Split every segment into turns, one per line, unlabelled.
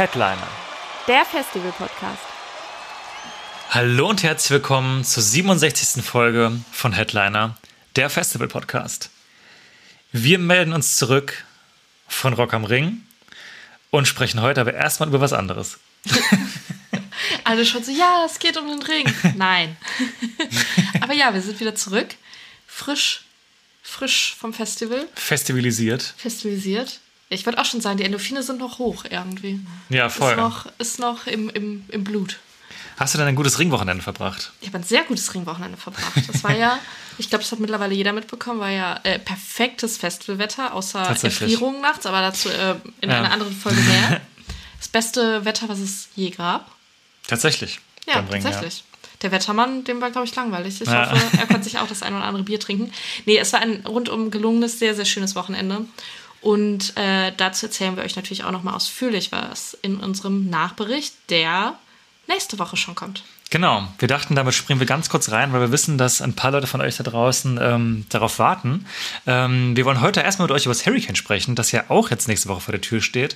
Headliner.
Der Festival-Podcast.
Hallo und herzlich willkommen zur 67. Folge von Headliner, der Festival-Podcast. Wir melden uns zurück von Rock am Ring und sprechen heute aber erstmal über was anderes.
Alle schon so, ja, es geht um den Ring. Nein. Aber ja, wir sind wieder zurück. Frisch, frisch vom Festival.
Festivalisiert.
Festivalisiert. Ich würde auch schon sagen, die Endorphine sind noch hoch irgendwie.
Ja, voll.
Ist noch, ist noch im, im, im Blut.
Hast du denn ein gutes Ringwochenende verbracht?
Ich habe ein sehr gutes Ringwochenende verbracht. Das war ja, ich glaube, das hat mittlerweile jeder mitbekommen, war ja äh, perfektes Festivalwetter, außer. Erfrierungen nachts, aber dazu äh, in
Ja.
einer anderen Folge mehr. Das beste Wetter, was es je gab.
Tatsächlich.
Ja,
Ring,
tatsächlich. Der Wettermann, dem war, glaube ich, langweilig. Ich
Ja.
hoffe, er konnte sich auch das ein oder andere Bier trinken. Nee, es war ein rundum gelungenes, sehr, sehr schönes Wochenende. Und äh, dazu erzählen wir euch natürlich auch nochmal ausführlich was in unserem Nachbericht, der nächste Woche schon kommt.
Genau, wir dachten, damit springen wir ganz kurz rein, weil wir wissen, dass ein paar Leute von euch da draußen ähm, darauf warten. Ähm, wir wollen heute erstmal mit euch über das Hurricane sprechen, das ja auch jetzt nächste Woche vor der Tür steht.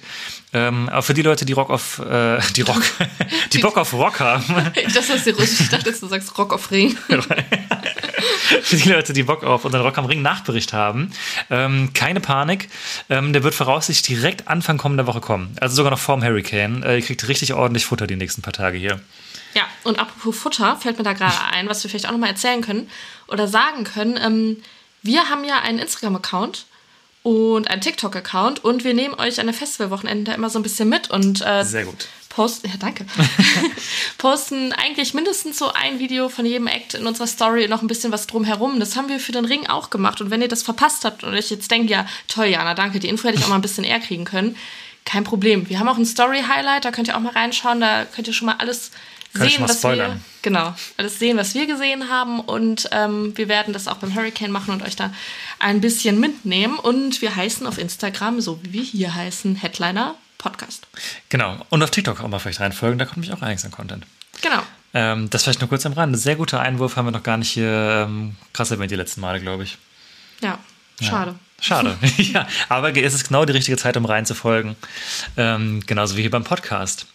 Ähm, aber für die Leute, die Rock auf, äh, die Rock, die Bock auf Rock haben,
Das ist die Russisch. Ich dachte, du sagst Rock auf Ring.
für die Leute, die Bock auf unseren Rock am Ring Nachbericht haben, ähm, keine Panik. Ähm, der wird voraussichtlich direkt Anfang kommender Woche kommen. Also sogar noch vorm Hurricane. Äh, ihr kriegt richtig ordentlich Futter die nächsten paar Tage hier.
Ja, und apropos Futter, fällt mir da gerade ein, was wir vielleicht auch nochmal erzählen können oder sagen können. Ähm, wir haben ja einen Instagram-Account und einen TikTok-Account und wir nehmen euch an der Festivalwochenende immer so ein bisschen mit und äh,
Sehr gut.
posten, ja danke, posten eigentlich mindestens so ein Video von jedem Act in unserer Story und noch ein bisschen was drumherum. Das haben wir für den Ring auch gemacht und wenn ihr das verpasst habt und euch jetzt denkt, ja toll Jana, danke, die Info hätte ich auch mal ein bisschen eher kriegen können, kein Problem. Wir haben auch ein Story-Highlight, da könnt ihr auch mal reinschauen, da könnt ihr schon mal alles
Kann
sehen,
mal
was wir,
spoilern.
genau, alles sehen, was wir gesehen haben und ähm, wir werden das auch beim Hurricane machen und euch da ein bisschen mitnehmen und wir heißen auf Instagram, so wie wir hier heißen, Headliner Podcast.
Genau. Und auf TikTok auch mal vielleicht reinfolgen, da kommt nämlich auch einiges an Content.
Genau.
Ähm, das vielleicht nur kurz am Rande. Sehr guter Einwurf haben wir noch gar nicht hier ähm, krass erwähnt die letzten Male, glaube ich.
Ja, schade.
Schade. ja, aber es ist genau die richtige Zeit, um reinzufolgen. Ähm, genauso wie hier beim Podcast.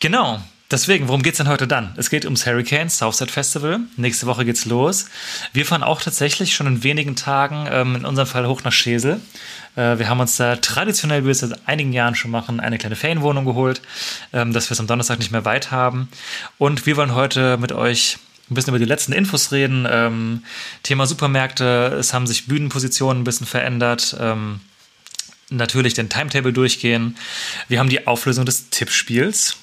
Genau. Deswegen, worum geht's denn heute dann? Es geht ums Hurricane Southside Festival. Nächste Woche geht's los. Wir fahren auch tatsächlich schon in wenigen Tagen, ähm, in unserem Fall hoch nach Schesel. Äh, wir haben uns da traditionell, wie wir es seit einigen Jahren schon machen, eine kleine Ferienwohnung geholt, ähm, dass wir es am Donnerstag nicht mehr weit haben. Und wir wollen heute mit euch ein bisschen über die letzten Infos reden. Ähm, Thema Supermärkte, es haben sich Bühnenpositionen ein bisschen verändert. Ähm, natürlich den Timetable durchgehen. Wir haben die Auflösung des Tippspiels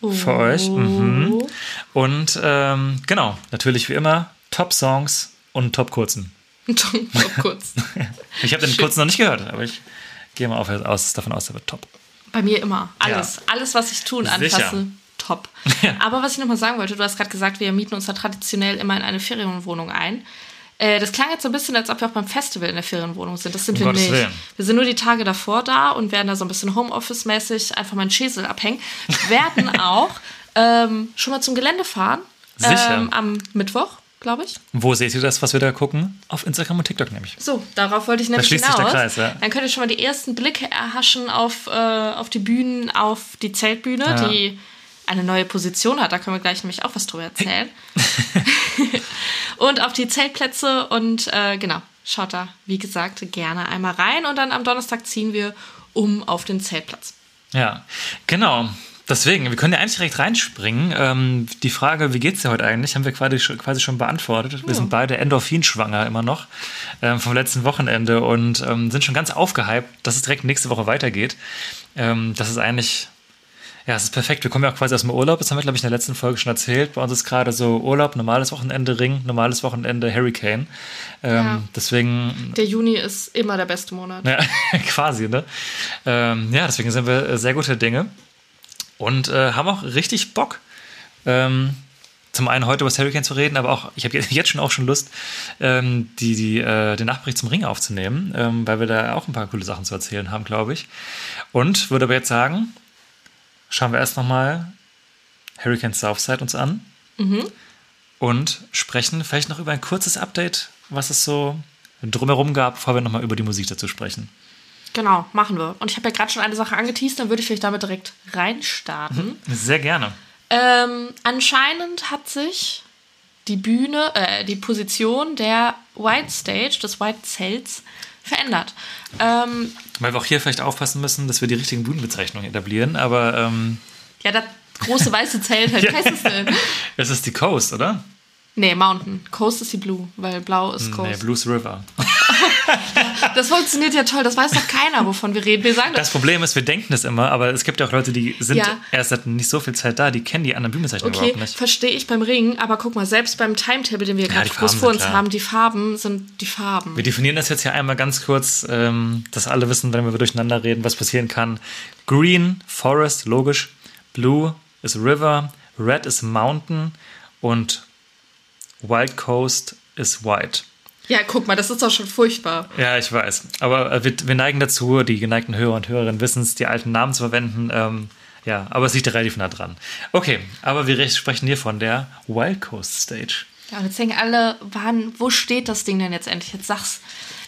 für euch. Mhm. Und ähm, genau, natürlich wie immer Top-Songs und Top-Kurzen.
Top kurz.
Ich habe den kurzen noch nicht gehört, aber ich gehe mal auf, aus, davon aus, der wird top.
Bei mir immer. Alles.
Ja.
Alles, was ich tun
Sicher.
anfasse, top. Aber was ich nochmal sagen wollte, du hast gerade gesagt, wir mieten uns da traditionell immer in eine Ferienwohnung ein. Äh, Das klang jetzt so ein bisschen, als ob wir auch beim Festival in der Ferienwohnung sind. Das sind
Um
wir
Gottes
nicht.
Willen.
Wir sind nur die Tage davor da und werden da so ein bisschen Homeoffice-mäßig einfach mal einen Schäsel abhängen. Werden auch ähm, schon mal zum Gelände fahren.
Sicher.
Ähm, am Mittwoch, glaube ich.
Wo seht ihr das, was wir da gucken? Auf Instagram und TikTok nämlich.
So, darauf wollte ich nämlich
schließt sich
hinaus.
der Kreis, ja.
Dann könnt ihr schon mal die ersten Blicke erhaschen auf, äh, auf die Bühnen, auf die Zeltbühne,
Ja.
die eine neue Position hat. Da können wir gleich nämlich auch was drüber erzählen. und auf die Zeltplätze und äh, genau, schaut da, wie gesagt, gerne einmal rein und dann am Donnerstag ziehen wir um auf den Zeltplatz.
Ja, genau. Deswegen, wir können ja eigentlich direkt reinspringen. Ähm, die Frage, wie geht's dir heute eigentlich, haben wir quasi, schon- quasi schon beantwortet. Wir sind beide Endorphinschwanger immer noch ähm, vom letzten Wochenende und ähm, sind schon ganz aufgehypt, dass es direkt nächste Woche weitergeht. Ähm, das ist eigentlich, Ja, es ist perfekt. Wir kommen ja auch quasi aus dem Urlaub. Das haben wir, glaube ich, in der letzten Folge schon erzählt. Bei uns ist gerade so Urlaub, normales Wochenende Ring, normales Wochenende Hurricane. Ähm,
Ja.
Deswegen,
Der Juni ist immer der beste Monat.
ja, quasi, ne? Ähm, ja, deswegen sind wir äh, sehr gute Dinge und äh, haben auch richtig Bock. Ähm, zum einen heute über das Hurricane zu reden, aber auch, ich habe jetzt schon auch schon Lust, ähm, die, die, äh, den Nachbericht zum Ring aufzunehmen, ähm, weil wir da auch ein paar coole Sachen zu erzählen haben, glaube ich. Und würde aber jetzt sagen, schauen wir erst nochmal Hurricane Southside uns an und sprechen vielleicht noch über ein kurzes Update, was es so drumherum gab, bevor wir nochmal über die Musik dazu sprechen.
Genau, machen wir. Und ich habe ja gerade schon eine Sache angeteased, dann würde ich vielleicht damit direkt reinstarten.
Sehr gerne.
Ähm, anscheinend hat sich die Bühne, äh, die Position der White Stage, des White Zelts, verändert. Ähm,
Weil wir auch hier vielleicht aufpassen müssen, dass wir die richtigen Bühnenbezeichnungen etablieren, aber ähm,
ja, das große weiße Zelt, halt, wie heißt es denn?
es ist die Coast, oder?
Nee, Mountain. Coast ist die Blue, weil blau ist
Nee,
Coast.
Blues River.
Das funktioniert ja toll, das weiß doch keiner, wovon wir reden. Wir sagen das.
Das Problem ist, wir denken das immer, aber es gibt ja auch Leute, die sind
Ja.
erst seit nicht so viel Zeit da, die kennen die anderen Bühnenbezeichnungen
Okay,
überhaupt nicht.
verstehe ich beim Ringen, aber guck mal, selbst beim Timetable, den wir
Ja,
gerade groß vor uns
klar.
haben, die Farben sind die Farben.
Wir definieren das jetzt hier einmal ganz kurz, ähm, dass alle wissen, wenn wir durcheinander reden, was passieren kann. Green, Forest, logisch. Blue ist River. Red ist Mountain. Und Wild Coast ist White.
Ja, guck mal, das ist doch schon furchtbar.
Ja, ich weiß. Aber äh, wir, wir neigen dazu, die geneigten Hörer und Hörerinnen wissen es, die alten Namen zu verwenden. Ähm, ja, aber es liegt relativ nah dran. Okay, aber wir re- sprechen hier von der Wild Coast Stage.
Ja, und jetzt denken alle, wann, wo steht das Ding denn jetzt endlich? Jetzt sag's.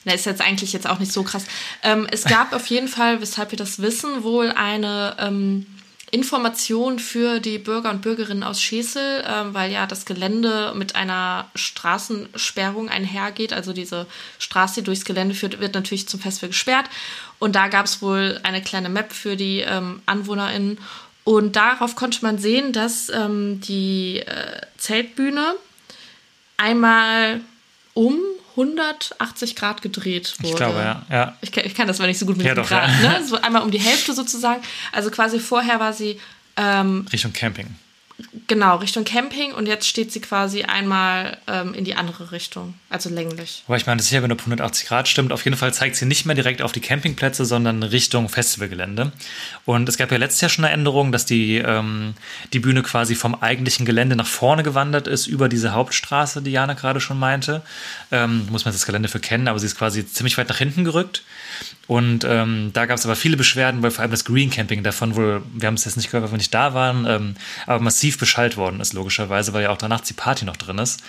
Na, ist jetzt eigentlich jetzt auch nicht so krass. Ähm, es gab auf jeden Fall, weshalb wir das wissen, wohl eine ähm, Information für die Bürger und Bürgerinnen aus Schesel, ähm, weil ja das Gelände mit einer Straßensperrung einhergeht. Also diese Straße, die durchs Gelände führt, wird natürlich zum Festival gesperrt. Und da gab es wohl eine kleine Map für die ähm, AnwohnerInnen. Und darauf konnte man sehen, dass ähm, die äh, Zeltbühne einmal um 180 Grad gedreht wurde.
Ich glaube, ja. ja.
Ich kann, ich kann das mal nicht so gut mit
Ja, doch,
Grad.
ja.
Ne? So einmal um die Hälfte sozusagen. Also quasi vorher war sie ähm,
Richtung Camping.
Genau Richtung Camping und jetzt steht sie quasi einmal ähm, in die andere Richtung. Also länglich.
Aber ich meine, das ist ja, wenn du 180 Grad stimmt, auf jeden Fall zeigt sie nicht mehr direkt auf die Campingplätze, sondern Richtung Festivalgelände. Und es gab ja letztes Jahr schon eine Änderung, dass die, ähm, die Bühne quasi vom eigentlichen Gelände nach vorne gewandert ist, über diese Hauptstraße, die Jana gerade schon meinte. Ähm, muss man das Gelände für kennen, aber sie ist quasi ziemlich weit nach hinten gerückt. Und ähm, da gab es aber viele Beschwerden, weil vor allem das Green Camping davon wohl, wir haben es jetzt nicht gehört, weil wir nicht da waren, ähm, aber massiv beschallt worden ist, logischerweise, weil ja auch danach die Party noch drin ist.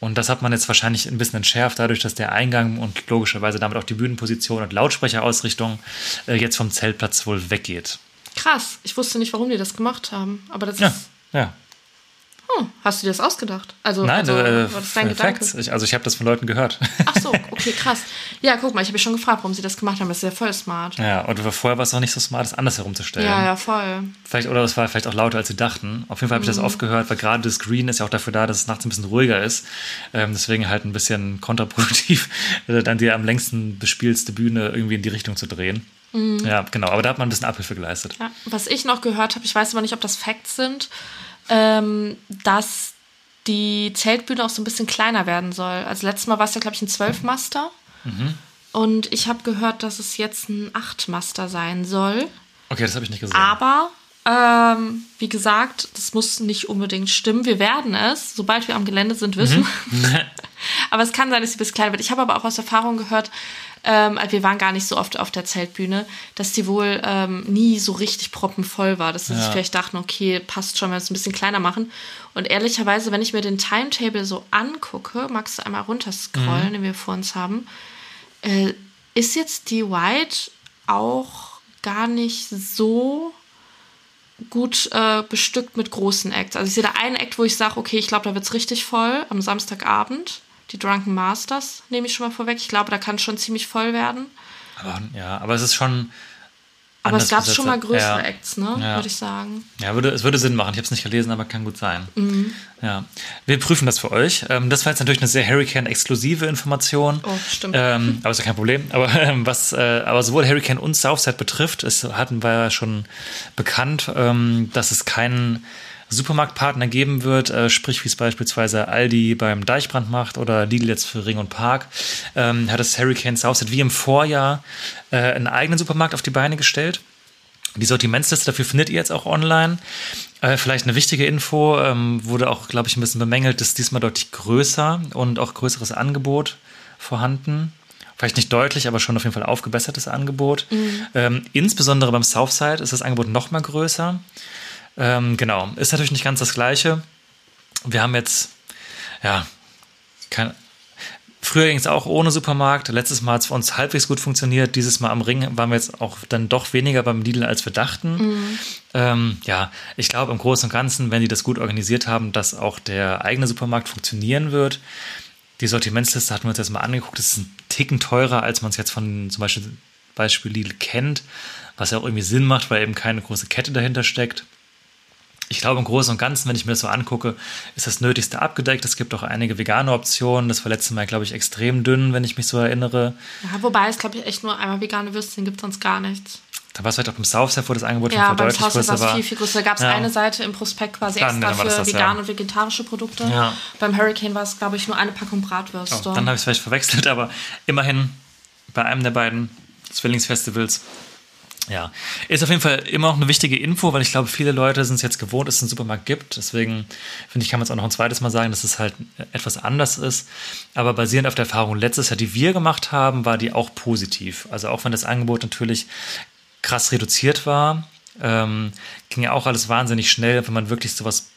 Und das hat man jetzt wahrscheinlich ein bisschen entschärft, dadurch, dass der Eingang und logischerweise damit auch die Bühnenposition und Lautsprecherausrichtung äh, jetzt vom Zeltplatz wohl weggeht.
Krass. Ich wusste nicht, warum die das gemacht haben. Aber das
Ja,
ist.
ja.
Hm, hast du dir das ausgedacht? Also,
Nein,
also
äh,
war das dein Gedanke?
Facts. Ich, also ich habe das von Leuten gehört.
Ach so, okay, krass. Ja, guck mal, ich habe mich schon gefragt, warum sie das gemacht haben. Das ist ja voll smart.
ja, und vorher war es auch nicht so smart, das anders herumzustellen.
Ja, ja, voll.
Vielleicht, oder es war vielleicht auch lauter, als sie dachten. Auf jeden Fall habe ich das oft gehört, weil gerade das Green ist ja auch dafür da, dass es nachts ein bisschen ruhiger ist. Ähm, deswegen halt ein bisschen kontraproduktiv, äh, dann die am längsten bespielste Bühne irgendwie in die Richtung zu drehen. Ja, genau. Aber da hat man ein bisschen Abhilfe geleistet.
Ja, was ich noch gehört habe, ich weiß aber nicht, ob das Facts sind, ähm, dass die Zeltbühne auch so ein bisschen kleiner werden soll. Also letztes Mal war es ja, glaube ich, ein Zwölfmaster. Und ich habe gehört, dass es jetzt ein Achtmaster sein soll.
Okay, das habe ich nicht gesehen.
Aber, ähm, wie gesagt, das muss nicht unbedingt stimmen. Wir werden es, sobald wir am Gelände sind, wissen. aber es kann sein, dass sie ein bisschen kleiner wird. Ich habe aber auch aus Erfahrung gehört, ähm, wir waren gar nicht so oft auf der Zeltbühne, dass die wohl ähm, nie so richtig proppenvoll war. Dass sie sich
Ja.
vielleicht dachten, okay, passt schon, wenn wir es ein bisschen kleiner machen. Und ehrlicherweise, wenn ich mir den Timetable so angucke, magst du einmal runterscrollen, den wir vor uns haben, äh, ist jetzt die White auch gar nicht so gut äh, bestückt mit großen Acts. Also ich sehe da einen Act, wo ich sage, okay, ich glaube, da wird es richtig voll am Samstagabend. Die Drunken Masters nehme ich schon mal vorweg. Ich glaube, da kann es schon ziemlich voll werden.
Aber, ja, aber es ist schon.
Aber es gab schon mal größere
ja.
Acts, ne?
Ja.
Würde ich sagen.
Ja, würde, es würde Sinn machen. Ich habe es nicht gelesen, aber kann gut sein.
Mhm.
Ja. Wir prüfen das für euch. Ähm, das war jetzt natürlich eine sehr Hurricane-exklusive Information.
Oh, stimmt.
Ähm, aber ist ja kein Problem. Aber ähm, was äh, aber sowohl Hurricane und Southside betrifft, es hatten wir ja schon bekannt, ähm, dass es keinen Supermarktpartner geben wird, äh, sprich wie es beispielsweise Aldi beim Deichbrand macht oder Lidl jetzt für Ring und Park, ähm, hat das Hurricane Southside wie im Vorjahr äh, einen eigenen Supermarkt auf die Beine gestellt. Die Sortimentsliste dafür findet ihr jetzt auch online. Äh, vielleicht eine wichtige Info, ähm, wurde auch, glaube ich, ein bisschen bemängelt, ist diesmal deutlich größer und auch größeres Angebot vorhanden. Vielleicht nicht deutlich, aber schon auf jeden Fall aufgebessertes Angebot. Ähm, insbesondere beim Southside ist das Angebot noch mal größer. Ähm, genau, ist natürlich nicht ganz das gleiche. Wir haben jetzt, ja, kein, Früher ging es auch ohne Supermarkt. Letztes Mal hat es für uns halbwegs gut funktioniert. Dieses Mal am Ring waren wir jetzt auch dann doch weniger beim Lidl, als wir dachten. Ähm, ja, ich glaube im Großen und Ganzen, wenn die das gut organisiert haben, dass auch der eigene Supermarkt funktionieren wird. Die Sortimentsliste hatten wir uns jetzt mal angeguckt. Das ist ein Ticken teurer, als man es jetzt von zum Beispiel, Beispiel Lidl kennt. Was ja auch irgendwie Sinn macht, weil eben keine große Kette dahinter steckt. Ich glaube, im Großen und Ganzen, wenn ich mir das so angucke, ist das Nötigste abgedeckt. Es gibt auch einige vegane Optionen. Das war letztes Mal, glaube ich, extrem dünn, wenn ich mich so erinnere.
Ja, wobei es, glaube ich, echt nur einmal vegane Würstchen gibt, sonst gar nichts.
Da war es vielleicht auch im Southside, wo das Angebot
Ja,
schon
beim
deutlich
Haus war
größer
es
war.
viel, viel größer. Da gab es
Ja.
eine Seite im Prospekt quasi
Dann-
extra
dann war das
für
das, ja.
vegane und vegetarische Produkte.
Ja.
Beim Hurricane war es, glaube ich, nur eine Packung Bratwürste.
Oh, dann habe ich es vielleicht verwechselt, aber immerhin bei einem der beiden Zwillingsfestivals. Ja, ist auf jeden Fall immer noch eine wichtige Info, weil ich glaube, viele Leute sind es jetzt gewohnt, dass es einen Supermarkt gibt. Deswegen finde ich, kann man es auch noch ein zweites Mal sagen, dass es halt etwas anders ist. Aber basierend auf der Erfahrung letztes Jahr, die wir gemacht haben, war die auch positiv. Also auch wenn das Angebot natürlich krass reduziert war, ähm, ging ja auch alles wahnsinnig schnell, wenn man wirklich sowas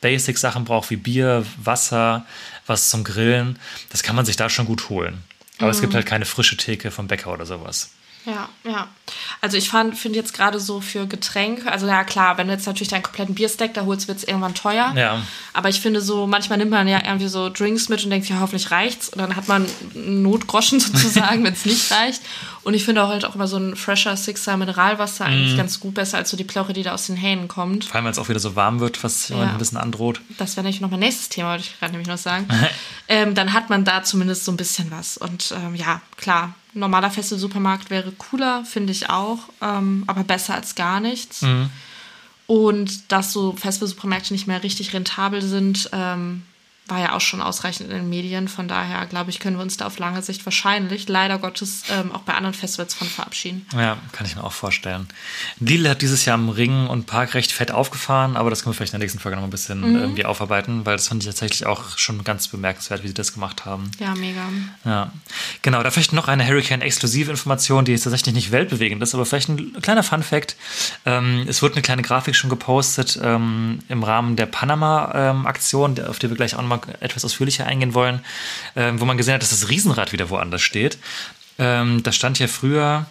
Basic-Sachen braucht wie Bier, Wasser, was zum Grillen, das kann man sich da schon gut holen. Aber es gibt halt keine frische Theke vom Bäcker oder sowas.
Ja, ja. Also ich finde jetzt gerade so für Getränke, also ja klar, wenn du jetzt natürlich deinen kompletten Bierstack da holst, wird es irgendwann teuer.
Ja.
Aber ich finde so, manchmal nimmt man ja irgendwie so Drinks mit und denkt, ja, hoffentlich reicht's. Und dann hat man einen Notgroschen sozusagen, wenn es nicht reicht. Und ich finde auch halt auch immer so ein fresher Sixer Mineralwasser
Mhm.
eigentlich ganz gut, besser als so die Plauche, die da aus den Hähnen kommt.
Vor allem, wenn es auch wieder so warm wird, was jemand
Ja.
ein bisschen androht.
Das wäre nämlich noch mein nächstes Thema, wollte ich gerade nämlich noch sagen. ähm, dann hat man da zumindest so ein bisschen was. Und ähm, ja, klar, ein normaler Festival-Supermarkt wäre cooler, finde ich auch, ähm, aber besser als gar nichts. Und dass so Festival-Supermärkte nicht mehr richtig rentabel sind, ähm, war ja auch schon ausreichend in den Medien. Von daher, glaube ich, können wir uns da auf lange Sicht wahrscheinlich, leider Gottes, ähm, auch bei anderen Festivals von verabschieden.
Ja, kann ich mir auch vorstellen. Lidl hat dieses Jahr im Ring und Park recht fett aufgefahren, aber das können wir vielleicht in der nächsten Folge noch ein bisschen
Mhm.
irgendwie aufarbeiten, weil das fand ich tatsächlich auch schon ganz bemerkenswert, wie sie das gemacht haben.
Ja, mega.
Ja, genau. Da vielleicht noch eine Hurricane-exklusive Information, die jetzt tatsächlich nicht weltbewegend ist, aber vielleicht ein kleiner Fun-Fact. Ähm, es wurde eine kleine Grafik schon gepostet ähm, im Rahmen der Panama-Aktion, auf die wir gleich auch noch mal etwas ausführlicher eingehen wollen, ähm, wo man gesehen hat, dass das Riesenrad wieder woanders steht. Ähm, das stand ja früher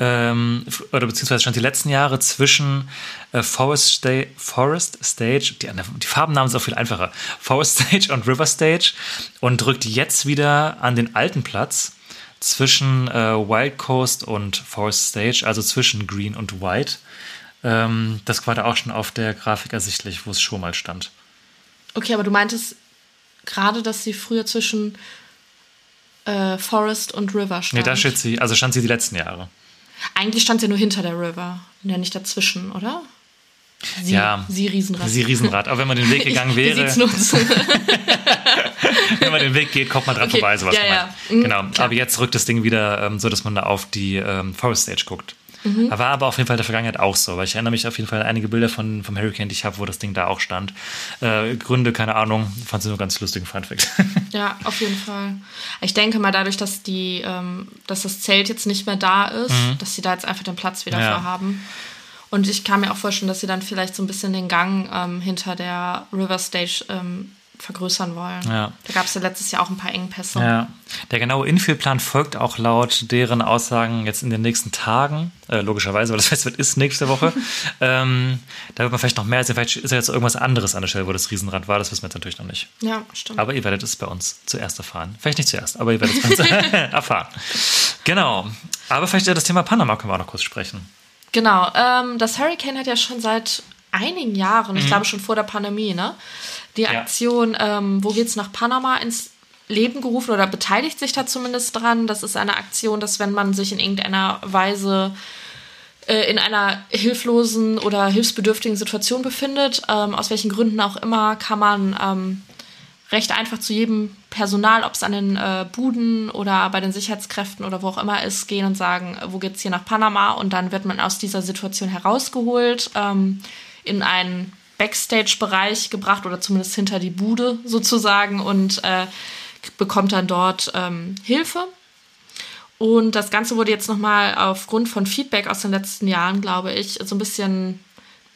ähm, oder beziehungsweise stand die letzten Jahre zwischen äh, Forest, Sta Forest Stage, die, die Farbennamen sind auch viel einfacher, Forest Stage und River Stage und drückt jetzt wieder an den alten Platz zwischen äh, Wild Coast und Forest Stage, also zwischen Green und White. Ähm, das war da auch schon auf der Grafik ersichtlich, wo es schon mal stand.
Okay, aber du meintest gerade, dass sie früher zwischen äh, Forest und River stand.
Nee, da steht sie, also stand sie die letzten Jahre.
Eigentlich stand sie nur hinter der River, ja nicht dazwischen, oder? Sie,
Ja.
sie Riesenrad.
Sie Riesenrad. Aber wenn man den Weg gegangen wäre.
aus?
wenn man den Weg geht, kommt man dran
Okay,
vorbei, sowas
ja,
gemeint.
ja. Mhm,
Genau.
klar.
Aber jetzt rückt das Ding wieder ähm, so, dass man da auf die ähm, Forest Stage guckt.
Mhm.
War aber auf jeden Fall in der Vergangenheit auch so, weil ich erinnere mich auf jeden Fall an einige Bilder von, vom Hurricane, die ich habe, wo das Ding da auch stand. Äh, Gründe, keine Ahnung, fand sie nur ganz lustigen Funfact.
ja, auf jeden Fall. Ich denke mal, dadurch, dass die, ähm, dass das Zelt jetzt nicht mehr da ist, dass sie da jetzt einfach den Platz wieder
Mhm. Ja.
für haben. Und ich kann mir auch vorstellen, dass sie dann vielleicht so ein bisschen den Gang ähm, hinter der River Stage ähm, vergrößern wollen.
Ja.
Da gab es ja letztes Jahr auch ein paar Engpässe.
Ja, der genaue Infieldplan folgt auch laut deren Aussagen jetzt in den nächsten Tagen, äh, logischerweise, weil das Festival ist nächste Woche. ähm, da wird man vielleicht noch mehr sehen. Vielleicht ist ja jetzt irgendwas anderes an der Stelle, wo das Riesenrad war. Das wissen wir jetzt natürlich noch nicht.
Ja, stimmt.
Aber ihr werdet es bei uns zuerst erfahren. Vielleicht nicht zuerst, aber ihr werdet es bei uns erfahren. Genau. Aber vielleicht das Thema Panama können wir auch noch kurz sprechen.
Genau, ähm, das Hurricane hat ja schon seit einigen Jahren, ich glaube schon vor der Pandemie, ne, die
Ja.
Aktion, ähm, wo geht's nach Panama ins Leben gerufen oder beteiligt sich da zumindest dran. Das ist eine Aktion, dass wenn man sich in irgendeiner Weise äh, in einer hilflosen oder hilfsbedürftigen Situation befindet, ähm, aus welchen Gründen auch immer, kann man ähm, recht einfach zu jedem Personal, ob es an den äh, Buden oder bei den Sicherheitskräften oder wo auch immer ist, gehen und sagen, äh, wo geht's hier nach Panama? Und dann wird man aus dieser Situation herausgeholt, ähm, in einen Backstage-Bereich gebracht oder zumindest hinter die Bude sozusagen und äh, bekommt dann dort ähm, Hilfe. Und das Ganze wurde jetzt nochmal aufgrund von Feedback aus den letzten Jahren, glaube ich, so ein bisschen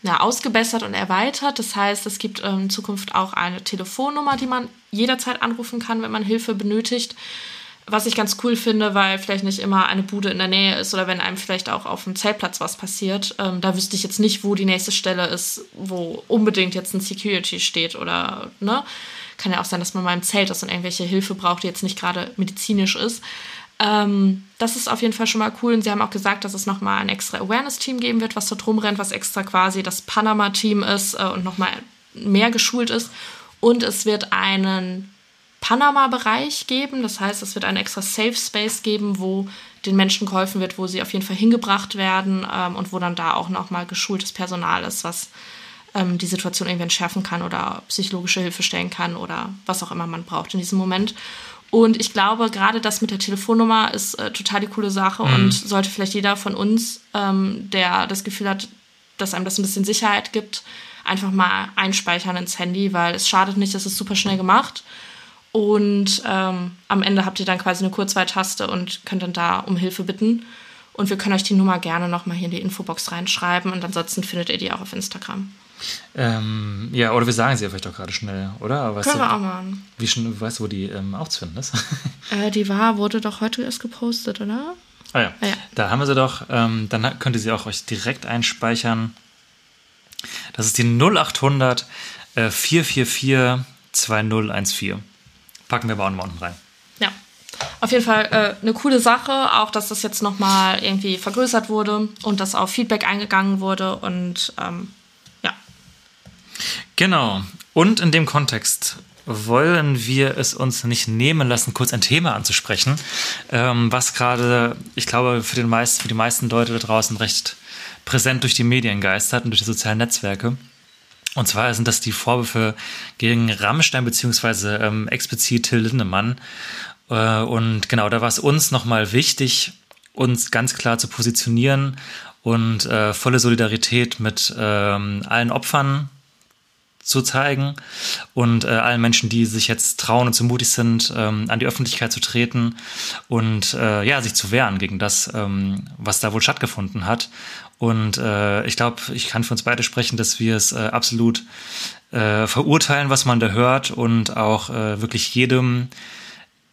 ja, ausgebessert und erweitert. Das heißt, es gibt ähm, in Zukunft auch eine Telefonnummer, die man jederzeit anrufen kann, wenn man Hilfe benötigt. Was ich ganz cool finde, weil vielleicht nicht immer eine Bude in der Nähe ist oder wenn einem vielleicht auch auf dem Zeltplatz was passiert. Ähm, da wüsste ich jetzt nicht, wo die nächste Stelle ist, wo unbedingt jetzt ein Security steht oder, ne? Kann ja auch sein, dass man mal im Zelt ist und irgendwelche Hilfe braucht, die jetzt nicht gerade medizinisch ist. Ähm, das ist auf jeden Fall schon mal cool. Und sie haben auch gesagt, dass es nochmal ein extra Awareness-Team geben wird, was dort rumrennt, was extra quasi das Panama-Team ist äh, und nochmal mehr geschult ist. Und es wird einen Panama-Bereich geben. Das heißt, es wird einen extra Safe Space geben, wo den Menschen geholfen wird, wo sie auf jeden Fall hingebracht werden ähm, und wo dann da auch nochmal geschultes Personal ist, was ähm, die Situation irgendwie entschärfen kann oder psychologische Hilfe stellen kann oder was auch immer man braucht in diesem Moment. Und ich glaube, gerade das mit der Telefonnummer ist äh, total die coole Sache und sollte vielleicht jeder von uns, ähm, der das Gefühl hat, dass einem das ein bisschen Sicherheit gibt, einfach mal einspeichern ins Handy, weil es schadet nicht, es ist super schnell gemacht. Und ähm, am Ende habt ihr dann quasi eine Kurzwahltaste und könnt dann da um Hilfe bitten. Und wir können euch die Nummer gerne nochmal hier in die Infobox reinschreiben und ansonsten findet ihr die auch auf Instagram.
Ähm, ja, oder wir sagen sie ja vielleicht auch gerade schnell, oder? Weißt
Können wir
du,
auch machen.
wie schnell, weißt du, wo die ähm, auch zu finden ist?
Äh, die war, wurde doch heute erst gepostet, oder?
Ah ja.
Ah ja.
Da haben wir sie doch. Ähm, dann könnt ihr sie auch euch direkt einspeichern. Das ist die 0800 äh, 444 2014. Packen wir noch unten rein.
Ja. Auf jeden Fall äh, eine coole Sache, auch dass das jetzt nochmal irgendwie vergrößert wurde und dass auf Feedback eingegangen wurde und ähm, ja.
Genau. Und in dem Kontext wollen wir es uns nicht nehmen lassen, kurz ein Thema anzusprechen, ähm, was gerade, ich glaube, für, den meist, für die meisten Leute da draußen recht präsent durch die Medien geistert und durch die sozialen Netzwerke. Und zwar sind das die Vorwürfe gegen Rammstein beziehungsweise ähm, explizit Till Lindemann. Äh, und genau, da war es uns nochmal wichtig, uns ganz klar zu positionieren und äh, volle Solidarität mit ähm, allen Opfern zu zeigen und äh, allen Menschen, die sich jetzt trauen und so mutig sind, ähm, an die Öffentlichkeit zu treten und äh, ja, sich zu wehren gegen das, ähm, was da wohl stattgefunden hat. Und äh, ich glaube, ich kann für uns beide sprechen, dass wir es äh, absolut äh, verurteilen, was man da hört und auch äh, wirklich jedem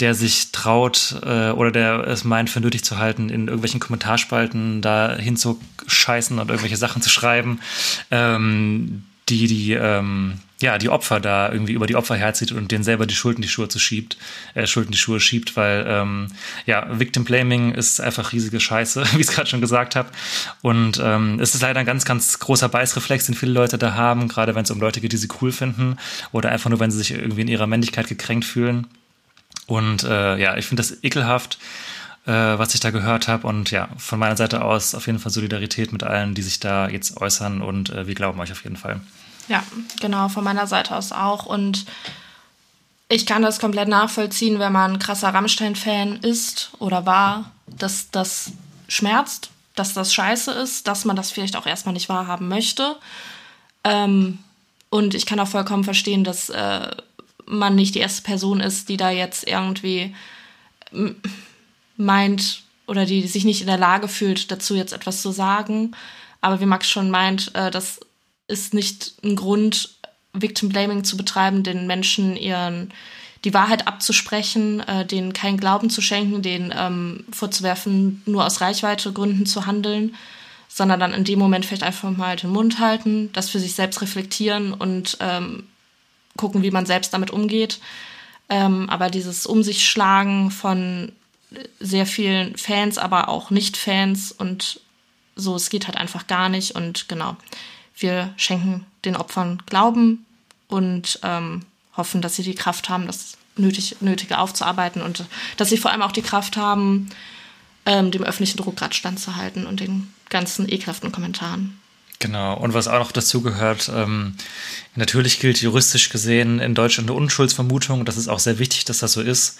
der sich traut äh, oder der es meint für nötig zu halten, in irgendwelchen Kommentarspalten da hinzuscheißen und irgendwelche Sachen zu schreiben, ähm, die die ähm, ja die Opfer da irgendwie über die Opfer herzieht und denen selber die Schulden die Schuhe zu schiebt, äh, Schulden die Schuhe schiebt, weil ähm, ja Victim Blaming ist einfach riesige Scheiße, wie ich es gerade schon gesagt habe. Und ähm, es ist leider ein ganz ganz großer Beißreflex, den viele Leute da haben, gerade wenn es um Leute geht, die sie cool finden oder einfach nur, wenn sie sich irgendwie in ihrer Männlichkeit gekränkt fühlen. Und äh, ja, ich finde das ekelhaft, äh, was ich da gehört habe. Und ja, von meiner Seite aus auf jeden Fall Solidarität mit allen, die sich da jetzt äußern. Und äh, wir glauben euch auf jeden Fall.
Ja, genau, von meiner Seite aus auch. Und ich kann das komplett nachvollziehen, wenn man krasser Rammstein-Fan ist oder war, dass das schmerzt, dass das scheiße ist, dass man das vielleicht auch erstmal nicht wahrhaben möchte. Ähm, und ich kann auch vollkommen verstehen, dass äh, man nicht die erste Person ist, die da jetzt irgendwie meint oder die sich nicht in der Lage fühlt, dazu jetzt etwas zu sagen. Aber wie Max schon meint, äh, das ist nicht ein Grund, Victim Blaming zu betreiben, den Menschen ihren die Wahrheit abzusprechen, äh, denen keinen Glauben zu schenken, denen ähm, vorzuwerfen, nur aus Reichweitegründen zu handeln, sondern dann in dem Moment vielleicht einfach mal den Mund halten, das für sich selbst reflektieren und ähm, gucken, wie man selbst damit umgeht. Ähm, aber dieses Um sich schlagen von sehr vielen Fans, aber auch Nicht-Fans und so, es geht halt einfach gar nicht. Und genau, wir schenken den Opfern Glauben und ähm, hoffen, dass sie die Kraft haben, das nötig, Nötige aufzuarbeiten und dass sie vor allem auch die Kraft haben, ähm, dem öffentlichen Druck gerade standzuhalten und den ganzen ekelhaften Kommentaren.
Genau, und was auch noch dazu gehört, ähm, natürlich gilt juristisch gesehen in Deutschland eine Unschuldsvermutung. Das ist auch sehr wichtig, dass das so ist.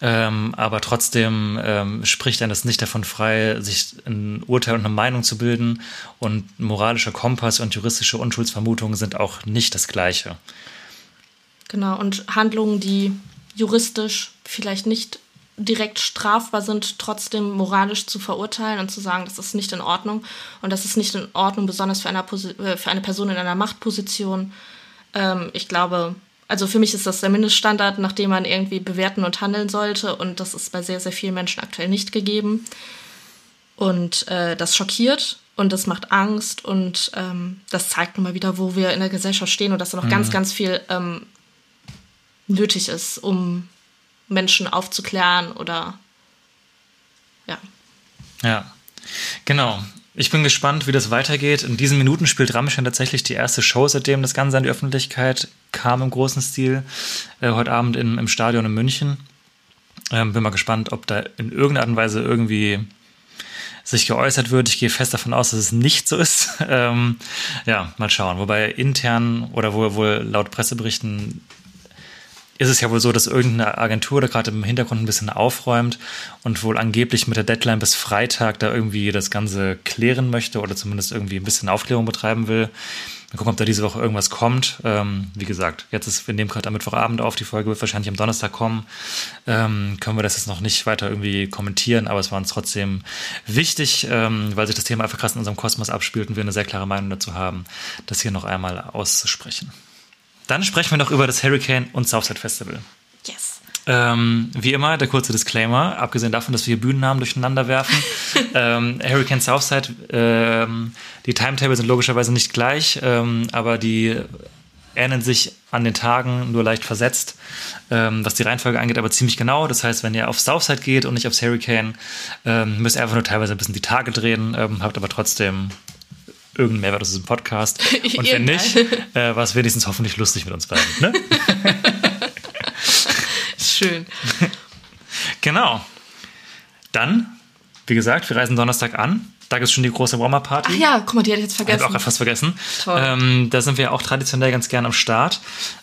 Ähm, aber trotzdem ähm, spricht dann das nicht davon frei, sich ein Urteil und eine Meinung zu bilden. Und moralischer Kompass und juristische Unschuldsvermutungen sind auch nicht das Gleiche.
Genau, und Handlungen, die juristisch vielleicht nicht direkt strafbar sind, trotzdem moralisch zu verurteilen und zu sagen, das ist nicht in Ordnung. Und das ist nicht in Ordnung, besonders für eine, äh, für eine Person in einer Machtposition. Ähm, ich glaube, also für mich ist das der Mindeststandard, nach dem man irgendwie bewerten und handeln sollte. Und das ist bei sehr, sehr vielen Menschen aktuell nicht gegeben. Und äh, das schockiert und das macht Angst und ähm, das zeigt nun mal wieder, wo wir in der Gesellschaft stehen und dass da noch mhm. ganz, ganz viel ähm, nötig ist, um Menschen aufzuklären oder ja.
Ja, genau. Ich bin gespannt, wie das weitergeht. In diesen Minuten spielt Rammstein tatsächlich die erste Show, seitdem das Ganze an die Öffentlichkeit kam im großen Stil. Äh, heute Abend in, im Stadion in München. Ähm, bin mal gespannt, ob da in irgendeiner Art und Weise irgendwie sich geäußert wird. Ich gehe fest davon aus, dass es nicht so ist. ähm, ja, mal schauen. Wobei intern oder wohl, wohl laut Presseberichten ist es ja wohl so, dass irgendeine Agentur da gerade im Hintergrund ein bisschen aufräumt und wohl angeblich mit der Deadline bis Freitag da irgendwie das Ganze klären möchte oder zumindest irgendwie ein bisschen Aufklärung betreiben will. Mal gucken, ob da diese Woche irgendwas kommt. Ähm, wie gesagt, jetzt ist, wir nehmen gerade am Mittwochabend auf, die Folge wird wahrscheinlich am Donnerstag kommen. Ähm, können wir das jetzt noch nicht weiter irgendwie kommentieren, aber es war uns trotzdem wichtig, ähm, weil sich das Thema einfach krass in unserem Kosmos abspielt und wir eine sehr klare Meinung dazu haben, das hier noch einmal auszusprechen. Dann sprechen wir noch über das Hurricane und Southside Festival.
Yes.
Ähm, wie immer, der kurze Disclaimer, abgesehen davon, dass wir hier Bühnennamen durcheinander werfen. ähm, Hurricane Southside, ähm, die Timetable sind logischerweise nicht gleich, ähm, aber die ähneln sich an den Tagen nur leicht versetzt, ähm, was die Reihenfolge angeht, aber ziemlich genau. Das heißt, wenn ihr auf Southside geht und nicht aufs Hurricane, ähm, müsst ihr einfach nur teilweise ein bisschen die Tage drehen, habt aber trotzdem irgendeinen Mehrwert aus diesem Podcast. Und wenn nicht, äh, war es wenigstens hoffentlich lustig mit uns beiden. Ne?
Schön.
Genau. Dann, wie gesagt, wir reisen Donnerstag an. Da gibt es schon die große Warmer-Party.
Ach ja, guck mal, die hätte ich jetzt vergessen.
Habe auch fast vergessen.
Toll.
Ähm, da sind wir auch traditionell ganz gern am Start.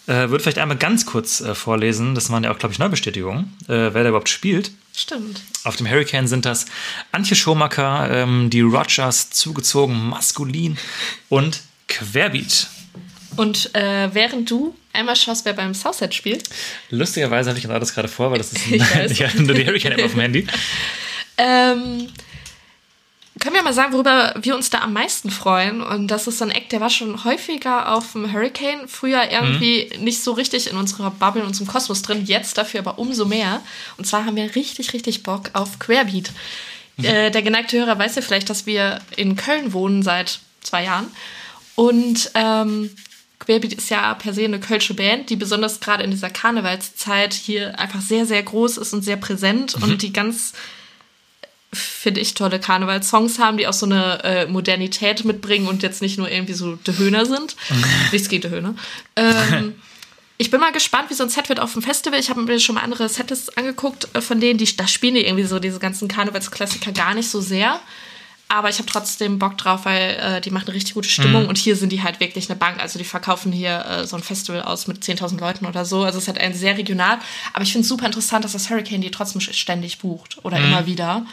Äh, Würde vielleicht einmal ganz kurz äh, vorlesen. Das waren ja auch, glaube ich, Neubestätigungen, äh, wer da überhaupt spielt.
Stimmt.
Auf dem Hurricane sind das Antje Schomacker, ähm, die Rogers, zugezogen, maskulin und Querbeat.
Und äh, während du einmal schaust, wer beim Southside spielt.
Lustigerweise habe ich genau das gerade vor, weil das ist ein, ja, nur die Hurricane-App auf dem Handy.
Ähm, können wir mal sagen, worüber wir uns da am meisten freuen? Und das ist so ein Act, der war schon häufiger auf dem Hurricane. Früher irgendwie mhm. nicht so richtig in unserer Bubble, in unserem Kosmos drin. Jetzt dafür aber umso mehr. Und zwar haben wir richtig, richtig Bock auf Querbeat. Mhm. Äh, der geneigte Hörer weiß ja vielleicht, dass wir in Köln wohnen seit zwei Jahren. Und ähm, Querbeat ist ja per se eine kölsche Band, die besonders gerade in dieser Karnevalszeit hier einfach sehr, sehr groß ist und sehr präsent mhm. und die ganz finde ich, tolle Karnevalssongs haben, die auch so eine äh, Modernität mitbringen und jetzt nicht nur irgendwie so De Höhner sind. Nichts gegen De Höhner. Ähm, ich bin mal gespannt, wie so ein Set wird auf dem Festival. Ich habe mir schon mal andere Sets angeguckt äh, von denen, die da spielen die irgendwie so diese ganzen Karnevalsklassiker gar nicht so sehr. Aber ich habe trotzdem Bock drauf, weil äh, die machen eine richtig gute Stimmung mhm. und hier sind die halt wirklich eine Bank. Also die verkaufen hier äh, so ein Festival aus mit 10.000 Leuten oder so. Also es ist halt ein sehr regional. Aber ich finde es super interessant, dass das Hurricane die trotzdem ständig bucht oder mhm. immer wieder.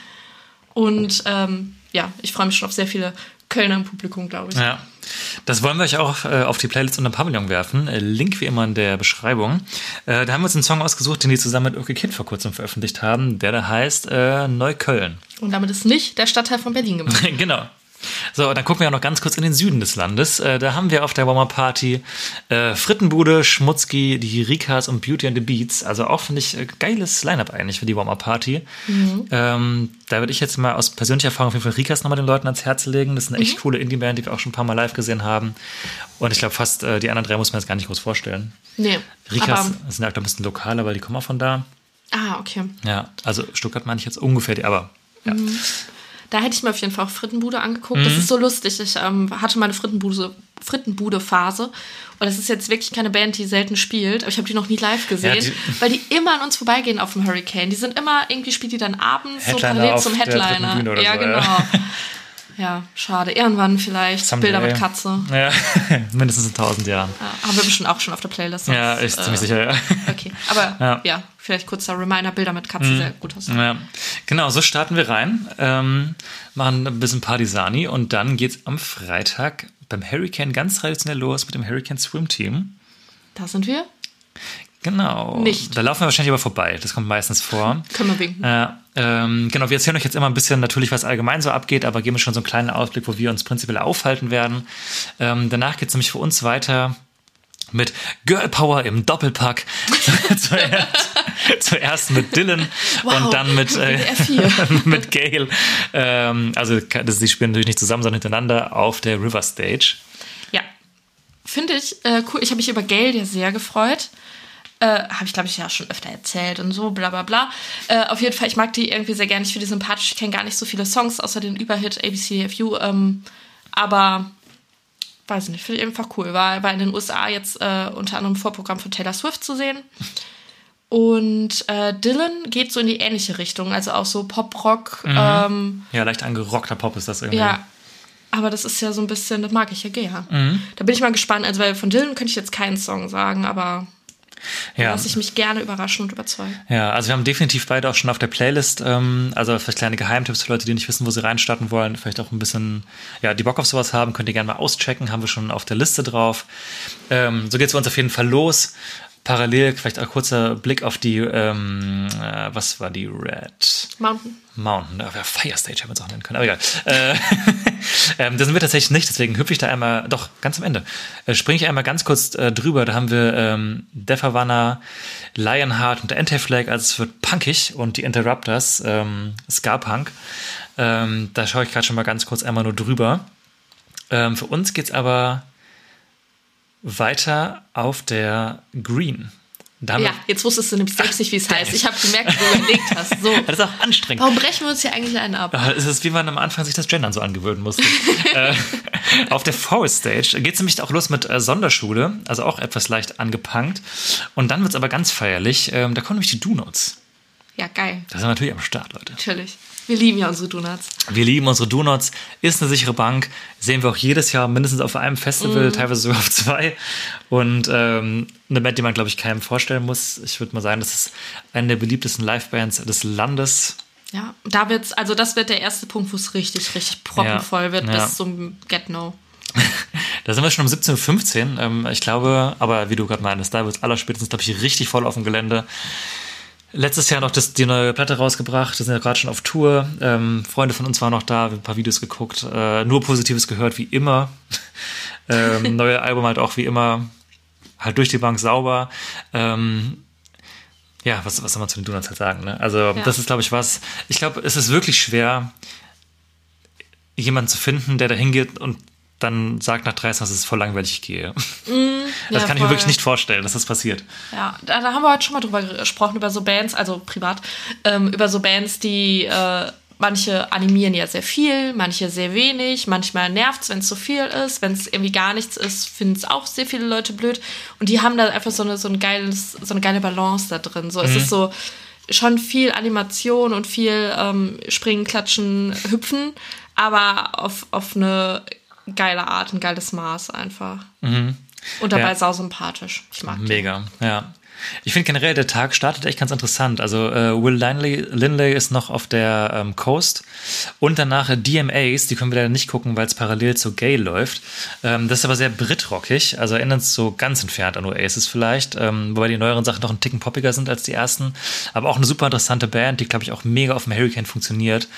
Und ähm, ja, ich freue mich schon auf sehr viele Kölner im Publikum, glaube ich.
Ja. Das wollen wir euch auch äh, auf die Playlist unter Pavillon werfen. Äh, Link wie immer in der Beschreibung. Äh, da haben wir uns einen Song ausgesucht, den die zusammen mit Okay Kid vor kurzem veröffentlicht haben, der da heißt äh, Neukölln.
Und damit ist nicht der Stadtteil von Berlin gemeint.
genau. So, dann gucken wir auch noch ganz kurz in den Süden des Landes. Äh, da haben wir auf der Warmer Party äh, Frittenbude, Schmutzki, die Rikas und Beauty and the Beats. Also auch, finde ich, äh, geiles Line-Up eigentlich für die Warmer Party.
Mhm.
Ähm, da würde ich jetzt mal aus persönlicher Erfahrung auf jeden Fall Rikas nochmal den Leuten ans Herz legen. Das ist eine echt
Mhm.
coole Indie-Band, die wir auch schon ein paar Mal live gesehen haben. Und ich glaube, fast äh, die anderen drei muss man jetzt gar nicht groß vorstellen.
Nee.
Rikas sind ja auch ein bisschen lokaler, weil die kommen auch von da.
ah, okay.
Ja, also Stuttgart meine ich jetzt ungefähr, die, aber ja.
Mhm. Da hätte ich mir auf jeden Fall auch Frittenbude angeguckt. Das
Mhm.
ist so lustig. Ich ähm, hatte meine Frittenbude, Frittenbude-Phase. Und das ist jetzt wirklich keine Band, die selten spielt. Aber ich habe die noch nie live gesehen,
Ja, die-
weil die immer an uns vorbeigehen auf dem Hurricane. Die sind immer, irgendwie spielt die dann abends so
Headliner
parallel
auf
zum Headliner. Ja,
so,
genau.
ja.
Ja, schade. Irgendwann vielleicht.
Someday.
Bilder mit Katze.
ja. mindestens in tausend Jahren.
Ja, haben wir bestimmt auch schon auf der Playlist.
Ja,
sonst,
ich ziemlich
äh,
sicher, ja.
Okay, aber
Ja. Mhm.
ja. vielleicht kurzer Reminder, Bilder mit Katze, sehr gut aus.
Ja, genau, so starten wir rein, ähm, machen ein bisschen Partisani und dann geht's am Freitag beim Hurricane ganz traditionell los mit dem Hurricane Swim Team.
Da sind wir.
Genau.
Nicht.
Da laufen wir wahrscheinlich aber vorbei. Das kommt meistens vor.
Können wir winken.
Äh, ähm, genau, wir erzählen euch jetzt immer ein bisschen natürlich, was allgemein so abgeht, aber geben schon so einen kleinen Ausblick, wo wir uns prinzipiell aufhalten werden. Ähm, danach geht's nämlich für uns weiter mit Girl Power im Doppelpack. zuerst, zuerst mit Dylan
Wow,
und dann mit, äh,
WDR 4.
mit Gail. Ähm, also das, die spielen natürlich nicht zusammen, sondern hintereinander auf der River Stage.
Ja. Finde ich äh, cool. Ich habe mich über Geld ja sehr gefreut. Äh, habe ich, glaube ich, ja schon öfter erzählt und so, bla bla bla. Äh, auf jeden Fall, ich mag die irgendwie sehr gerne. Ich finde die sympathisch. Ich kenne gar nicht so viele Songs, außer den Überhit ABCDFU. Ähm, aber weiß ich nicht, finde ich einfach cool. War, war in den USA jetzt äh, unter anderem Vorprogramm von Taylor Swift zu sehen. Und äh, Dylan geht so in die ähnliche Richtung, also auch so Pop-Rock. Ähm,
Ja, leicht angerockter Pop ist das irgendwie.
ja, aber das ist ja so ein bisschen, das mag ich ja gerne. Da bin ich mal gespannt. Also, weil von Dylan könnte ich jetzt keinen Song sagen, aber
ja.
lasse ich mich gerne überraschen und überzeugen.
Ja, also wir haben definitiv beide auch schon auf der Playlist, ähm, also vielleicht kleine Geheimtipps für Leute, die nicht wissen, wo sie reinstarten wollen, vielleicht auch ein bisschen, ja, die Bock auf sowas haben, könnt ihr gerne mal auschecken, haben wir schon auf der Liste drauf. Ähm, so geht's für uns auf jeden Fall los. Parallel vielleicht auch kurzer Blick auf die, ähm, äh, was war die Red
Mountain.
Mountain, ja, Fire Stage haben wir es auch nennen können, aber egal. Äh, ähm, das sind wir tatsächlich nicht, deswegen hüpfe ich da einmal, doch, ganz am Ende, äh, springe ich einmal ganz kurz äh, drüber. Da haben wir ähm, Def Havana, Lionheart und Anti-Flag, also es wird punkig und die Interrupters, ähm, Ska-Punk. Ähm, da schaue ich gerade schon mal ganz kurz einmal nur drüber. Ähm, für uns geht's aber weiter auf der Green. Da haben
Ja, jetzt wusstest du nämlich selbst nicht, wie es heißt. Ich habe gemerkt, wie du überlegt hast. So.
das ist auch anstrengend.
Warum brechen wir uns hier eigentlich einen ab?
Ah, Es ist wie man am Anfang sich das Gendern so angewöhnen musste. äh, auf der Forest Stage geht es nämlich auch los mit äh, Sonderschule, also auch etwas leicht angepunkt. Und dann wird es aber ganz feierlich. Ähm, da kommen nämlich die Do-Notes.
Ja, geil.
Da sind wir natürlich am Start, Leute.
Natürlich. Wir lieben ja unsere Donuts.
Wir lieben unsere Do-Notes, ist eine sichere Bank. Sehen wir auch jedes Jahr mindestens auf einem Festival, teilweise sogar auf zwei. Und ähm, eine Band, die man, glaube ich, keinem vorstellen muss. Ich würde mal sagen, das ist eine der beliebtesten Livebands des Landes.
Ja, da wird's, also das wird der erste Punkt, wo es richtig, richtig proppenvoll wird,
Ja.
bis zum Get-No.
Da sind wir schon um 17.15 Uhr. Ähm, ich glaube, aber wie du gerade meinst, da wird es allerspätestens, glaube ich, richtig voll auf dem Gelände. Letztes Jahr noch das, die neue Platte rausgebracht. Wir sind ja gerade schon auf Tour. Ähm, Freunde von uns waren noch da, wir haben ein paar Videos geguckt. Äh, nur Positives gehört, wie immer. ähm, neue Album halt auch wie immer. Halt durch die Bank sauber. Ähm, ja, was, was soll man zu den Donuts halt sagen? Ne? Also, das ist, glaube ich, was. Ich glaube, es ist wirklich schwer, jemanden zu finden, der da hingeht und dann sagt nach 30, das ist voll langweilig, ich gehe. das
ja,
kann ich mir wirklich nicht vorstellen, dass das passiert.
Ja, da, da haben wir heute schon mal drüber gesprochen, über so Bands, also privat, ähm, über so Bands, die äh, manche animieren ja sehr viel, manche sehr wenig, manchmal nervt's, wenn es zu viel ist, wenn es irgendwie gar nichts ist, finden es auch sehr viele Leute blöd. Und die haben da einfach so eine, so ein geiles, so eine geile Balance da drin. So, es ist so schon viel Animation und viel ähm, Springen, Klatschen, Hüpfen, aber auf, auf eine geile Art, ein geiles Maß einfach. Und dabei
Ja.
sau sympathisch. Ich mag.
Mega, ja. Ich finde generell, der Tag startet echt ganz interessant. Also äh, Will Linley, Linley ist noch auf der ähm, Coast und danach DMAs, die können wir leider nicht gucken, weil es parallel zu Gay läuft. Ähm, das ist aber sehr britrockig, also erinnert es so ganz entfernt an Oasis vielleicht, ähm, wobei die neueren Sachen noch einen Ticken poppiger sind als die ersten. Aber auch eine super interessante Band, die, glaube ich, auch mega auf dem Hurricane funktioniert.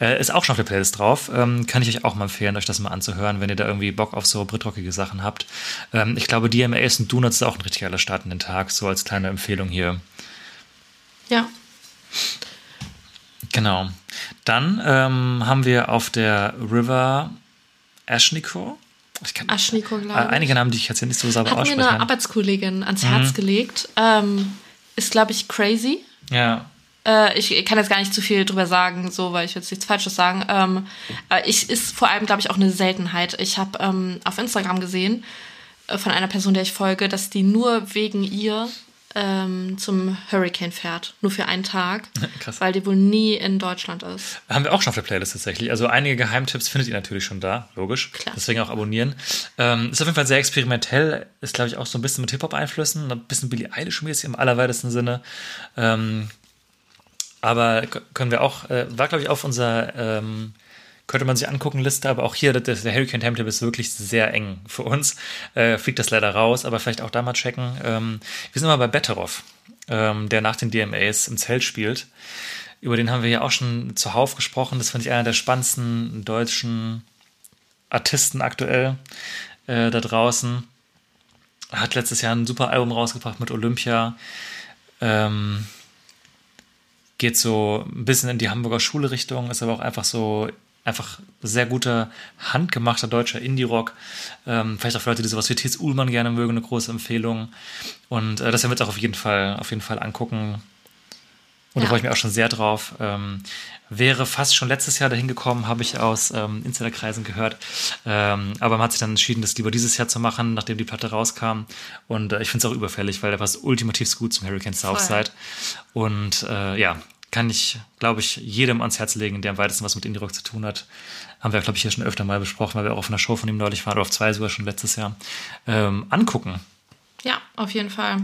Äh, ist auch schon auf der Playlist drauf. Ähm, kann ich euch auch mal empfehlen, euch das mal anzuhören, wenn ihr da irgendwie Bock auf so britrockige Sachen habt. Ähm, ich glaube, DMAs und Donuts ist auch ein richtig geiler Start in den Tag, so als kleine Empfehlung hier.
Ja.
Genau. Dann ähm, haben wir auf der River Ashniko. Ich kann,
Aschniko,
äh,
glaube ich.
einige Namen, die ich jetzt hier nicht so sauber
Hat mir eine. Arbeitskollegin ans Herz gelegt. Ähm, ist, glaube ich, crazy.
Ja.
Äh, ich kann jetzt gar nicht zu viel drüber sagen, so, weil ich jetzt nichts Falsches sagen. Ähm, äh, ich ist vor allem, glaube ich, auch eine Seltenheit. Ich habe ähm, auf Instagram gesehen äh, von einer Person, der ich folge, dass die nur wegen ihr ähm, zum Hurricane fährt. Nur für einen Tag.
Krass.
Weil die wohl nie in Deutschland ist.
Haben wir auch schon auf der Playlist tatsächlich. Also einige Geheimtipps findet ihr natürlich schon da, logisch.
Klar.
Deswegen auch abonnieren. Ähm, ist auf jeden Fall sehr experimentell, ist glaube ich auch so ein bisschen mit Hip-Hop-Einflüssen, ein bisschen Billie Eilish-mäßig im allerweitesten Sinne. Ähm, aber können wir auch, äh, war glaube ich auf unserer, ähm, könnte man sich angucken, Liste, aber auch hier, das, der Hurricane Timetable ist wirklich sehr eng für uns. Äh, fliegt das leider raus, aber vielleicht auch da mal checken. Ähm, wir sind mal bei Betteroff, ähm, der nach den DMAs im Zelt spielt. Über den haben wir ja auch schon zuhauf gesprochen. Das finde ich einer der spannendsten deutschen Artisten aktuell äh, da draußen. Hat letztes Jahr ein super Album rausgebracht mit Olympia. Ähm, geht so ein bisschen in die Hamburger Schule-Richtung, ist aber auch einfach so einfach sehr guter, handgemachter deutscher Indie-Rock. Ähm, vielleicht auch für Leute, die sowas wie T.S. Ullmann gerne mögen, eine große Empfehlung. Und äh, das werden wir uns auch auf jeden Fall, auf jeden Fall angucken. Und da
Ja.
freue ich mich auch schon sehr drauf. Ähm, wäre fast schon letztes Jahr dahin gekommen, habe ich aus ähm, Insiderkreisen gehört. Ähm, aber man hat sich dann entschieden, das lieber dieses Jahr zu machen, nachdem die Platte rauskam. Und äh, ich finde es auch überfällig, weil der passt ultimativ gut zum Hurricane Southside. Und äh, ja, kann ich, glaube ich, jedem ans Herz legen, der am weitesten was mit Indie-Rock zu tun hat. Haben wir, glaube ich, hier schon öfter mal besprochen, weil wir auch auf einer Show von ihm neulich waren, oder auf zwei sogar schon letztes Jahr. Ähm, angucken.
Ja, auf jeden Fall.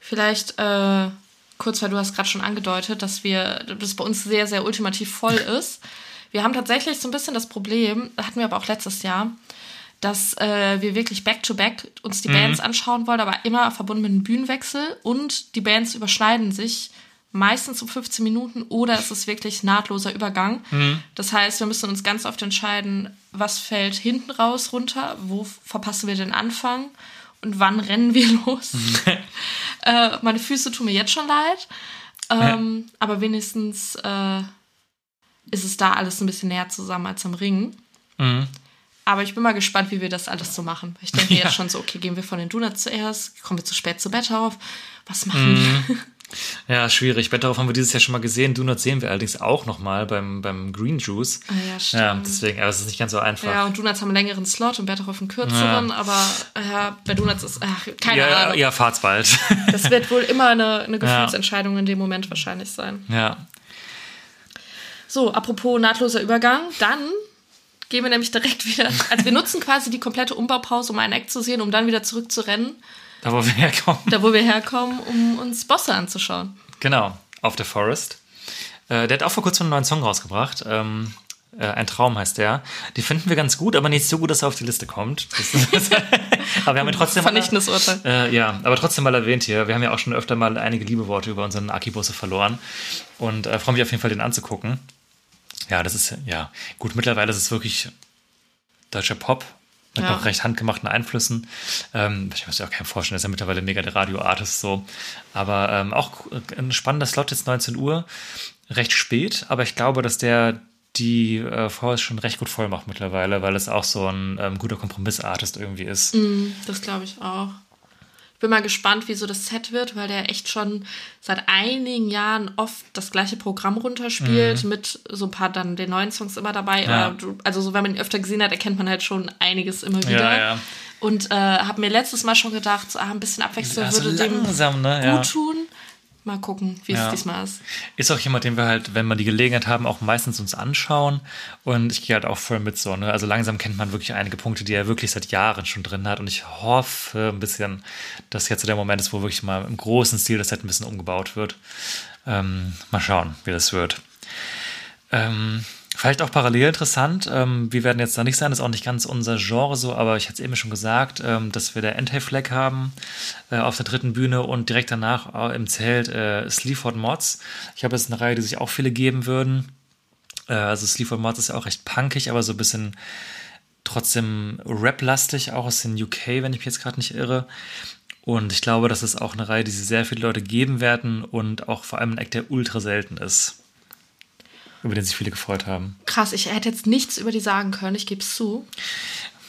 Vielleicht äh, kurz, weil du hast gerade schon angedeutet, dass wir, das bei uns sehr, sehr ultimativ voll ist. Wir haben tatsächlich so ein bisschen das Problem, hatten wir aber auch letztes Jahr, dass äh, wir wirklich back-to-back uns die Bands anschauen wollen, aber immer verbunden mit einem Bühnenwechsel und die Bands überschneiden sich meistens um 15 Minuten oder es ist wirklich nahtloser Übergang. Das heißt, wir müssen uns ganz oft entscheiden, was fällt hinten raus runter, wo verpassen wir den Anfang und wann rennen wir los. äh, meine Füße tun mir jetzt schon leid, ähm, aber wenigstens äh, ist es da alles ein bisschen näher zusammen als am Ring.
Mhm.
Aber ich bin mal gespannt, wie wir das alles so machen. Ich denke
Ja.
jetzt schon so, okay, gehen wir von den Donuts zuerst, kommen wir zu spät zu Bett auf, was machen wir?
Ja, schwierig. Better haben wir dieses Jahr schon mal gesehen. Donuts sehen wir allerdings auch noch mal beim, beim Green Juice.
Ah ja, stimmt.
Ja, deswegen, aber es ist nicht ganz so einfach.
Ja, und Donuts haben einen längeren Slot und auf einen kürzeren, aber ja, bei Donuts ist, ach, keine
ja,
Ahnung.
ja, fahrt's bald.
Das wird wohl immer eine, eine Gefühlsentscheidung in dem Moment wahrscheinlich sein.
ja.
So, apropos nahtloser Übergang, dann gehen wir nämlich direkt wieder, also wir nutzen quasi die komplette Umbaupause, um einen Eck zu sehen, um dann wieder zurückzurennen,
Da, wo wir herkommen.
da wo wir herkommen, um uns Bosse anzuschauen.
Genau, auf The Forest. Äh, der hat auch vor kurzem einen neuen Song rausgebracht. Ähm, äh, ein Traum heißt der. Die finden wir ganz gut, aber nicht so gut, dass er auf die Liste kommt. Aber wir haben ihn trotzdem mal,
Vernichtendes Urteil.
äh, ja, aber trotzdem mal erwähnt hier. Wir haben ja auch schon öfter mal einige Liebeworte über unseren Akibusse verloren und äh, freue mich auf jeden Fall, den anzugucken. Ja, das ist ja gut. Mittlerweile ist es wirklich deutscher Pop mit
Ja.
noch recht handgemachten Einflüssen. Ähm, ich muss mir auch keinem vorstellen, das ist ja mittlerweile mega der Radio-Artist so. Aber ähm, auch ein spannender Slot jetzt 19 Uhr, recht spät, aber ich glaube, dass der die äh, Forest schon recht gut voll macht mittlerweile, weil es auch so ein ähm, guter Kompromiss-Artist irgendwie ist.
Das glaube ich auch. Ich bin mal gespannt, wie so das Set wird, weil der echt schon seit einigen Jahren oft das gleiche Programm runterspielt, mit so ein paar dann den neuen Songs immer dabei.
Mhm. Ja.
Also so, wenn man ihn öfter gesehen hat, erkennt man halt schon einiges immer wieder.
Ja, ja.
Und äh, habe mir letztes Mal schon gedacht, so, ah, ein bisschen Abwechslung würde dem
langsam, ne? Ja.
gut tun. Mal gucken, wie
Ja.
es diesmal ist.
Ist auch jemand, den wir halt, wenn wir die Gelegenheit haben, auch meistens uns anschauen. Und ich gehe halt auch voll mit so. Ne? Also langsam kennt man wirklich einige Punkte, die er wirklich seit Jahren schon drin hat. Und ich hoffe ein bisschen, dass jetzt so der Moment ist, wo wirklich mal im großen Stil das Set ein bisschen umgebaut wird. Ähm, mal schauen, wie das wird. Ähm, vielleicht auch parallel interessant. Ähm, wir werden jetzt da nicht sein, das ist auch nicht ganz unser Genre so, aber ich hatte es eben schon gesagt, ähm, dass wir der Anti-Flag haben äh, auf der dritten Bühne und direkt danach äh, im Zelt äh, Sleaford Mods. Ich habe jetzt eine Reihe, die sich auch viele geben würden. Äh, also Sleaford Mods ist ja auch recht punkig, aber so ein bisschen trotzdem Rap-lastig, auch aus den UK, wenn ich mich jetzt gerade nicht irre. Und ich glaube, das ist auch eine Reihe, die sich sehr viele Leute geben werden und auch vor allem ein Act, der ultra selten ist. Über den sich viele gefreut haben.
Krass, ich hätte jetzt nichts über die sagen können, ich gebe es zu.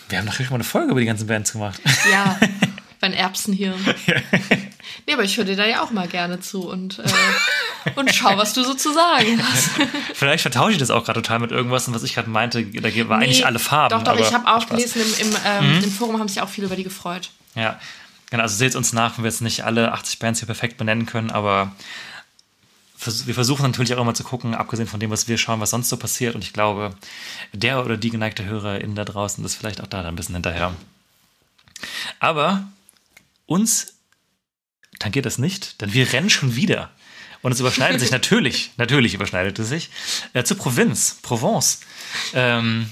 Wir haben nachher schon mal eine Folge über die ganzen Bands gemacht.
Ja, mein Erbsenhirn. Nee, aber ich höre dir da ja auch mal gerne zu und, äh, und schau, was du so zu sagen hast.
Vielleicht vertausche ich das auch gerade total mit irgendwas, und was ich gerade meinte, da war eigentlich
Nee,
alle Farben.
Doch, doch,
aber
ich habe auch.
Mhm.
gelesen, im, im, ähm, im Forum haben sich auch viele über die gefreut.
Ja, genau. Also seht uns nach, wenn wir jetzt nicht alle 80 Bands hier perfekt benennen können, aber wir versuchen natürlich auch immer zu gucken, abgesehen von dem, was wir schauen, was sonst so passiert. Und ich glaube, der oder die geneigte Hörerin da draußen ist vielleicht auch da ein bisschen hinterher. Aber uns tangiert das nicht, denn wir rennen schon wieder. Und es überschneidet sich natürlich, natürlich überschneidet es sich, äh, zur Provinz, Provence. Ähm,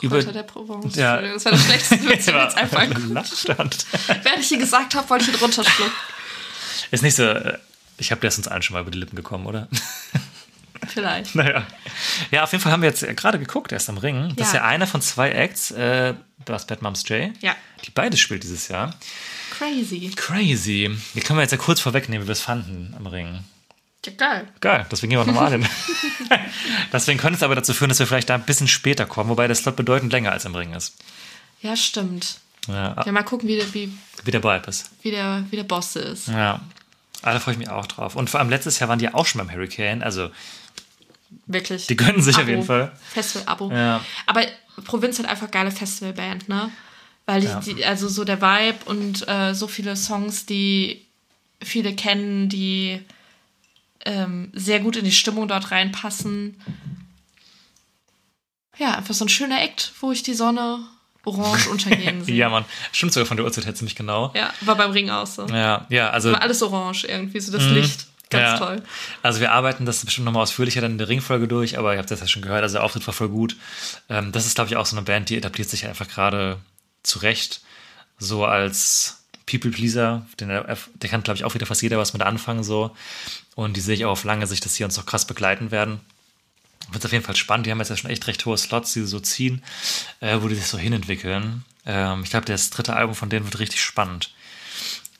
über,
der Provence.
Ja.
Das war der schlechteste Witz, den jetzt einfach. Während ich hier gesagt habe, wollte ich ihn runterschlucken.
Ist nicht so. Ich habe das uns allen schon mal über die Lippen gekommen, oder?
Vielleicht.
naja. Ja, auf jeden Fall haben wir jetzt gerade geguckt, erst am Ring. Das ist
Ja.
ja einer von zwei Acts. Äh, du hast Bad Moms J.
Ja.
Die beides spielt dieses Jahr.
Crazy.
Crazy. Die können wir jetzt ja kurz vorwegnehmen, wie wir es fanden am Ring.
Ja, geil.
Geil, deswegen gehen wir nochmal hin. deswegen könnte es aber dazu führen, dass wir vielleicht da ein bisschen später kommen, wobei der Slot bedeutend länger als im Ring ist.
Ja, stimmt.
Ja,
Ja, mal gucken, wie der, wie,
wie der Vibe ist.
wie der, wie der Boss ist.
Ja. Ah, da freue ich mich auch drauf. Und vor allem letztes Jahr waren die auch schon beim Hurricane. Also,
Wirklich.
die gönnen sich auf
Abo.
jeden Fall.
Festival-Abo.
Ja.
Aber Provinz hat einfach geile Festivalband, ne? Weil
Ja.
die, also so der Vibe und äh, so viele Songs, die viele kennen, die ähm, sehr gut in die Stimmung dort reinpassen. Ja, einfach so ein schöner Act, wo ich die Sonne orange untergehen sehe.
Ja, Mann. Stimmt sogar von der Uhrzeit her ziemlich genau.
Ja, war beim Ring auch so.
Ja, ja, also.
War alles orange irgendwie, so das Licht. Ganz
ja.
toll.
Also wir arbeiten das bestimmt nochmal ausführlicher dann in der Ringfolge durch, aber ihr habt das ja schon gehört, also der Auftritt war voll gut. Ähm, das ist, glaube ich, auch so eine Band, die etabliert sich einfach gerade zurecht, so als People-Pleaser, den, der kann, glaube ich, auch wieder fast jeder was mit anfangen, so. Und die sehe ich auch auf lange Sicht, dass die uns noch krass begleiten werden. Wird auf jeden Fall spannend. Die haben jetzt ja schon echt recht hohe Slots, die sie so ziehen, äh, wo die sich so hinentwickeln. Ähm, ich glaube, das dritte Album von denen wird richtig spannend,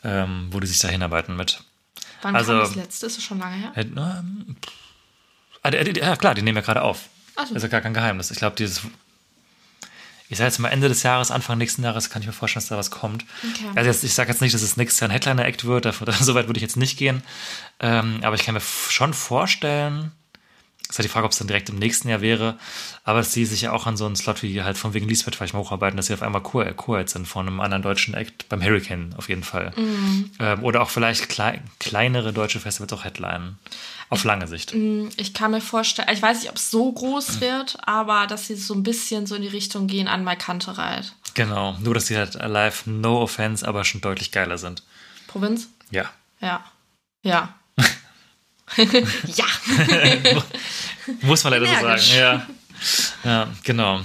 ähm, wo die sich da hinarbeiten mit.
Wann
Also-
kam das letzte? Ist es schon lange her?
Äh, die- Ja, klar, die nehmen wir gerade auf.
Ach so.
Das ist ja gar kein Geheimnis. Ich glaube, dieses. Ich sage jetzt mal Ende des Jahres, Anfang nächsten Jahres kann ich mir vorstellen, dass da was kommt.
Okay.
Also jetzt, ich sage jetzt nicht, dass es nächstes Jahr ein Headliner-Act wird, dafür, so weit würde ich jetzt nicht gehen. Ähm, aber ich kann mir schon vorstellen, ist halt die Frage, ob es dann direkt im nächsten Jahr wäre, aber dass die sich ja auch an so einen Slot wie halt von wegen Lisbeth vielleicht mal hocharbeiten, dass sie auf einmal Co- Co-Heads sind von einem anderen deutschen Act, beim Hurricane auf jeden Fall.
Mhm.
Ähm, oder auch vielleicht klei kleinere deutsche Festivals auch Headlinen. Auf lange Sicht.
Ich kann mir vorstellen, ich weiß nicht, ob es so groß wird, aber dass sie so ein bisschen so in die Richtung gehen an My Kantereit.
Genau. Nur, dass die halt live, no offense, aber schon deutlich geiler sind.
Provinz?
Ja.
Ja. Ja. ja.
Muss man leider so
Energisch.
sagen. Ja. Ja, genau.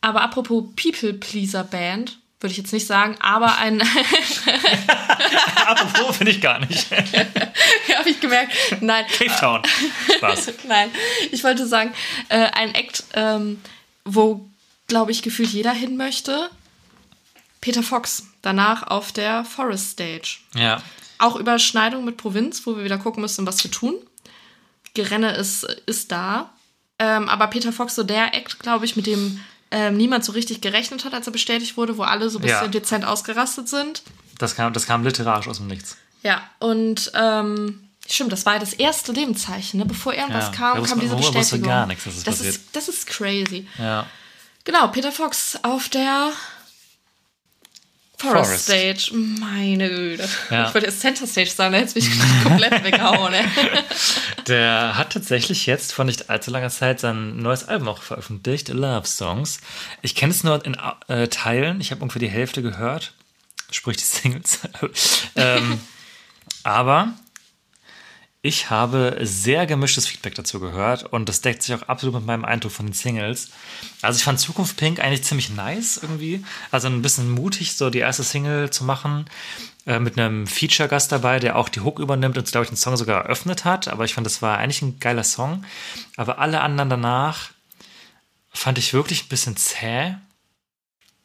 Aber apropos People-Pleaser-Band, würde ich jetzt nicht sagen, aber ein,
Apropos finde ich gar nicht.
habe ich gemerkt, nein,
Cape Town. Spaß.
nein, ich wollte sagen, äh, ein Act, ähm, wo, glaube ich, gefühlt jeder hin möchte. Peter Fox, danach auf der Forest Stage.
Ja.
Auch Überschneidung mit Provinz, wo wir wieder gucken müssen, was wir tun. Gerenne ist, ist da. Ähm, aber Peter Fox, so der Act, glaube ich, mit dem ähm, niemand so richtig gerechnet hat, als er bestätigt wurde, wo alle so ein bisschen
Ja.
dezent ausgerastet sind.
Das kam, das kam literarisch aus dem Nichts.
Ja, und ähm, stimmt, das war ja das erste Lebenszeichen, ne? Bevor irgendwas
Ja,
kam,
wusste
kam diese Bestätigung.
gar nichts, dass es
das ist, das ist crazy.
Ja.
Genau, Peter Fox auf der Forest,
Forest.
Stage. Meine Güte.
Ja.
Ich wollte jetzt Center Stage sagen, da hätte mich komplett weggehauen. Ey.
Der hat tatsächlich jetzt vor nicht allzu langer Zeit sein neues Album auch veröffentlicht, Love Songs. Ich kenne es nur in äh, Teilen. Ich habe ungefähr die Hälfte gehört. Sprich die Singles. ähm, aber ich habe sehr gemischtes Feedback dazu gehört und das deckt sich auch absolut mit meinem Eindruck von den Singles. Also ich fand Zukunft Pink eigentlich ziemlich nice irgendwie. Also ein bisschen mutig, so die erste Single zu machen äh, mit einem Feature-Gast dabei, der auch die Hook übernimmt und, glaube ich, den Song sogar eröffnet hat. Aber ich fand, das war eigentlich ein geiler Song. Aber alle anderen danach fand ich wirklich ein bisschen zäh.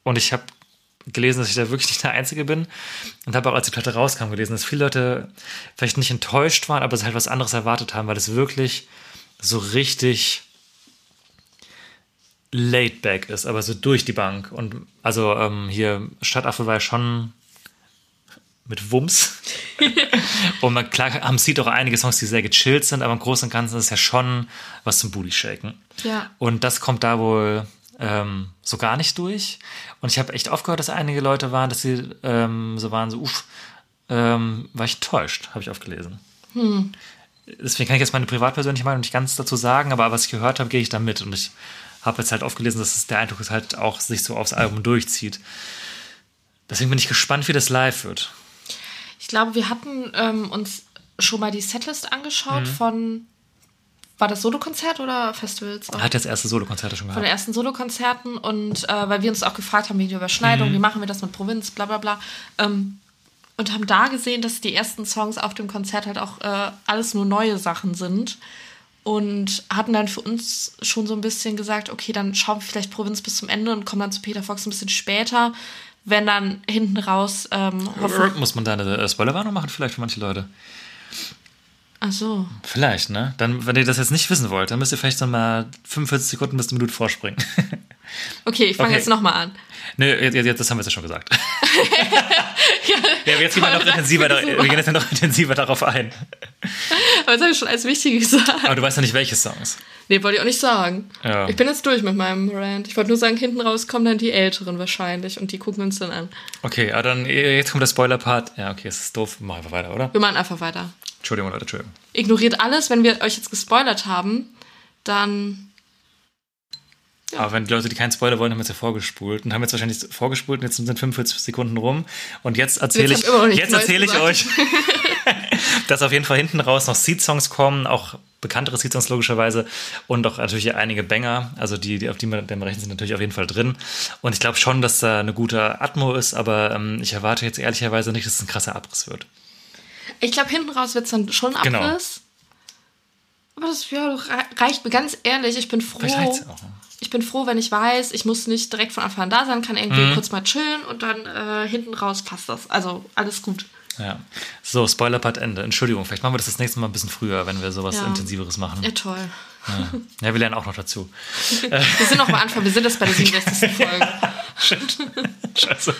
Und ich habe gelesen, dass ich da wirklich nicht der Einzige bin. Und habe auch, als die Platte rauskam, gelesen, dass viele Leute vielleicht nicht enttäuscht waren, aber es halt was anderes erwartet haben, weil es wirklich so richtig laid back ist, aber so durch die Bank. Und also ähm, hier Stadtaffe war ja schon mit Wumms. und man, klar haben sieht auch einige Songs, die sehr gechillt sind, aber im Großen und Ganzen ist es ja schon was zum Booty shaken.
Ja.
Und das kommt da wohl ähm, so gar nicht durch. Und ich habe echt aufgehört, dass einige Leute waren, dass sie ähm, so waren, so, uff, ähm, war ich enttäuscht, habe ich aufgelesen. Deswegen kann ich jetzt meine privatpersönliche Meinung nicht ganz dazu sagen, aber was ich gehört habe, gehe ich da mit. Und ich habe jetzt halt aufgelesen, dass es der Eindruck ist, halt auch sich so aufs Album durchzieht. Deswegen bin ich gespannt, wie das live wird.
Ich glaube, wir hatten ähm, uns schon mal die Setlist angeschaut
Mhm.
von. War das Solokonzert oder Festivals? auch?
Hat jetzt erste Solokonzerte schon
von
gehabt.
den ersten Solokonzerten und äh, weil wir uns auch gefragt haben wegen der Überschneidung, wie machen wir das mit Provinz, bla bla bla. Ähm, und haben da gesehen, dass die ersten Songs auf dem Konzert halt auch äh, alles nur neue Sachen sind. Und hatten dann für uns schon so ein bisschen gesagt, okay, dann schauen wir vielleicht Provinz bis zum Ende und kommen dann zu Peter Fox ein bisschen später, wenn dann hinten raus ähm.
Muss man da eine äh, Spoilerwarnung machen, vielleicht für manche Leute?
Ach so.
Vielleicht, ne? Dann, wenn ihr das jetzt nicht wissen wollt, dann müsst ihr vielleicht noch mal 45 Sekunden bis eine Minute vorspringen.
Okay, ich fange
Okay.
jetzt nochmal an.
Nö, jetzt, jetzt, das haben wir jetzt ja schon gesagt. ja, aber jetzt gehen wir noch intensiver, da, wir gehen jetzt noch intensiver darauf ein.
Aber jetzt habe ich schon als wichtig gesagt.
Aber du weißt ja nicht, welche Songs.
Nee, wollte ich auch nicht sagen.
Ja.
Ich bin jetzt durch mit meinem Rant. Ich wollte nur sagen, hinten raus kommen dann die Älteren wahrscheinlich und die gucken uns dann an.
Okay, aber dann, jetzt kommt der Spoiler-Part. Ja, okay, es ist doof. Machen wir weiter, oder?
Wir machen einfach weiter.
Entschuldigung, Leute, Entschuldigung.
Ignoriert alles, wenn wir euch jetzt gespoilert haben, dann.
Aber wenn die Leute, die keinen Spoiler wollen, haben jetzt ja vorgespult und haben jetzt wahrscheinlich vorgespult und jetzt sind 45 Sekunden rum. Und jetzt erzähle ich, jetzt erzähle ich euch, dass auf jeden Fall hinten raus noch Seed-Songs kommen, auch bekanntere Seed-Songs logischerweise und auch natürlich einige Banger, also die, die auf die man, der man rechnet, sind natürlich auf jeden Fall drin. Und ich glaube schon, dass da eine gute Atmo ist, aber ähm, ich erwarte jetzt ehrlicherweise nicht, dass es ein krasser Abriss wird.
Ich glaube, hinten raus wird es dann schon
Genau.
Abriss. Aber das ja, reicht mir ganz ehrlich. Ich bin froh.
Auch. ne?
Ich bin froh, wenn ich weiß, ich muss nicht direkt von Anfang an da sein, kann irgendwie
Mhm.
kurz mal chillen und dann äh, hinten raus passt das. Also alles gut.
Ja. So, Spoiler-Part Ende. Entschuldigung, vielleicht machen wir das das nächste Mal ein bisschen früher, wenn wir sowas
Ja.
Intensiveres machen.
Ja, toll.
Ja, wir lernen auch noch dazu.
Wir sind noch am Anfang, wir sind jetzt bei der 67. Folge.
Scheiße.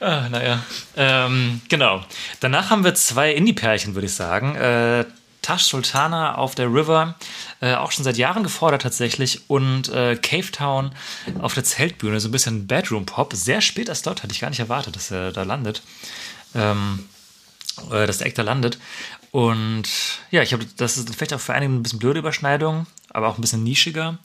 ah, naja. Ähm, genau. Danach haben wir zwei Indie-Pärchen, würde ich sagen. Äh, Tash Sultana auf der River, äh, auch schon seit Jahren gefordert tatsächlich. Und äh, Cave Town auf der Zeltbühne, so ein bisschen Bedroom-Pop. Sehr spät erst dort, hatte ich gar nicht erwartet, dass er da landet. Ähm, äh, dass der Actor landet. Und ja, ich habe, das ist vielleicht auch für einige ein bisschen blöde Überschneidung, aber auch ein bisschen nischiger.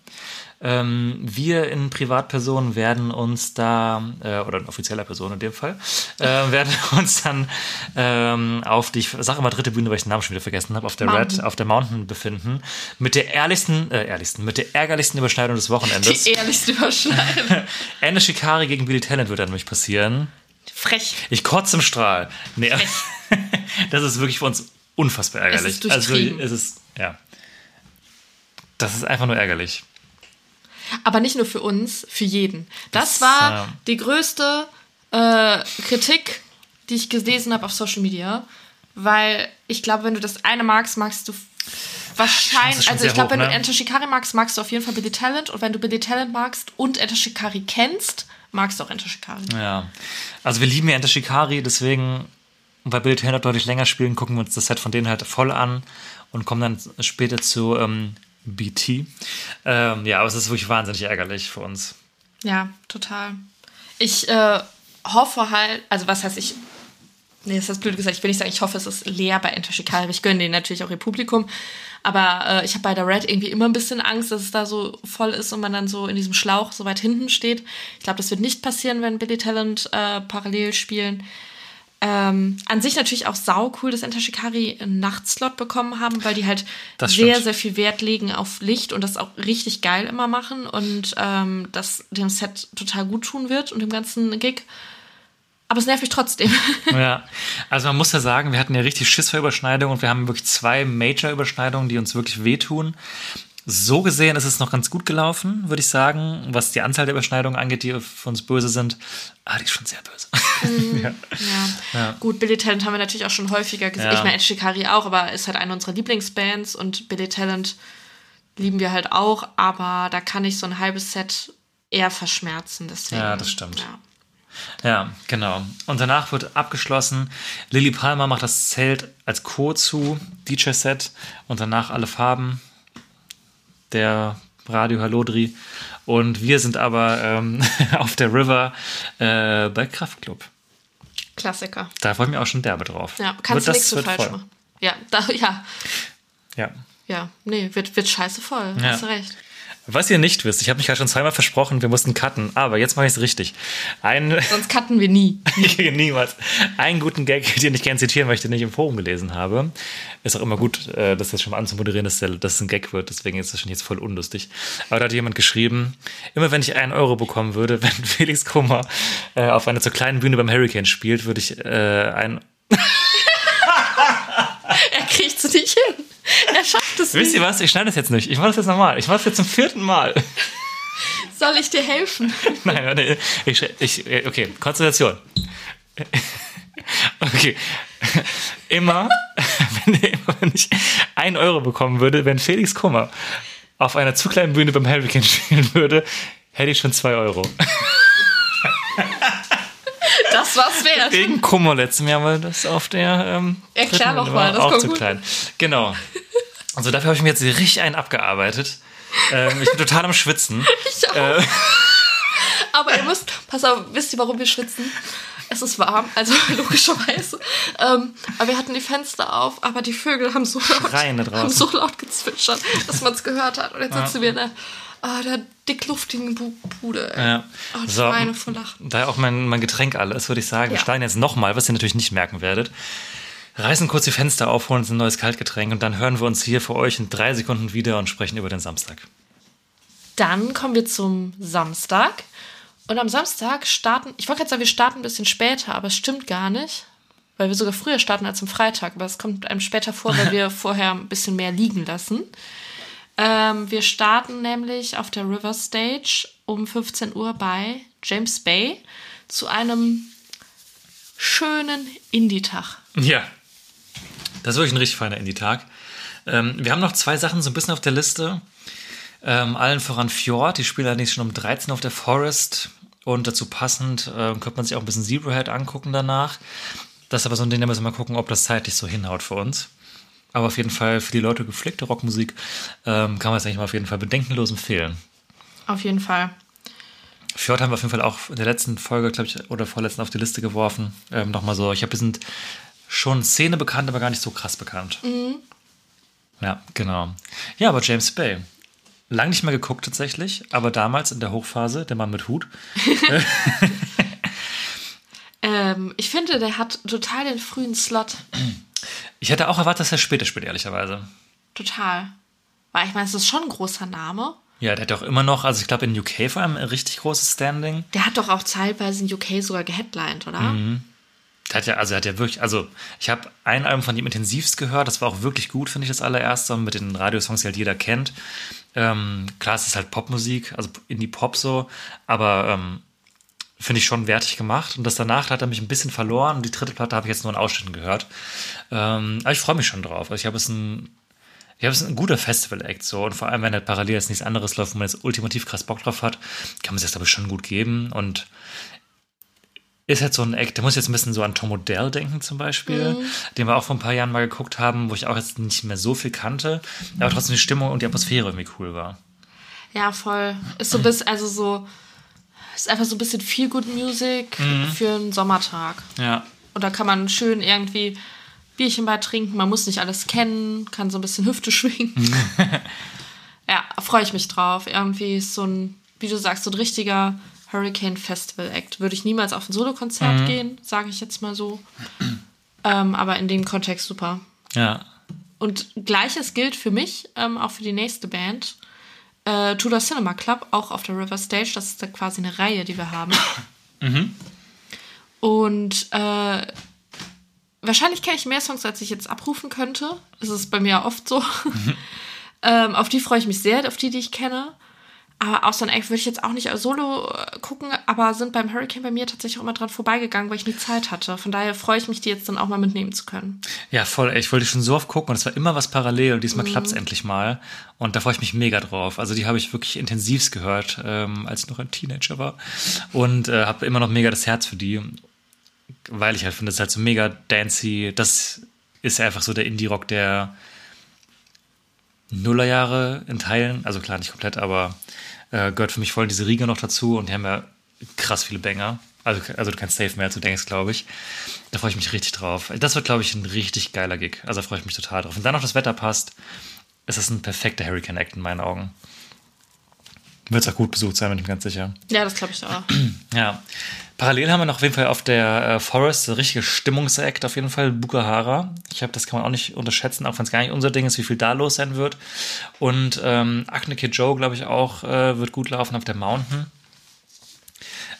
Ähm, wir in Privatpersonen werden uns da, äh, oder in offizieller Person in dem Fall, äh, werden uns dann ähm, auf die, ich sage immer dritte Bühne, weil ich den Namen schon wieder vergessen habe, auf der Red, auf der Mountain befinden, mit der ehrlichsten, äh, ehrlichsten, mit der ärgerlichsten Überschneidung des Wochenendes.
Die ehrlichste Überschneidung.
Anna Shikari gegen Billy Talent wird dann nämlich passieren.
Frech.
Ich kotze im Strahl. Nee, das ist wirklich für uns unfassbar ärgerlich.
ist durchtrieben.
also es ist, ja. Das ist einfach nur ärgerlich.
Aber nicht nur für uns, für jeden. Das,
Das,
war die größte äh, Kritik, die ich gelesen habe auf Social Media. Weil ich glaube, wenn du das eine magst, magst du wahrscheinlich. Also ich glaube, wenn du
ne?
Enter Shikari magst, magst du auf jeden Fall Billy Talent. Und wenn du Billy Talent magst und Enter Shikari kennst, magst du auch Enter Shikari.
Ja. Also wir lieben ja Enter Shikari, deswegen, weil Billy Talent deutlich länger spielen, gucken wir uns das Set von denen halt voll an und kommen dann später zu ähm, BT. Ähm, ja, aber es ist wirklich wahnsinnig ärgerlich für uns.
Ja, total. Ich äh, hoffe halt, also was heißt ich, nee, das ist blöd gesagt, ich will nicht sagen, ich hoffe, es ist leer bei Enter Shikari. Ich gönne denen natürlich auch ihr Publikum. Aber äh, ich habe bei der Red irgendwie immer ein bisschen Angst, dass es da so voll ist und man dann so in diesem Schlauch so weit hinten steht. Ich glaube, das wird nicht passieren, wenn Billy Talent äh, parallel spielen. Ähm, an sich natürlich auch sau cool, dass Enter Shikari einen Nachtslot bekommen haben, weil die halt sehr, sehr viel Wert legen auf Licht und das auch richtig geil immer machen und ähm, das dem Set total gut tun wird und dem ganzen Gig. Aber es nervt mich trotzdem.
Ja, also man muss ja sagen, wir hatten ja richtig Schiss vor Überschneidungen und wir haben wirklich zwei Major-Überschneidungen, die uns wirklich wehtun. So gesehen ist es noch ganz gut gelaufen, würde ich sagen, was die Anzahl der Überschneidungen angeht, die für uns böse sind. Ah, die ist schon sehr böse. ja.
Ja. Gut, Billy Talent haben wir natürlich auch schon häufiger gesehen.
Ja.
Ich meine, Shikari auch, aber ist halt eine unserer Lieblingsbands und Billy Talent lieben wir halt auch, aber da kann ich so ein halbes Set eher verschmerzen. Deswegen,
Ja, das stimmt.
Ja.
Ja, genau. Und danach wird abgeschlossen. Lily Palmer macht das Zelt als Co. zu, DJ-Set und danach alle Farben der Radio Hallodri. Und wir sind aber ähm, auf der River äh, bei Kraftklub.
Klassiker.
Da freue ich mich auch schon derbe drauf.
Ja, kannst du nichts so falsch
voll.
machen. Ja, da, ja,
Ja.
ja, nee, wird, wird scheiße voll.
Ja.
Hast du recht.
Was ihr nicht wisst, ich habe mich gerade schon zweimal versprochen, wir mussten cutten, aber jetzt mache ich es richtig. Ein,
Sonst cutten wir nie.
niemals. Einen guten Gag, den ich gerne zitieren möchte, den ich im Forum gelesen habe. Ist auch immer gut, äh, das jetzt schon mal anzumoderieren, dass, es ein Gag wird, deswegen ist das schon jetzt voll unlustig. Aber da hat jemand geschrieben, immer wenn ich einen Euro bekommen würde, wenn Felix Kummer äh, auf einer zu kleinen Bühne beim Hurricane spielt, würde ich äh, ein
Er kriegt es nicht hin. Er schafft es
Wisst ihr was? Ich schneide das jetzt nicht. Ich mache das jetzt nochmal. Ich mache das jetzt zum vierten Mal.
Soll ich dir helfen?
Nein, warte, ich, ich, äh, okay, Konzentration. Okay. Immer, wenn, immer, wenn ich einen Euro bekommen würde, wenn Felix Kummer auf einer zu kleinen Bühne beim Hurricane spielen würde, hätte ich schon zwei Euro.
Das war's wert.
Wegen Kummer letztem Jahr, weil das auf der ähm,
Erklär
dritten
doch
Runde
mal,
war
das
auch
kommt
zu
gut.
klein. Genau. Also dafür habe ich mir jetzt richtig einen abgearbeitet. Ähm, ich bin total am Schwitzen.
Ich auch. Aber ihr müsst, pass auf, wisst ihr, warum wir schwitzen? Es ist warm, also logischerweise. Ähm, aber wir hatten die Fenster auf, aber die Vögel haben so laut, haben so laut gezwitschert, dass man es gehört hat. Und jetzt sitzen wir in der, ah, der dickluftigen Bu Bude. Ey.
Ja.
Oh, die
So.
Vor Lachen.
Da auch mein, mein Getränk alle ist, würde ich sagen, wir
Ja.
steigen jetzt nochmal, was ihr natürlich nicht merken werdet. Reißen kurz die Fenster auf, holen uns ein neues Kaltgetränk und dann hören wir uns hier für euch in drei Sekunden wieder und sprechen über den Samstag.
Dann kommen wir zum Samstag. Und am Samstag starten, ich wollte gerade sagen, wir starten ein bisschen später, aber es stimmt gar nicht. Weil wir sogar früher starten als am Freitag. Aber es kommt einem später vor, weil wir vorher ein bisschen mehr liegen lassen. Ähm, wir starten nämlich auf der River Stage um 15 Uhr bei James Bay zu einem schönen Indie-Tag.
Ja, das ist wirklich ein richtig feiner Indie-Tag. Ähm, wir haben noch zwei Sachen so ein bisschen auf der Liste. Ähm, allen voran Fjord, die spielen allerdings schon um 13 auf der Forest. Und dazu passend äh, könnte man sich auch ein bisschen Zebrahead angucken danach. Das ist aber so ein Ding, da müssen wir mal gucken, ob das zeitlich so hinhaut für uns. Aber auf jeden Fall für die Leute gepflegte Rockmusik ähm, kann man es eigentlich mal auf jeden Fall bedenkenlos empfehlen.
Auf jeden Fall.
Fjord haben wir auf jeden Fall auch in der letzten Folge, glaube ich, oder vorletzten auf die Liste geworfen. Ähm, Nochmal so, ich habe, wir sind schon Szene bekannt, aber gar nicht so krass bekannt. Ja, genau. Ja, aber James Bay. Lang nicht mehr geguckt tatsächlich, aber damals in der Hochphase, der Mann mit Hut.
Ähm, ich finde, der hat total den frühen Slot.
Ich hätte auch erwartet, dass er später spielt, ehrlicherweise.
Total. Weil ich meine, es ist schon ein großer Name.
Ja, der hat auch immer noch, also ich glaube in UK vor allem ein richtig großes Standing.
Der hat doch auch zeitweise in UK sogar geheadlined, oder?
Mhm. Der hat ja, also hat ja wirklich, also ich habe ein Album von ihm intensivst gehört, das war auch wirklich gut, finde ich, das allererste, mit den Radiosongs, die halt jeder kennt. Ähm, klar, es ist halt Popmusik, also Indie-Pop so, aber ähm, finde ich schon wertig gemacht. Und das danach hat er mich ein bisschen verloren. Und die dritte Platte habe ich jetzt nur in Ausschnitten gehört. Ähm, aber ich freue mich schon drauf. Also ich habe es ein, habe es ein guter Festival-Act so. Und vor allem, wenn halt parallel jetzt nichts anderes läuft, wo man jetzt ultimativ krass Bock drauf hat, kann man sich das, glaube ich, schon gut geben. Und ist halt so ein Act, der muss jetzt ein bisschen so an Tom Odell denken zum Beispiel, den wir auch vor ein paar Jahren mal geguckt haben, wo ich auch jetzt nicht mehr so viel kannte, aber trotzdem die Stimmung und die Atmosphäre irgendwie cool war.
Ja, voll. Ist so bis, also so, ist einfach so ein bisschen viel Good Music
Mhm.
für einen Sommertag.
Ja.
Und da kann man schön irgendwie Bierchen bei trinken. Man muss nicht alles kennen, kann so ein bisschen Hüfte schwingen. ja, freue ich mich drauf. Irgendwie ist so ein, wie du sagst, so ein richtiger Hurricane Festival Act. Würde ich niemals auf ein Solokonzert
Mhm.
gehen, sage ich jetzt mal so. ähm, aber in dem Kontext super.
Ja.
Und gleiches gilt für mich, ähm, auch für die nächste Band. Äh, Tudor Cinema Club, auch auf der River Stage. Das ist da quasi eine Reihe, die wir haben. Und äh, wahrscheinlich kenne ich mehr Songs, als ich jetzt abrufen könnte. Das ist bei mir oft so. ähm, auf die freue ich mich sehr, auf die, die ich kenne. Aber so Act würde ich jetzt auch nicht solo äh, gucken, aber sind beim Hurricane bei mir tatsächlich auch immer dran vorbeigegangen, weil ich nie Zeit hatte. Von daher freue ich mich, die jetzt dann auch mal mitnehmen zu können.
Ja, voll. ey. Ich wollte schon so oft gucken und es war immer was parallel und diesmal
Mhm.
klappt's endlich mal. Und da freue ich mich mega drauf. Also die habe ich wirklich intensivst gehört, ähm, als ich noch ein Teenager war. Und äh, habe immer noch mega das Herz für die, weil ich halt finde, es ist halt so mega dancy. Das ist einfach so der Indie-Rock der Nullerjahre in Teilen. Also klar, nicht komplett, aber äh, gehört für mich voll diese Riege noch dazu und die haben ja krass viele Banger. Also, also du kannst safe mehr, als du denkst, glaube ich. Da freue ich mich richtig drauf. Das wird, glaube ich, ein richtig geiler Gig. Also da freue ich mich total drauf. Wenn dann noch das Wetter passt, ist das ein perfekter Hurricane Act in meinen Augen. Wird es auch gut besucht sein, bin ich mir ganz sicher.
Ja, das glaube ich auch.
Ja. Parallel haben wir noch auf jeden Fall auf der äh, Forest ein richtige Stimmungsakt auf jeden Fall, Bukahara. Ich habe, das kann man auch nicht unterschätzen, auch wenn es gar nicht unser Ding ist, wie viel da los sein wird. Und ähm, Acne Kid Joe, glaube ich, auch äh, wird gut laufen auf der Mountain.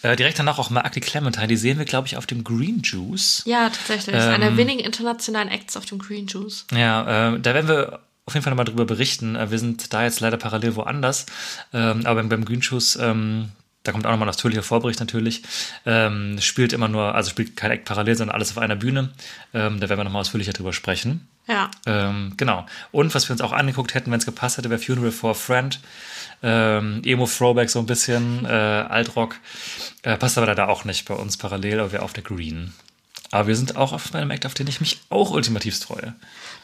Äh, direkt danach auch mal Acne Clementine, die sehen wir, glaube ich, auf dem Green Juice.
Ja, tatsächlich.
Ähm,
Einer der wenigen internationalen Acts auf dem Green Juice.
Ja, äh, da werden wir auf jeden Fall nochmal drüber berichten. Äh, wir sind da jetzt leider parallel woanders. Ähm, aber beim, Shoes, ähm, da kommt auch nochmal ein ausführlicher Vorbericht natürlich. Ähm, spielt immer nur, also spielt kein Act parallel, sondern alles auf einer Bühne. Ähm, da werden wir nochmal ausführlicher drüber sprechen.
Ja.
Ähm, genau. Und was wir uns auch angeguckt hätten, wenn es gepasst hätte, wäre Funeral for a Friend. Ähm, Emo-Throwback so ein bisschen, äh, Altrock. Äh, passt aber leider auch nicht bei uns parallel, aber wir auf der Green. Aber wir sind auch auf einem Act, auf den ich mich auch ultimativst freue.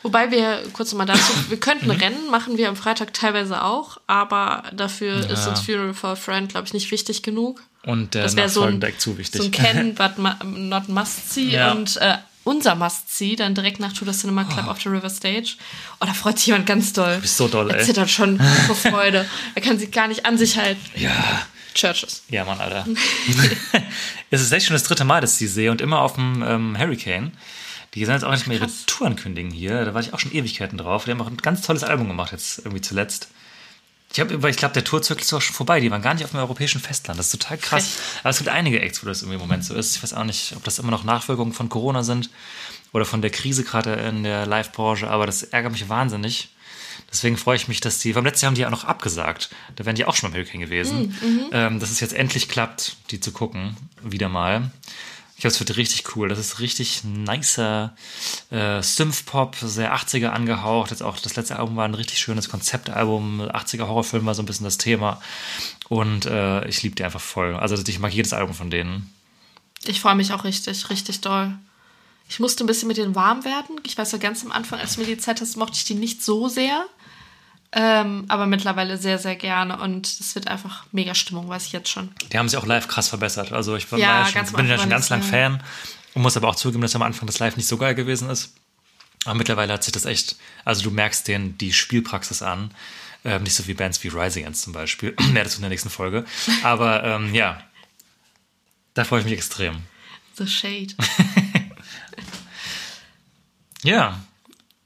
Wobei wir, kurz nochmal dazu, wir könnten
Mhm.
Rennen, machen wir am Freitag teilweise auch, aber dafür ist
Ja.
uns Funeral for a Friend, glaube ich, nicht wichtig genug.
Und der
Das wäre so ein,
zu wichtig.
so ein Can, but not must see.
Ja.
Und äh, unser Must see dann direkt nach To the Cinema Club auf der River Stage. Oh, da freut sich jemand ganz doll.
bist so doll,
Er
ey.
zittert schon vor Freude. Er kann sich gar nicht an sich halten.
Ja.
Churches.
Ja, Mann, Alter. es ist echt schon das dritte Mal, dass ich sie sehe und immer auf dem ähm, Hurricane. Die sollen jetzt auch nicht mehr ihre. Tour ankündigen hier. Da war ich auch schon Ewigkeiten drauf. Die haben auch ein ganz tolles Album gemacht jetzt irgendwie zuletzt. Ich, hab, ich glaube, der Tourzirkel ist auch schon vorbei. Die waren gar nicht auf dem europäischen Festland. Das ist total krass.
Frech.
Aber es gibt einige Acts, wo das irgendwie im Moment so ist. Ich weiß auch nicht, ob das immer noch Nachwirkungen von Corona sind oder von der Krise gerade in der Live-Branche. Aber das ärgert mich wahnsinnig. Deswegen freue ich mich, dass die, beim letzten Jahr haben die ja auch noch abgesagt. Da wären die auch schon beim Hurricane gewesen. Ähm, dass es jetzt endlich klappt, die zu gucken. Wieder mal. Ich glaube, es wird richtig cool. Das ist richtig nicer äh, Synth-Pop, sehr 80er angehaucht. Jetzt auch das letzte Album war ein richtig schönes Konzeptalbum. 80er Horrorfilm war so ein bisschen das Thema. Und äh, ich liebe die einfach voll. Also ich mag jedes Album von denen.
Ich freue mich auch richtig, richtig doll. Ich musste ein bisschen mit denen warm werden. Ich weiß ja ganz am Anfang, als du mir die Zeit hast, mochte ich die nicht so sehr. Ähm, aber mittlerweile sehr, sehr gerne. Und es wird einfach mega Stimmung, weiß ich jetzt schon.
Die haben sich auch live krass verbessert. Also ich
Ja,
ja schon, bin ja schon ganz lang Fan und muss aber auch zugeben, dass am Anfang das Live nicht so geil gewesen ist. Aber mittlerweile hat sich das echt, also du merkst denen die Spielpraxis an. Ähm, nicht so wie Bands wie Rising Against zum Beispiel. Mehr dazu in der nächsten Folge. Aber ähm, ja, da freue ich mich extrem.
The Shade.
Ja,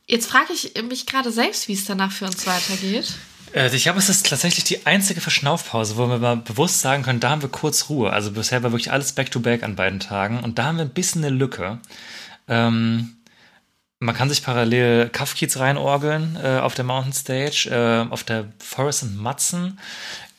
Jetzt frage ich mich gerade selbst, wie es danach für uns weitergeht.
Äh, Ich glaube, es ist tatsächlich die einzige Verschnaufpause, wo wir mal bewusst sagen können, da haben wir kurz Ruhe. Also bisher war wirklich alles back-to-back an beiden Tagen und da haben wir ein bisschen eine Lücke. Ähm, man kann sich parallel Kafkiez reinorgeln äh, auf der Mountain Stage, äh, auf der Forest and Matzen.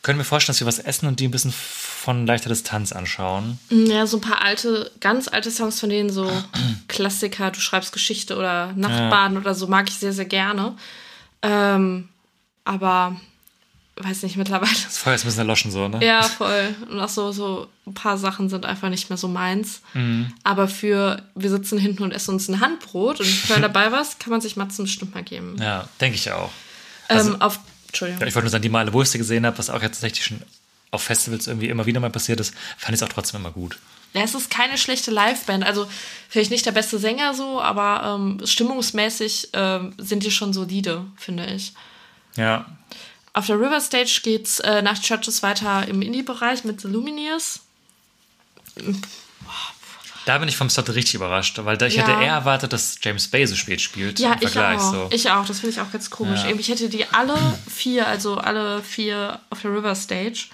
Können wir vorstellen, dass wir was essen und die ein bisschen von leichter Distanz anschauen.
Ja, so ein paar alte, ganz alte Songs von denen, so Klassiker, du schreibst Geschichte oder Nachtbaden oder so, mag ich sehr, sehr gerne. Ähm, aber weiß nicht, mittlerweile.
Das Feuer ist ein bisschen erloschen so, ne?
Ja, voll. Und auch so, so ein paar Sachen sind einfach nicht mehr so meins. Aber für, wir sitzen hinten und essen uns ein Handbrot und hören dabei was, kann man sich Matzen bestimmt mal geben.
Ja, denke ich auch. Also-
ähm, auf, Entschuldigung.
Ja, ich wollte nur sagen, die Male, wo ich sie gesehen habe, was auch jetzt tatsächlich schon auf Festivals irgendwie immer wieder mal passiert ist, fand ich es auch trotzdem immer gut.
Ja, es ist keine schlechte Liveband. Also vielleicht nicht der beste Sänger so, aber ähm, stimmungsmäßig ähm, sind die schon solide, finde ich.
Ja.
Auf der River Stage geht's äh, nach Churches weiter im Indie-Bereich mit The Lumineers.
Da bin ich vom Slot richtig überrascht, weil da ich
Ja.
hätte eher erwartet, dass James Bay so spät spielt
Ja,
im
ich
Vergleich.
auch.
So.
Ich auch. Das finde ich auch ganz komisch.
Ja.
Ich hätte die alle vier, also alle vier auf der River Stage,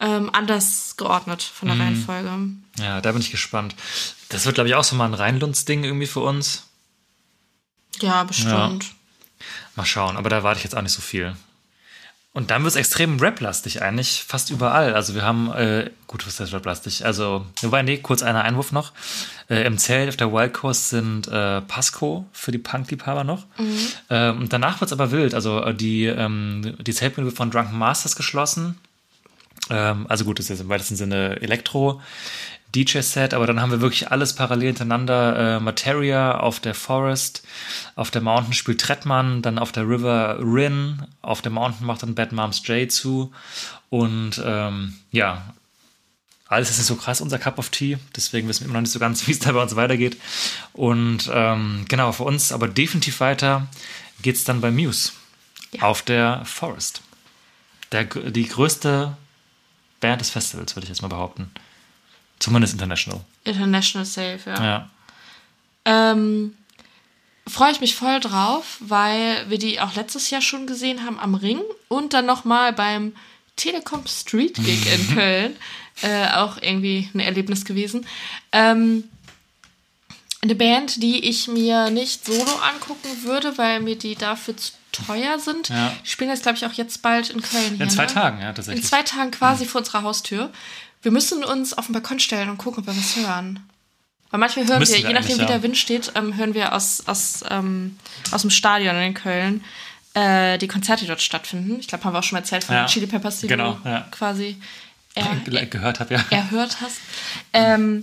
ähm, anders geordnet von der Reihenfolge.
Ja, da bin ich gespannt. Das wird, glaube ich, auch so mal ein Rheinlunds-Ding irgendwie für uns.
Ja, bestimmt.
Mal schauen, aber da warte ich jetzt auch nicht so viel. Und dann wird es extrem rap-lastig eigentlich, fast überall. Also wir haben, äh, gut, was heißt rap-lastig? Also, wobei, nee, kurz einer Einwurf noch. Äh, Im Zelt auf der Wild Coast sind äh, Pasco für die Punk-Liebhaber noch. Ähm, und danach wird es aber wild. Also äh, die, ähm, die Zeltbühne wird von Drunken Masters geschlossen. Ähm, also gut, das ist jetzt im weitesten Sinne Elektro. DJ-Set, aber dann haben wir wirklich alles parallel hintereinander. Äh, Materia auf der Forest, auf der Mountain spielt Trettmann, dann auf der River Rin, auf der Mountain macht dann Bad Moms J zu. Und ähm, ja, alles ist nicht so krass, unser Cup of Tea. Deswegen wissen wir immer noch nicht so ganz, wie es da bei uns weitergeht. Und ähm, genau, für uns aber definitiv weiter geht es dann bei Muse auf der Forest. Der, die größte Band des Festivals, würde ich jetzt mal behaupten. Zumindest international.
International Safe, ja.
Ja.
Ähm, Freue ich mich voll drauf, weil wir die auch letztes Jahr schon gesehen haben am Ring und dann nochmal beim Telekom Street Gig in Köln. Äh, auch irgendwie ein Erlebnis gewesen. Ähm, eine Band, die ich mir nicht solo angucken würde, weil mir die dafür zu teuer sind.
Ja.
Die spielen jetzt, glaube ich, auch jetzt bald in Köln.
In
hier,
zwei
ne?
Tagen, ja,
In
tatsächlich.
zwei Tagen quasi vor unserer Haustür. Wir müssen uns auf den Balkon stellen und gucken, ob wir was hören. Weil manchmal hören wir,
wir
je nachdem wie der Wind steht, ähm, hören wir aus, aus, ähm, aus dem Stadion in Köln äh, die Konzerte, die dort stattfinden. Ich glaube, haben wir auch schon mal erzählt von
Ja.
Chili Peppers, die
Genau,
du
ja.
quasi er,
Ge- gehört habe, ja.
erhört hast. Ähm,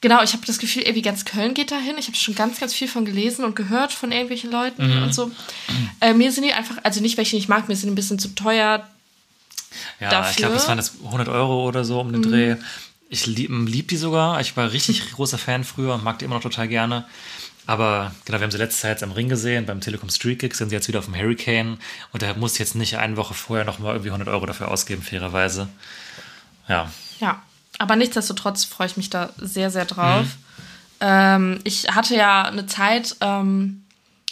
genau, ich habe das Gefühl, irgendwie ganz Köln geht dahin. Ich habe schon ganz, ganz viel von gelesen und gehört von irgendwelchen Leuten
Mhm.
und so. Äh, mir sind die einfach, also nicht, weil ich die nicht mag, mir sind die ein bisschen zu teuer.
Ja,
dafür.
ich glaube, das waren jetzt 100 Euro oder so um den Dreh. Ich lieb, lieb die sogar. Ich war richtig großer Fan früher und mag die immer noch total gerne. Aber genau, wir haben sie letzte Zeit jetzt am Ring gesehen, beim Telekom Street Gig sind sie jetzt wieder auf dem Hurricane und da muss ich jetzt nicht eine Woche vorher nochmal irgendwie 100 Euro dafür ausgeben, fairerweise. Ja,
Ja, aber nichtsdestotrotz freue ich mich da sehr, sehr drauf. Ähm, ich hatte ja eine Zeit, ähm,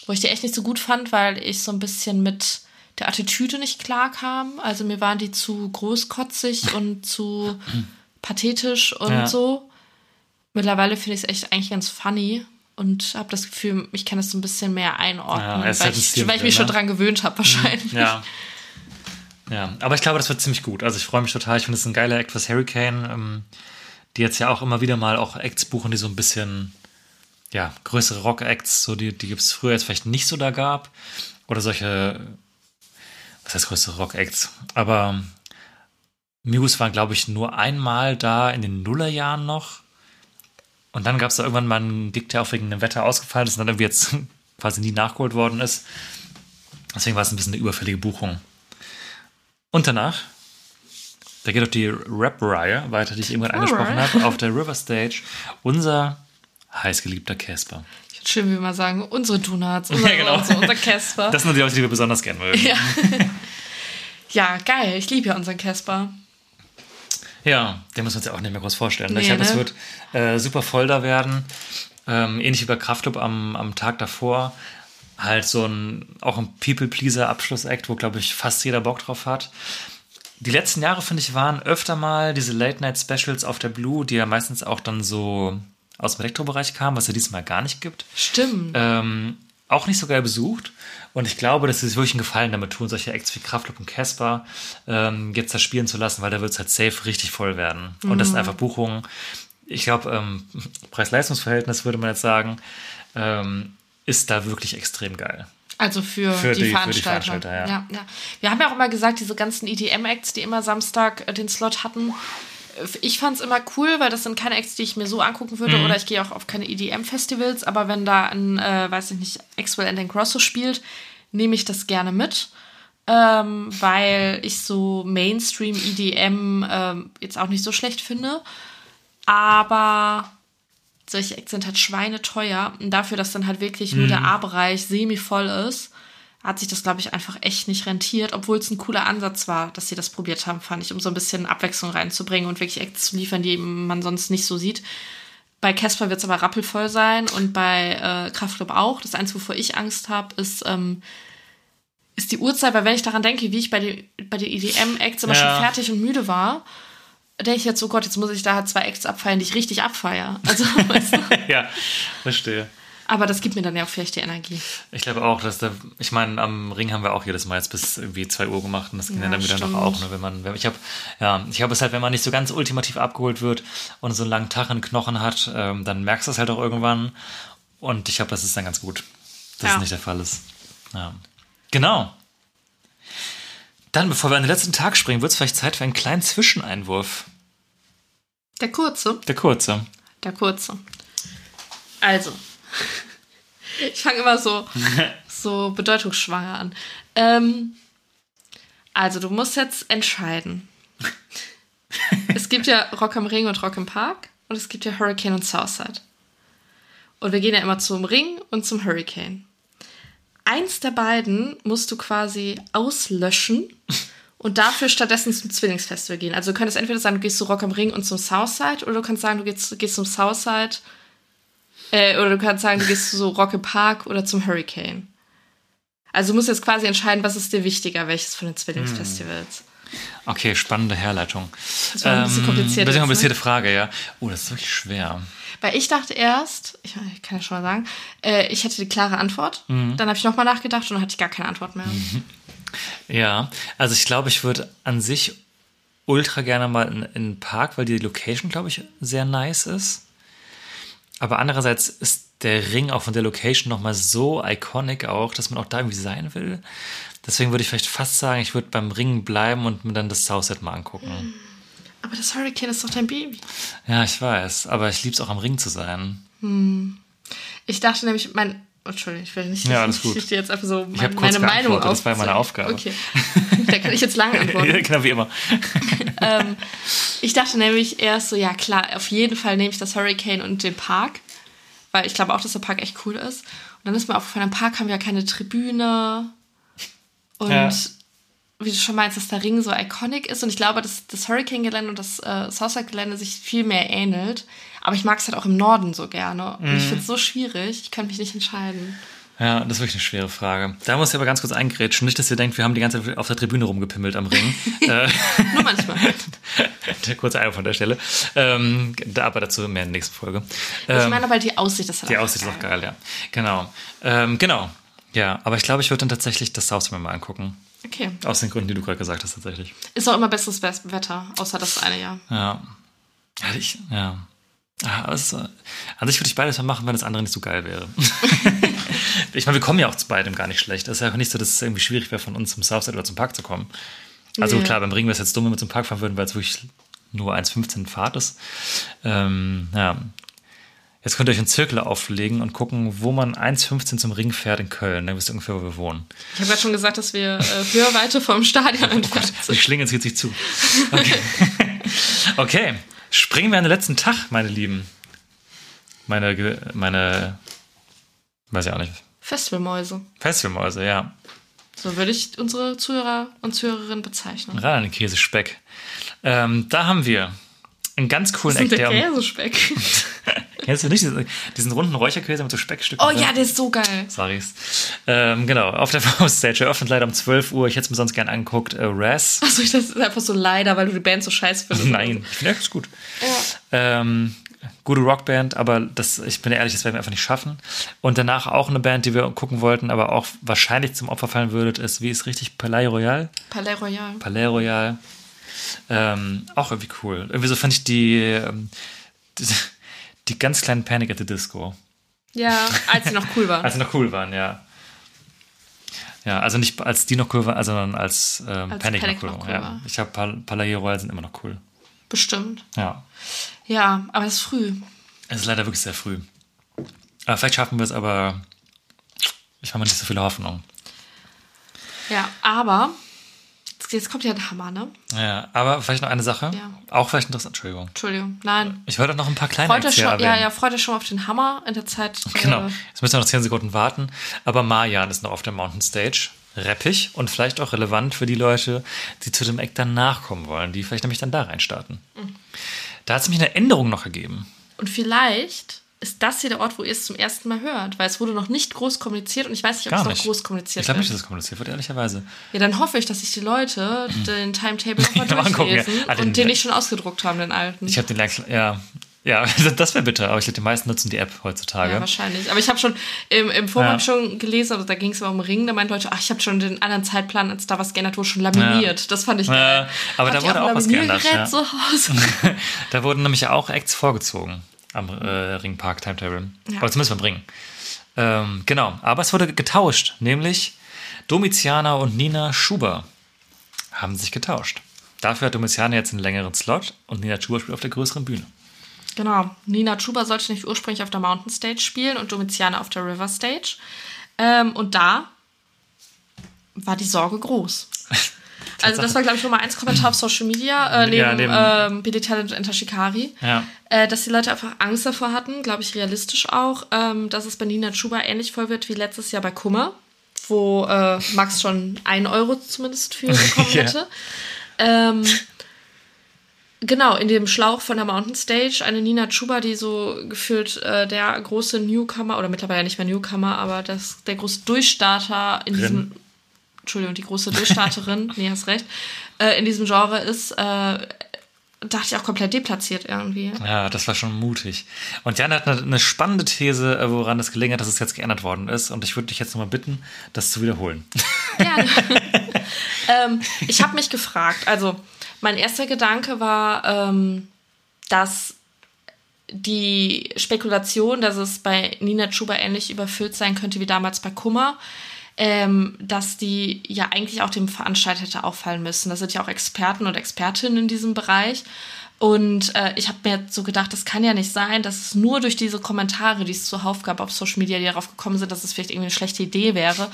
wo ich die echt nicht so gut fand, weil ich so ein bisschen mit der Attitüde nicht klar kam. Also mir waren die zu großkotzig und zu pathetisch und
Ja.
so. Mittlerweile finde ich es echt eigentlich ganz funny und habe das Gefühl, ich kann das so ein bisschen mehr einordnen,
Ja,
weil, ich, weil ich mich schon
ne?
dran gewöhnt habe wahrscheinlich.
ja. Ja, aber ich glaube, das wird ziemlich gut. Also ich freue mich total. Ich finde, es ein geiler Act fürs Hurricane, ähm, die jetzt ja auch immer wieder mal auch Acts buchen, die so ein bisschen, ja, größere Rock-Acts, so die, die es früher jetzt vielleicht nicht so da gab. Oder solche, was heißt größere Rock-Acts? Aber Muse waren, glaube ich, nur einmal da in den Nullerjahren noch. Und dann gab es da irgendwann mal einen Gig, der auch wegen dem Wetter ausgefallen ist und dann irgendwie jetzt quasi nie nachgeholt worden ist. Deswegen war es ein bisschen eine überfällige Buchung. Und danach, da geht auch die Rap-Reihe weiter, die ich irgendwann angesprochen habe, auf der River Stage. Unser heißgeliebter Casper.
Schön, wie wir mal sagen, unsere Donuts, unser,
Ja, genau.
unser, unser Casper.
Das sind die Leute, die wir besonders gerne mögen.
Ja. ja, geil. Ich liebe ja unseren Casper.
Ja, den müssen wir uns ja auch nicht mehr groß vorstellen.
Nee,
ich glaube,
ne?
es wird äh, super voll da werden. Ähm, ähnlich wie bei Kraftclub am, am Tag davor. Halt so ein, auch ein People-Pleaser-Abschluss-Act, wo, glaube ich, fast jeder Bock drauf hat. Die letzten Jahre, finde ich, waren öfter mal diese Late-Night-Specials auf der Blue, die ja meistens auch dann so aus dem Elektrobereich kamen, was ja diesmal gar nicht gibt.
Stimmt.
Ähm, auch nicht so geil besucht. Und ich glaube, dass sie sich wirklich einen Gefallen damit tun, solche Acts wie Kraftclub und Casper ähm, jetzt da spielen zu lassen, weil da wird es halt safe richtig voll werden. Und das sind einfach Buchungen. Ich glaube, ähm, Preis-Leistungs-Verhältnis würde man jetzt sagen, ähm, ist da wirklich extrem geil.
Also für,
Für
die,
die- für die
Veranstalter.
Ja.
Ja, ja. Wir haben ja auch immer gesagt, diese ganzen EDM-Acts, die immer Samstag äh, den Slot hatten, ich fand es immer cool, weil das sind keine Acts, die ich mir so angucken würde
Mhm.
oder ich gehe auch auf keine EDM-Festivals, aber wenn da ein, äh, weiß ich nicht, Axwell and Grosso spielt, nehme ich das gerne mit. ähm, weil ich so Mainstream EDM ähm, jetzt auch nicht so schlecht finde. Aber solche Acts sind halt schweineteuer. Und dafür, dass dann halt wirklich nur der A-Bereich semi-voll ist, hat sich das, glaube ich, einfach echt nicht rentiert, obwohl es ein cooler Ansatz war, dass sie das probiert haben, fand ich, um so ein bisschen Abwechslung reinzubringen und wirklich Acts zu liefern, die man sonst nicht so sieht. Bei Casper wird es aber rappelvoll sein und bei äh, Kraftclub auch. Das Einzige, wovor ich Angst habe, ist, ähm, ist die Uhrzeit, weil wenn ich daran denke, wie ich bei, den bei den EDM-Acts immer
Ja.
schon fertig und müde war, denke ich jetzt, oh Gott, jetzt muss ich da halt zwei Acts abfeiern, die ich richtig abfeier. Also, weißt du?
ja, verstehe.
Aber das gibt mir dann ja auch vielleicht die Energie.
Ich glaube auch, dass da, ich meine, am Ring haben wir auch jedes Mal jetzt bis irgendwie 2 Uhr gemacht und das ging
Ja,
dann wieder
stimmt.
noch auch, ne, wenn man, wenn, ich habe, ja, ich habe es halt, wenn man nicht so ganz ultimativ abgeholt wird und so einen langen Tag in Knochen hat, ähm, dann merkst du es halt auch irgendwann und ich glaube, das ist dann ganz gut, dass
Ja.
es nicht der Fall ist. Ja. Genau. Dann, bevor wir an den letzten Tag springen, wird es vielleicht Zeit für einen kleinen Zwischeneinwurf.
Der kurze.
Der kurze.
Der kurze. Also, ich fange immer so, so bedeutungsschwanger an. Ähm, also, du musst jetzt entscheiden. es gibt ja Rock am Ring und Rock im Park und es gibt ja Hurricane und Southside. Und wir gehen ja immer zum Ring und zum Hurricane. Eins der beiden musst du quasi auslöschen und dafür stattdessen zum Zwillingsfestival gehen. Also du könntest entweder sagen, du gehst zu Rock am Ring und zum Southside oder du kannst sagen, du gehst, gehst zum Southside äh, oder du kannst sagen, du gehst zu so Rock im Park oder zum Hurricane. Also du musst jetzt quasi entscheiden, was ist dir wichtiger, welches von den Zwillingsfestivals.
Okay, spannende Herleitung.
Das war ein bisschen kompliziert
Ein bisschen
ne?
komplizierte Frage, ja. Oh, das ist wirklich schwer.
Weil ich dachte erst, ich, kann ja schon mal sagen, äh, ich hätte die klare Antwort.
Mhm.
Dann habe ich nochmal nachgedacht und dann hatte ich gar keine Antwort mehr.
Ja, also ich glaube, ich würde an sich ultra gerne mal in, in den Park, weil die Location, glaube ich, sehr nice ist. Aber andererseits ist der Ring auch von der Location nochmal so iconic auch, dass man auch da irgendwie sein will. Deswegen würde ich vielleicht fast sagen, ich würde beim Ring bleiben und mir dann das Southside mal angucken.
Aber das Hurricane ist doch dein Baby.
Ja, ich weiß, aber ich liebe es auch am Ring zu sein.
Ich dachte nämlich, mein. Entschuldigung, ich will nicht,
Ja, alles
ich
gut.
ich dir jetzt einfach so
Ich
mein,
kurz
meine Meinung
geantwortet, das war meine. Aufgabe.
Okay. da kann ich jetzt lang antworten.
genau wie immer.
Ich dachte nämlich erst so, ja klar, auf jeden Fall nehme ich das Hurricane und den Park, weil ich glaube auch, dass der Park echt cool ist. Und dann ist mir aufgefallen, im Park haben wir ja keine Tribüne und
Ja.
wie du schon meinst, dass der Ring so iconic ist und ich glaube, dass das Hurricane-Gelände und das äh, Southside-Gelände sich viel mehr ähnelt. Aber ich mag es halt auch im Norden so gerne. Und
Mhm.
ich finde es so schwierig, ich kann mich nicht entscheiden.
Ja, das ist wirklich eine schwere Frage. Da muss ich aber ganz kurz eingrätschen. Nicht, dass ihr denkt, wir haben die ganze Zeit auf der Tribüne rumgepimmelt am Ring. äh,
Nur manchmal.
der kurze Einwurf von der Stelle. Ähm, da, aber dazu mehr in der nächsten Folge.
ich
Ähm,
meine aber die Aussicht, das hat
die
einfach
Aussicht ist auch geil, ja. Genau. Ähm, genau. Ja, aber ich glaube, ich würde dann tatsächlich das South mir mal angucken.
Okay.
Aus den Gründen, die du gerade gesagt hast, tatsächlich.
Ist auch immer besseres Be- Wetter, außer das eine Jahr.
Ja. Ja, ich, ja. Also, an sich würde ich beides mal machen, wenn das andere nicht so geil wäre. ich meine, wir kommen ja auch zu beidem gar nicht schlecht. Es ist ja auch nicht so, dass es irgendwie schwierig wäre, von uns zum Southside oder zum Park zu kommen. Also
Nee.
klar, beim Ring wäre es jetzt dumm, wenn wir zum Park fahren würden, weil es wirklich nur 1,15 Fahrt ist. Ähm, ja. Jetzt könnt ihr euch einen Zirkel auflegen und gucken, wo man 1,15 zum Ring fährt in Köln. Dann wisst ihr ungefähr, wo wir wohnen.
Ich habe gerade schon gesagt, dass wir äh, Hörweite vom Stadion entfernt
Die
sind.
Schlinge zieht sich zu. Okay. okay. Springen wir an den letzten Tag, meine Lieben. Meine, meine, weiß ich auch nicht.
Festivalmäuse.
Festivalmäuse, ja.
So würde ich unsere Zuhörer und Zuhörerinnen bezeichnen.
An den Käsespeck. Ähm, da haben wir einen ganz coolen Eck,
der
der.
Käsespeck.
Kennst du nicht diesen, diesen runden Räucherkäse mit so Speckstücken?
Oh
drin?
ja, der ist so geil.
Sorry's. Ähm, genau, auf der Fauststage eröffnet leider um 12 Uhr. Ich hätte es mir sonst gern angeguckt. Äh, Raz.
Achso, ich das ist einfach so leider, weil du die Band so scheiße findest.
Nein, ich finde das gut.
Ja.
Ähm, gute Rockband, aber das, ich bin ehrlich, das werden wir einfach nicht schaffen. Und danach auch eine Band, die wir gucken wollten, aber auch wahrscheinlich zum Opfer fallen würde, ist, wie ist richtig, Palais Royal?
Palais Royal.
Palais Royal. Ähm, auch irgendwie cool. Irgendwie so fand ich die, ähm, die, die ganz kleinen Panic at the Disco.
Ja, als sie noch cool waren.
Als sie noch cool waren, ja. Ja, also nicht als die noch cool waren, sondern als, ähm,
Als
Panic,
Panic
noch cool,
noch cool
ja.
war.
Ich habe Pal Palais Royal sind immer noch cool.
Bestimmt.
Ja.
Ja, aber es ist früh.
Es ist leider wirklich sehr früh. Aber vielleicht schaffen wir es, aber ich habe nicht so viele Hoffnung.
Ja, aber jetzt- kommt ja ein Hammer, ne?
Ja, aber vielleicht noch eine Sache.
Ja.
Auch vielleicht interessant. Entschuldigung.
Entschuldigung, nein.
Ich wollte noch ein paar kleine
Freut schon, ja,
erwähnen.
ja, freut euch schon auf den Hammer in der Zeit.
Genau.
Äh,
Jetzt müssen wir noch 10 Sekunden warten. Aber Marjan ist noch auf der Mountain Stage. Rappig und vielleicht auch relevant für die Leute, die zu dem Eck dann nachkommen wollen, die vielleicht nämlich dann da reinstarten.
Mhm.
Da hat es nämlich eine Änderung noch gegeben.
und vielleicht ist das hier der Ort, wo ihr es zum ersten Mal hört, weil es wurde noch nicht groß kommuniziert und ich weiß nicht, ob
Gar
es
nicht.
noch groß kommuniziert
Ich glaube nicht,
wird.
dass es kommuniziert wird, ehrlicherweise.
Ja, dann hoffe ich, dass sich die Leute den Timetable nochmal
Ja, mal angucken, ja.
durchlesen
Ah, den-
und den nicht schon ausgedruckt haben, den alten.
Ich habe den ja, ja, das wäre bitter, aber ich glaube, die meisten nutzen die App heutzutage.
ja, wahrscheinlich. Aber ich habe schon im, im Vorwort
Ja.
schon gelesen, also da ging es aber um Ring, da meinten Leute, ach, ich habe schon den anderen Zeitplan, als da was geändert wurde, schon laminiert. Das fand ich
Ja,
geil.
aber
Habt
da wurde
ein
auch was geändert, ja.
zu Hause?
Da wurden nämlich auch Acts vorgezogen am äh, Ringpark Timetable.
Ja.
Oder zumindest beim Ring. Ähm, genau, aber es wurde getauscht, nämlich Domitiana und Nina Schuber haben sich getauscht. Dafür hat Domitiana jetzt einen längeren Slot und Nina Schuber spielt auf der größeren Bühne.
Genau. Nina Chuba sollte nicht ursprünglich auf der Mountain Stage spielen und Domitiana auf der River Stage. Ähm, und da war die Sorge groß. Also das war, glaube ich, Nummer eins Kommentar auf Social Media, äh, neben
Ja, dem-
ähm, Billy Talent und Enter Shikari.
Ja.
Äh, dass die Leute einfach Angst davor hatten, glaube ich, realistisch auch, ähm, dass es bei Nina Chuba ähnlich voll wird wie letztes Jahr bei Kummer, wo äh, Max schon ein Euro zumindest für bekommen
Ja.
hätte. Ähm, genau, in dem Schlauch von der Mountain Stage eine Nina Chuba, die so gefühlt äh, der große Newcomer, oder mittlerweile nicht mehr Newcomer, aber das, der große Durchstarter in diesem, Entschuldigung, die große Durchstarterin, nee, hast recht, äh, in diesem Genre ist, äh, dachte ich auch komplett deplatziert irgendwie.
Ja, das war schon mutig. Und Jan hat eine, eine spannende These, äh, woran es gelegen hat, dass es jetzt geändert worden ist. Und ich würde dich jetzt nochmal bitten, das zu wiederholen.
Gerne. ähm, ich habe mich gefragt, also mein erster Gedanke war, ähm, dass die Spekulation, dass es bei Nina Chuba ähnlich überfüllt sein könnte wie damals bei Kummer, ähm, dass die ja eigentlich auch dem Veranstalter hätte auffallen müssen. Das sind ja auch Experten und Expertinnen in diesem Bereich. Und äh, ich habe mir so gedacht, das kann ja nicht sein, dass es nur durch diese Kommentare, die es zuhauf gab auf Social Media, die darauf gekommen sind, dass es vielleicht irgendwie eine schlechte Idee wäre,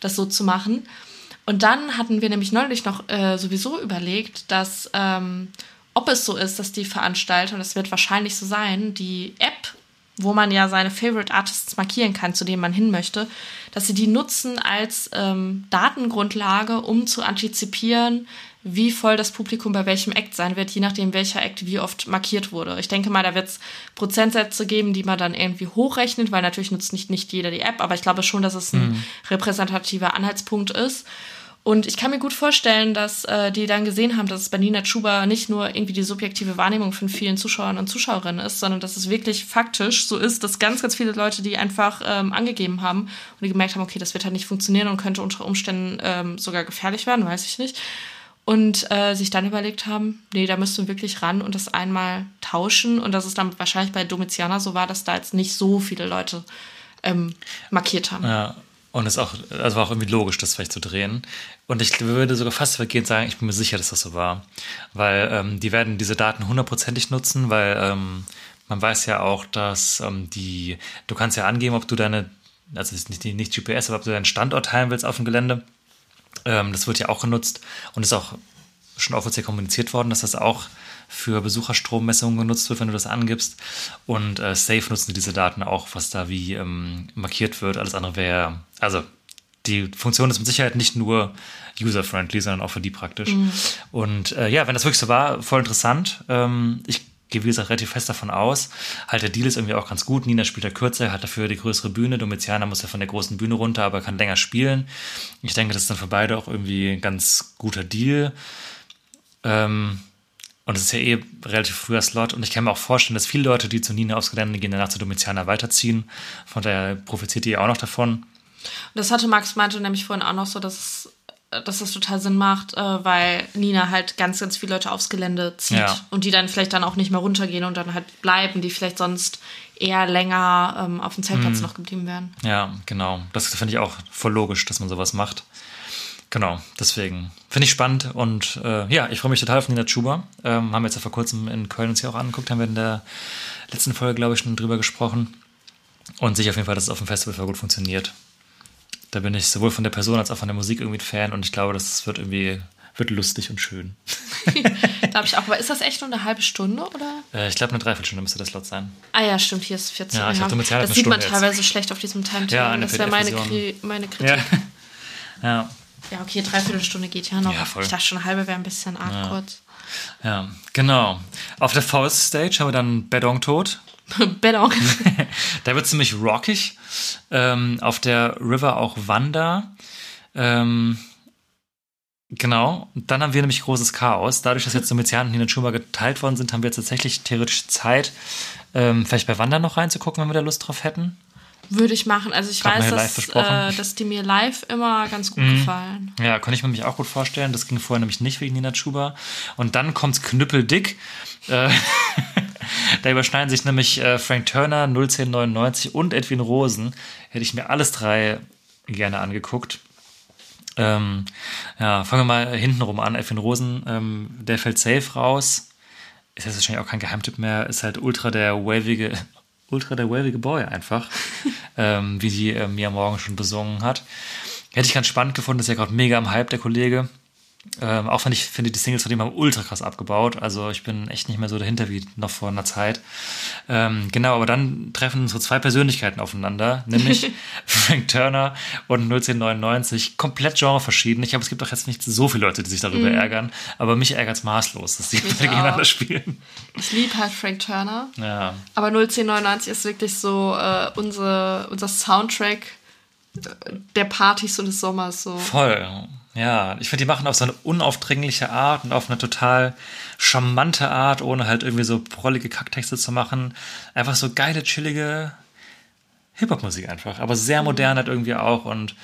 das so zu machen. Und dann hatten wir nämlich neulich noch äh, sowieso überlegt, dass ähm, ob es so ist, dass die Veranstalter, und das wird wahrscheinlich so sein, die App, wo man ja seine Favorite Artists markieren kann, zu denen man hin möchte, dass sie die nutzen als ähm, Datengrundlage, um zu antizipieren, wie voll das Publikum bei welchem Act sein wird, je nachdem, welcher Act wie oft markiert wurde. Ich denke mal, da wird es Prozentsätze geben, die man dann irgendwie hochrechnet, weil natürlich nutzt nicht, nicht jeder die App, aber ich glaube schon, dass es ein repräsentativer Anhaltspunkt ist. Und ich kann mir gut vorstellen, dass äh, die dann gesehen haben, dass es bei Nina Chuba nicht nur irgendwie die subjektive Wahrnehmung von vielen Zuschauern und Zuschauerinnen ist, sondern dass es wirklich faktisch so ist, dass ganz, ganz viele Leute, die einfach ähm, angegeben haben und die gemerkt haben, okay, das wird halt nicht funktionieren und könnte unter Umständen ähm, sogar gefährlich werden, weiß ich nicht. Und äh, sich dann überlegt haben, nee, da müssten wir wirklich ran und das einmal tauschen. Und dass es dann wahrscheinlich bei Domitiana so war, dass da jetzt nicht so viele Leute ähm, markiert haben.
Ja. Und es auch, also war auch irgendwie logisch, das vielleicht zu drehen. Und ich würde sogar fast vergehend sagen, ich bin mir sicher, dass das so war. Weil ähm, die werden diese Daten hundertprozentig nutzen, weil ähm, man weiß ja auch, dass ähm, die, du kannst ja angeben, ob du deine, also nicht, nicht GPS, aber ob du deinen Standort teilen willst auf dem Gelände. Ähm, das wird ja auch genutzt und ist auch schon offiziell kommuniziert worden, dass das auch für Besucherstrommessungen genutzt wird, wenn du das angibst. Und äh, Safe nutzen diese Daten auch, was da wie ähm, markiert wird. Alles andere wäre, also die Funktion ist mit Sicherheit nicht nur user-friendly, sondern auch für die praktisch. Und äh, ja, wenn das wirklich so war, voll interessant. Ähm, ich gehe, wie gesagt, relativ fest davon aus. Halt, der Deal ist irgendwie auch ganz gut. Nina spielt ja kürzer, hat dafür die größere Bühne. Domitiana muss ja von der großen Bühne runter, aber kann länger spielen. Ich denke, das ist dann für beide auch irgendwie ein ganz guter Deal. Ähm, und es ist ja eh relativ früher Slot. Und ich kann mir auch vorstellen, dass viele Leute, die zu Nina aufs Gelände gehen, danach zu Domitiana weiterziehen. Von daher profitiert ihr auch noch davon.
Das hatte Max meinte nämlich vorhin auch noch so, dass, dass das total Sinn macht, äh, weil Nina halt ganz, ganz viele Leute aufs Gelände zieht
Ja.
und die dann vielleicht dann auch nicht mehr runtergehen und dann halt bleiben, die vielleicht sonst eher länger ähm, auf dem Zeltplatz noch geblieben wären.
Ja, genau. Das finde ich auch voll logisch, dass man sowas macht. Genau, deswegen finde ich spannend und äh, ja, ich freue mich total auf Nina Chuba. Ähm, haben wir jetzt ja vor kurzem in Köln uns hier auch angeguckt, haben wir in der letzten Folge, glaube ich, schon drüber gesprochen. Und sicher auf jeden Fall, dass es auf dem Festival voll gut funktioniert. Da bin ich sowohl von der Person als auch von der Musik irgendwie ein Fan und ich glaube, das wird irgendwie wird lustig und schön.
Glaube ich auch. Aber ist das echt nur eine halbe Stunde oder?
Äh, ich glaube, eine Dreiviertelstunde müsste das laut sein.
Ah ja, stimmt, hier ist 14.
Ja, ich Sicherheit
das sieht man
Stunde jetzt.
teilweise schlecht auf diesem Timetable.
Ja,
das wäre meine. Kri meine Kritik.
Ja. ja.
Ja, okay, dreiviertel Stunde geht ja noch.
Ja, voll.
Ich dachte schon, eine halbe wäre ein bisschen arg kurz.
Ja, genau. Auf der Faust Stage haben wir dann Bedong tot.
Bellong.
Da wird ziemlich rockig. Ähm, auf der River auch Wanda. Ähm, genau. Und dann haben wir nämlich großes Chaos. Dadurch, dass jetzt Domitian und Nina Schumer geteilt worden sind, haben wir jetzt tatsächlich theoretisch Zeit, ähm, vielleicht bei Wanda noch reinzugucken, wenn wir da Lust drauf hätten.
Würde ich machen. Also ich
man
weiß, dass.
Mhm.
äh, dass die mir live immer ganz gut gefallen.
Ja, konnte ich mir nämlich auch gut vorstellen. Das ging vorher nämlich nicht wegen Nina Chuba. Und dann kommt's knüppeldick. Äh, da überschneiden sich nämlich äh, Frank Turner, 01099 und Edwin Rosen. Hätte ich mir alles drei gerne angeguckt. Ähm, ja, fangen wir mal hintenrum an. Edwin Rosen, ähm, der fällt safe raus. Ist jetzt wahrscheinlich auch kein Geheimtipp mehr. Ist halt ultra der wavige, ultra der wavige Boy einfach. ähm, wie die äh, Mia Morgan schon besungen hat. Hätte ich ganz spannend gefunden, ist ja gerade mega am Hype, der Kollege. Ähm, auch wenn ich finde, die Singles von dem haben ultra krass abgebaut. Also ich bin echt nicht mehr so dahinter wie noch vor einer Zeit. Ähm, genau, aber dann treffen unsere zwei Persönlichkeiten aufeinander, nämlich Frank Turner und 01099. Komplett genreverschieden. Ich glaube, es gibt auch jetzt nicht so viele Leute, die sich darüber ärgern, aber mich ärgert es maßlos, dass die gegeneinander
auch.
spielen.
Ich liebe halt Frank Turner.
Ja.
Aber 01099 ist wirklich so äh, unsere, unser Soundtrack äh, der Partys und des Sommers. So.
Voll. Ja, ich finde, die machen auf so eine unaufdringliche Art und auf eine total charmante Art, ohne halt irgendwie so prollige Kacktexte zu machen. Einfach so geile, chillige Hip-Hop-Musik einfach. Aber sehr modern halt irgendwie auch. Und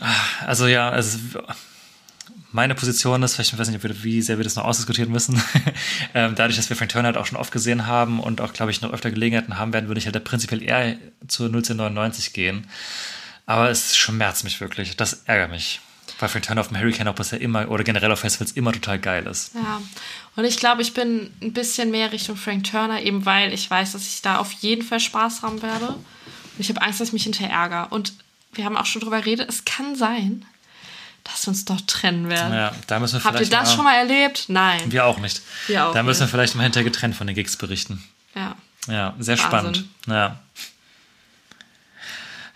ah, also ja, also meine Position ist, vielleicht, ich weiß nicht, wir, wie sehr wir das noch ausdiskutieren müssen, ähm, dadurch, dass wir Frank Turner halt auch schon oft gesehen haben und auch, glaube ich, noch öfter Gelegenheiten haben werden, würde ich halt prinzipiell eher zu 1999 gehen. Aber es schmerzt mich wirklich. Das ärgert mich. Weil Frank Turner auf dem Hurricane auch bisher immer, oder generell auf Festivals immer total geil ist.
Ja, und ich glaube, ich bin ein bisschen mehr Richtung Frank Turner, eben weil ich weiß, dass ich da auf jeden Fall Spaß haben werde. Und ich habe Angst, dass ich mich hinterher ärgere. Und wir haben auch schon drüber geredet, es kann sein, dass wir uns doch trennen werden.
Ja, da müssen wir
Habt ihr
vielleicht
das
mal,
schon mal erlebt? Nein.
Wir auch nicht.
Wir auch
da müssen wir
nicht.
vielleicht mal hinterher getrennt von den Gigs berichten.
Ja.
Ja, sehr
Wahnsinn.
spannend. Ja.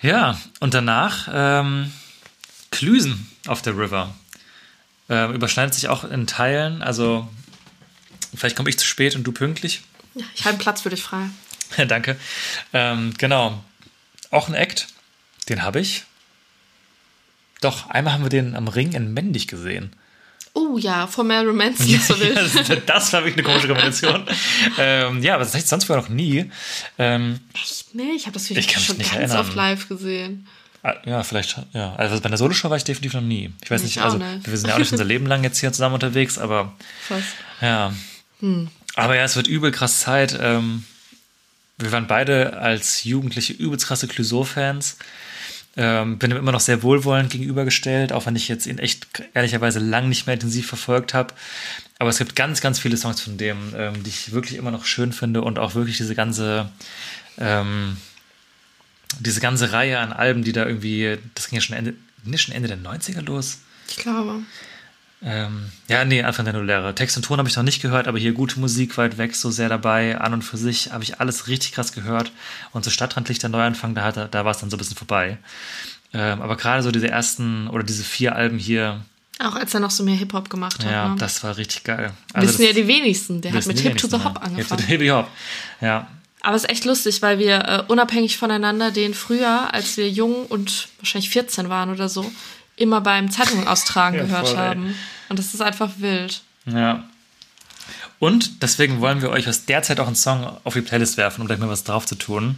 Ja, und danach ähm, Klüsen auf der River. Ähm, überschneidet sich auch in Teilen. Also, vielleicht komme ich zu spät und du pünktlich.
ja ich halte einen Platz für dich frei.
Danke. Ähm, genau. Auch ein Act. Den habe ich. Doch, einmal haben wir den am Ring in Mendig gesehen.
Oh ja, von Mel Romanson ist so wild.
das, das war wirklich eine komische Kombination. ähm, ja, aber das ich sonst vorher noch nie. Ähm,
Nee, ich habe das Video
Ich
schon ganz
erinnern.
oft live gesehen.
Ah, Ja, vielleicht, ja. Also bei einer Soloshow war ich definitiv noch nie. Ich weiß
Ich
nicht, also
nicht.
wir sind ja auch nicht unser Leben lang jetzt hier zusammen unterwegs, aber
Fast.
ja.
Hm.
Aber ja, es wird übel krass Zeit. Ähm, wir waren beide als Jugendliche übelst krasse Clouseau-Fans. Ähm, bin ihm immer noch sehr wohlwollend gegenübergestellt, auch wenn ich jetzt ihn echt ehrlicherweise lang nicht mehr intensiv verfolgt habe. Aber es gibt ganz, ganz viele Songs von dem, ähm, die ich wirklich immer noch schön finde und auch wirklich diese ganze, ähm, diese ganze Reihe an Alben, die da irgendwie, das ging ja schon Ende, das schon Ende der 90er los.
Ich glaube.
Ähm, ja, nee, Anfang der Nulllehre. Text und Ton habe ich noch nicht gehört, aber hier gute Musik weit weg, so sehr dabei. An und für sich habe ich alles richtig krass gehört. Und so Stadtrandlicht der Neuanfang, da, hat, da war es dann so ein bisschen vorbei. Ähm, aber gerade so diese ersten oder diese vier Alben hier,
Auch als er noch so mehr Hip-Hop gemacht hat.
ja,
ne?
das war richtig geil. Also
wissen
das
ja die wenigsten. Der hat mit Hip to the Hop
ja. Hip to
angefangen.
the Hip Hop. Ja,
Aber es ist echt lustig, weil wir äh, unabhängig voneinander den früher, als wir jung und wahrscheinlich 14 waren oder so, immer beim Zeitungen austragen
Ja,
gehört
voll,
haben. Und das ist einfach wild.
ja. Und deswegen wollen wir euch aus der Zeit auch einen Song auf die Playlist werfen, um gleich mal was drauf zu tun.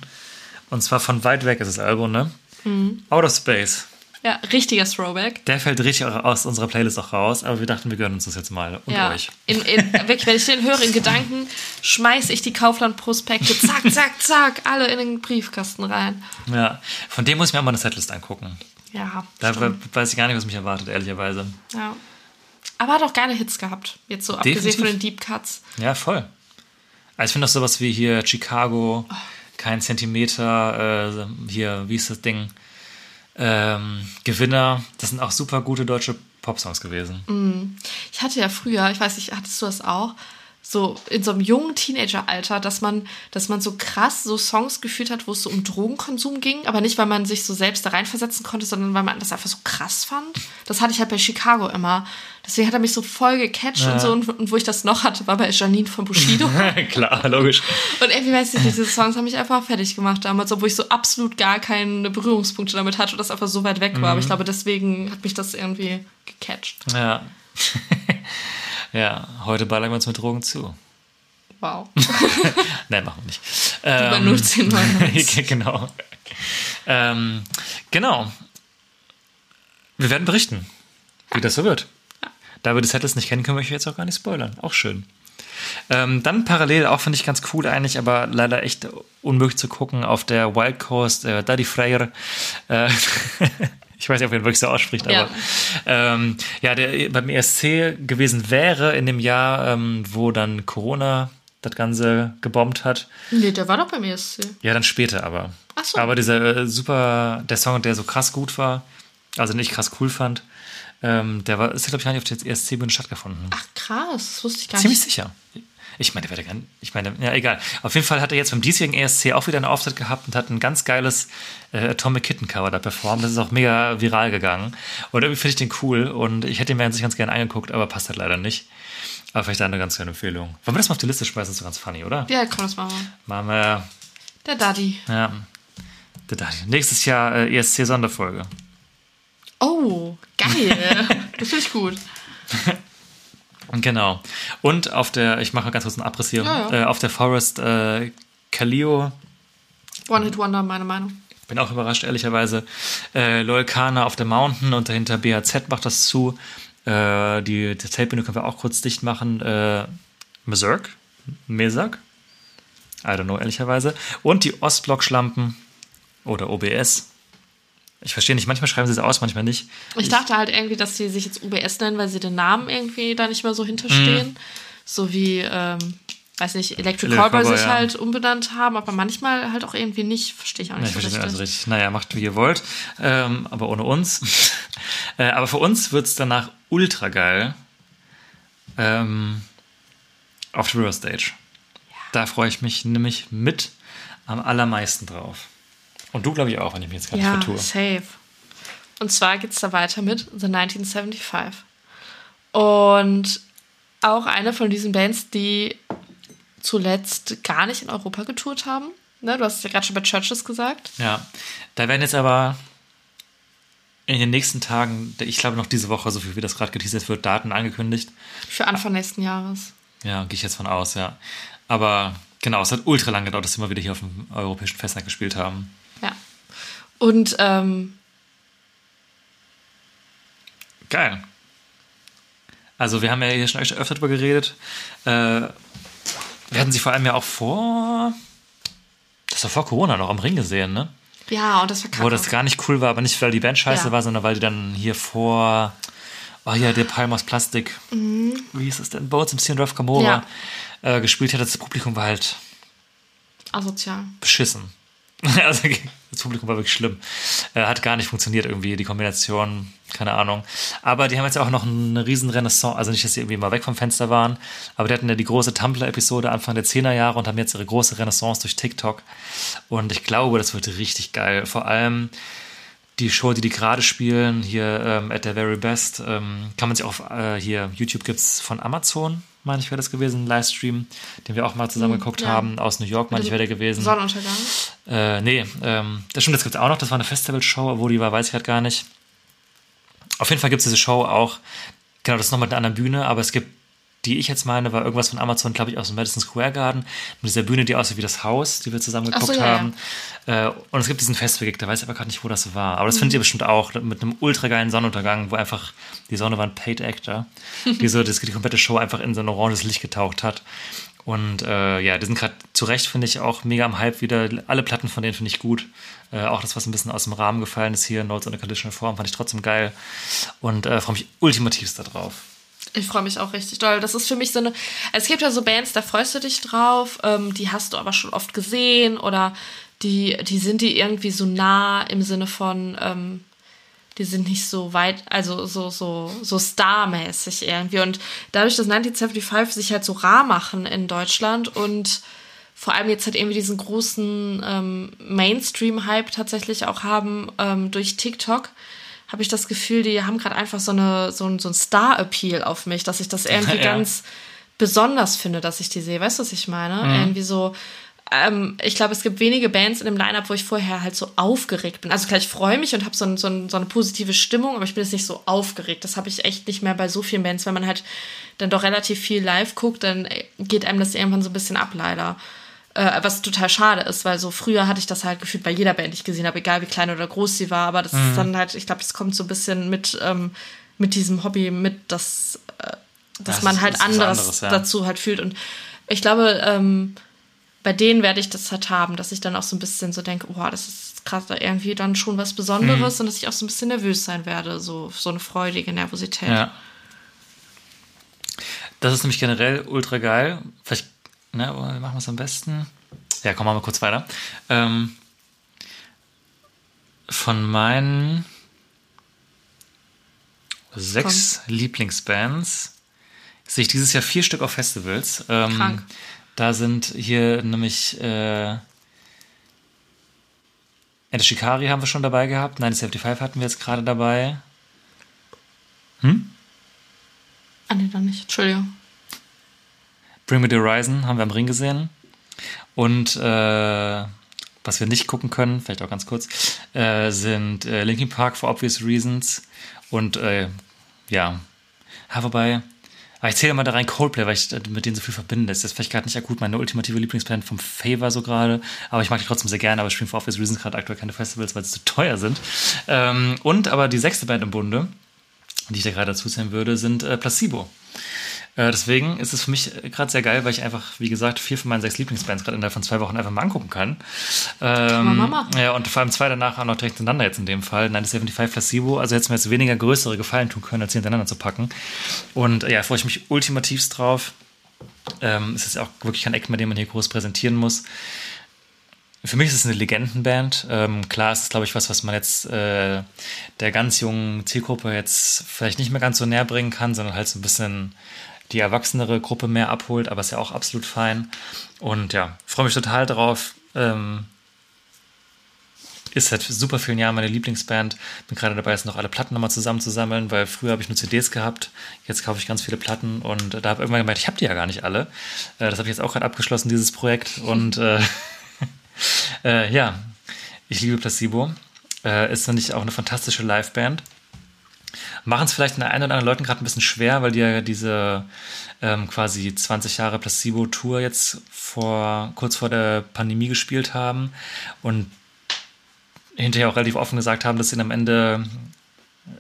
Und zwar von weit weg ist das Album, ne?
Mhm.
Out of Space.
Ja, richtiger Throwback.
Der fällt richtig aus unserer Playlist auch raus, aber wir dachten, wir gönnen uns das jetzt mal und
ja.
euch.
In, in, wirklich, wenn ich den höre, in Gedanken schmeiße ich die Kaufland-Prospekte, zack, zack, zack, alle in den Briefkasten rein.
Ja, von dem muss ich mir auch mal eine Setlist angucken.
Ja,
Da
stimmt.
we- weiß ich gar nicht, was mich erwartet, ehrlicherweise.
ja. Aber hat auch geile Hits gehabt. Jetzt so abgesehen
Definitiv.
von den Deep Cuts.
Ja, voll. Also ich finde auch sowas wie hier Chicago, kein Zentimeter, äh, hier, wie ist das Ding? Ähm, Gewinner. Das sind auch super gute deutsche Popsongs gewesen.
Ich hatte ja früher, ich weiß nicht, hattest du das auch? So in so einem jungen Teenageralter, dass man, dass man so krass so Songs gefühlt hat, wo es so um Drogenkonsum ging, aber nicht, weil man sich so selbst da reinversetzen konnte, sondern weil man das einfach so krass fand. Das hatte ich halt bei Chicago immer. Deswegen hat er mich so voll gecatcht und so. Und, und wo ich das noch hatte, war bei Janine von Bushido.
Klar, logisch.
Und irgendwie weiß ich, diese Songs haben mich einfach fertig gemacht damals, obwohl ich so absolut gar keine Berührungspunkte damit hatte und das einfach so weit weg war. Aber ich glaube, deswegen hat mich das irgendwie gecatcht.
Ja. ja, heute ballern wir uns mit Drogen zu.
Wow.
Nein, machen wir nicht.
Über
Ähm,
01099.
genau. Ähm, genau. Wir werden berichten, wie das so wird. Da wir die Settles nicht kennen, können wir euch jetzt auch gar nicht spoilern. Auch schön. Ähm, dann parallel, auch finde ich ganz cool eigentlich, aber leider echt unmöglich zu gucken, auf der Wild Coast, äh, Daddy Freire. Äh, ich weiß nicht, ob er ihn wirklich so ausspricht,
Ja.
aber ähm, ja, der beim ESC gewesen wäre in dem Jahr, ähm, wo dann Corona das Ganze gebombt hat.
Nee, der war doch beim ESC.
Ja, dann später aber.
Ach so.
Aber dieser äh, super, der Song, der so krass gut war, also nicht krass cool fand, ähm, der war, ist, glaube ich, gar nicht auf der ESC-Bühne stattgefunden.
Ach krass, das wusste ich gar
Ziemlich
nicht.
sicher. Ich meine, der wäre gern, ich meine, ja, egal. Auf jeden Fall hat er jetzt beim diesjährigen ESC auch wieder einen Auftritt gehabt und hat ein ganz geiles äh, Atomic Kitten Cover da performt. Das ist auch mega viral gegangen. Und irgendwie finde ich den cool und ich hätte ihn mir sich ganz gerne angeguckt, aber passt halt leider nicht. Aber vielleicht eine ganz kleine Empfehlung. Wollen wir das mal auf die Liste schmeißen? Das ist doch ganz funny, oder?
Ja, komm, das machen wir.
Machen wir,
Der Daddy.
ja. Der Daniel. Nächstes Jahr äh, ESC-Sonderfolge.
Oh, geil. das finde ich gut.
Genau. Und auf der, ich mache ganz kurz einen Abriss hier,
Ja, ja.
Äh, auf der Forest äh, Kalio,
One-Hit-Wonder, meine Meinung.
bin auch überrascht, ehrlicherweise. Äh, Loyal Kana auf der Mountain und dahinter BHZ macht das zu. Äh, die die Zeltbühne können wir auch kurz dicht machen. Äh, Meserk? Mesak? I don't know, ehrlicherweise. Und die Ostblock-Schlampen oder OBS. Ich verstehe nicht, manchmal schreiben sie es aus, manchmal nicht.
Ich dachte halt irgendwie, dass die sich jetzt UBS nennen, weil sie den Namen irgendwie da nicht mehr so hinterstehen. So wie, ähm, weiß nicht, Electric Callboy sich
ja.
halt umbenannt haben, aber manchmal halt auch irgendwie nicht. Verstehe ich auch
Ja,
nicht
ich
so
verstehe
richtig.
also richtig. Naja, macht wie ihr wollt, ähm, aber ohne uns. äh, aber für uns wird es danach ultra geil ähm, auf der River Stage. Da freue ich mich nämlich mit am allermeisten drauf. Und du, glaube ich, auch, wenn ich mich jetzt gar
Ja,
nicht vertue.
safe. Und zwar geht es da weiter mit The 1975. Und auch eine von diesen Bands, die zuletzt gar nicht in Europa getourt haben. Ne, du hast es ja gerade schon bei Churches gesagt.
Ja, da werden jetzt aber in den nächsten Tagen, ich glaube noch diese Woche, so viel wie das gerade geteasert wird, Daten angekündigt.
Für Anfang nächsten Jahres.
Ja, gehe ich jetzt von aus, ja. Aber genau, es hat ultra lang gedauert, dass sie mal wieder hier auf dem europäischen Festland gespielt haben.
Ja. Und ähm,
Geil. Also wir haben ja hier schon öfter drüber geredet. Äh, wir hatten sie vor allem ja auch vor, das war vor Corona noch am Ring gesehen, ne?
ja, und das war
Wo
kacke.
das gar nicht cool war, aber nicht, weil die Band scheiße
Ja.
war, sondern weil die dann hier vor, oh ja, der Palm aus Plastik, wie hieß es denn, Boats im Scene of Camorra, äh, gespielt hat. Das Publikum war halt
Asozial.
beschissen. Also das Publikum war wirklich schlimm. Äh, hat gar nicht funktioniert irgendwie, die Kombination, keine Ahnung. Aber die haben jetzt auch noch eine riesen Renaissance, also nicht, dass sie irgendwie mal weg vom Fenster waren, aber die hatten ja die große Tumblr-Episode Anfang der 10er Jahre und haben jetzt ihre große Renaissance durch TikTok. Und ich glaube, das wird richtig geil. Vor allem die Show, die die gerade spielen, hier ähm, at their very best, ähm, kann man sich auf äh, hier, YouTube gibt's von Amazon, meine ich, wäre das gewesen, ein Livestream, den wir auch mal zusammen geguckt
ja.
haben, aus New York, meine ich, wäre der gewesen.
Sonnenuntergang.
Äh, nee, ähm, das stimmt, das gibt's auch noch. Das war eine Festivalshow, wo die war, weiß ich halt gar nicht. Auf jeden Fall gibt's diese Show auch, genau, das ist noch mit einer anderen Bühne, aber es gibt, die ich jetzt meine, war irgendwas von Amazon, glaube ich, aus dem Madison Square Garden, mit dieser Bühne, die aussieht wie das Haus, die wir zusammen
Ach so,
geguckt
ja, ja.
haben. Äh, und es gibt diesen Festival-Gig, da weiß ich aber gerade nicht, wo das war. Aber das findet ihr bestimmt auch, mit einem ultra geilen Sonnenuntergang, wo einfach, die Sonne war ein Paid Actor, die so das, die komplette Show einfach in so ein oranges Licht getaucht hat. Und äh, ja, die sind gerade zu Recht, finde ich, auch mega am Hype wieder. Alle Platten von denen finde ich gut. Äh, auch das, was ein bisschen aus dem Rahmen gefallen ist hier, Notes on a Conditional Form, fand ich trotzdem geil. Und äh, freue mich ultimativst darauf.
Ich freue mich auch richtig doll. Das ist für mich so eine. Es gibt ja so Bands, da freust du dich drauf, ähm, die hast du aber schon oft gesehen oder die, die sind die irgendwie so nah im Sinne von, ähm, die sind nicht so weit, also so, so, so starmäßig irgendwie. Und dadurch, dass 1975 sich halt so rar machen in Deutschland und vor allem jetzt halt irgendwie diesen großen ähm, Mainstream-Hype tatsächlich auch haben ähm, durch TikTok, habe ich das Gefühl, die haben gerade einfach so, eine, so, ein, so ein Star-Appeal auf mich, dass ich das irgendwie ja. ganz besonders finde, dass ich die sehe. Weißt du, was ich meine? Mhm. Irgendwie so, ähm, ich glaube, es gibt wenige Bands in dem Line-Up, wo ich vorher halt so aufgeregt bin. Also klar, ich freue mich und habe so, ein, so, ein, so, eine positive Stimmung, aber ich bin jetzt nicht so aufgeregt. Das habe ich echt nicht mehr bei so vielen Bands. Wenn man halt dann doch relativ viel live guckt, dann geht einem das irgendwann so ein bisschen ab, leider. Äh, was total schade ist, weil so früher hatte ich das halt gefühlt bei jeder Band, die ich gesehen habe, egal wie klein oder groß sie war. Aber das mhm. ist dann halt, ich glaube, das kommt so ein bisschen mit, ähm, mit diesem Hobby, mit das, äh, dass das man halt anderes, anderes ja. dazu halt fühlt. Und ich glaube, ähm, bei denen werde ich das halt haben, dass ich dann auch so ein bisschen so denke, boah, das ist da irgendwie dann schon was Besonderes mhm. und dass ich auch so ein bisschen nervös sein werde, so, so eine freudige Nervosität. Ja.
Das ist nämlich generell ultra geil. Vielleicht Ne, wie machen wir es am besten? Ja, kommen wir mal kurz weiter. Ähm, von meinen sechs Komm. Lieblingsbands sehe ich dieses Jahr vier Stück auf Festivals. Ähm, Krank. Da sind hier nämlich äh, Ende Shikari haben wir schon dabei gehabt. 1975 hatten wir jetzt gerade dabei.
Hm? Ah, nee, dann nicht. Entschuldigung.
Bring Me the Horizon haben wir am Ring gesehen. Und äh, was wir nicht gucken können, vielleicht auch ganz kurz, äh, sind äh, Linkin Park for Obvious Reasons und äh, ja, ja, wobei, aber ich zähle mal da rein Coldplay, weil ich mit denen so viel verbinde. Das ist vielleicht gerade nicht akut meine ultimative Lieblingsband vom Favor so gerade, aber ich mag die trotzdem sehr gerne, aber ich spiele for Obvious Reasons gerade aktuell keine Festivals, weil sie zu teuer sind. Ähm, und aber die sechste Band im Bunde, die ich da gerade dazu zählen würde, sind äh, Placebo. Äh, deswegen ist es für mich gerade sehr geil, weil ich einfach, wie gesagt, vier von meinen sechs Lieblingsbands gerade innerhalb von zwei Wochen einfach mal angucken kann. Ähm, Mama. Ja, und vor allem zwei danach auch noch direkt hintereinander jetzt in dem Fall. 1975 Placebo. Also hätte es mir jetzt weniger größere Gefallen tun können, als sie hintereinander zu packen. Und ja, freue ich mich ultimativst drauf. Ähm, es ist auch wirklich kein Eck, mit dem man hier groß präsentieren muss. Für mich ist es eine Legendenband. Ähm, klar ist es, glaube ich, was, was man jetzt äh, der ganz jungen Zielgruppe jetzt vielleicht nicht mehr ganz so näher bringen kann, sondern halt so ein bisschen die erwachsenere Gruppe mehr abholt, aber ist ja auch absolut fein. Und ja, freue mich total drauf. Ähm, ist seit super vielen Jahren meine Lieblingsband. Bin gerade dabei, jetzt noch alle Platten nochmal zusammenzusammeln, weil früher habe ich nur CDs gehabt. Jetzt kaufe ich ganz viele Platten und da habe ich irgendwann gemerkt, ich habe die ja gar nicht alle. Äh, das habe ich jetzt auch gerade abgeschlossen, dieses Projekt. Und äh, äh, ja, ich liebe Placebo. Äh, ist nämlich auch eine fantastische Liveband machen es vielleicht den einen oder anderen Leuten gerade ein bisschen schwer, weil die ja diese ähm, quasi 20 Jahre Placebo-Tour jetzt vor, kurz vor der Pandemie gespielt haben und hinterher auch relativ offen gesagt haben, dass sie am Ende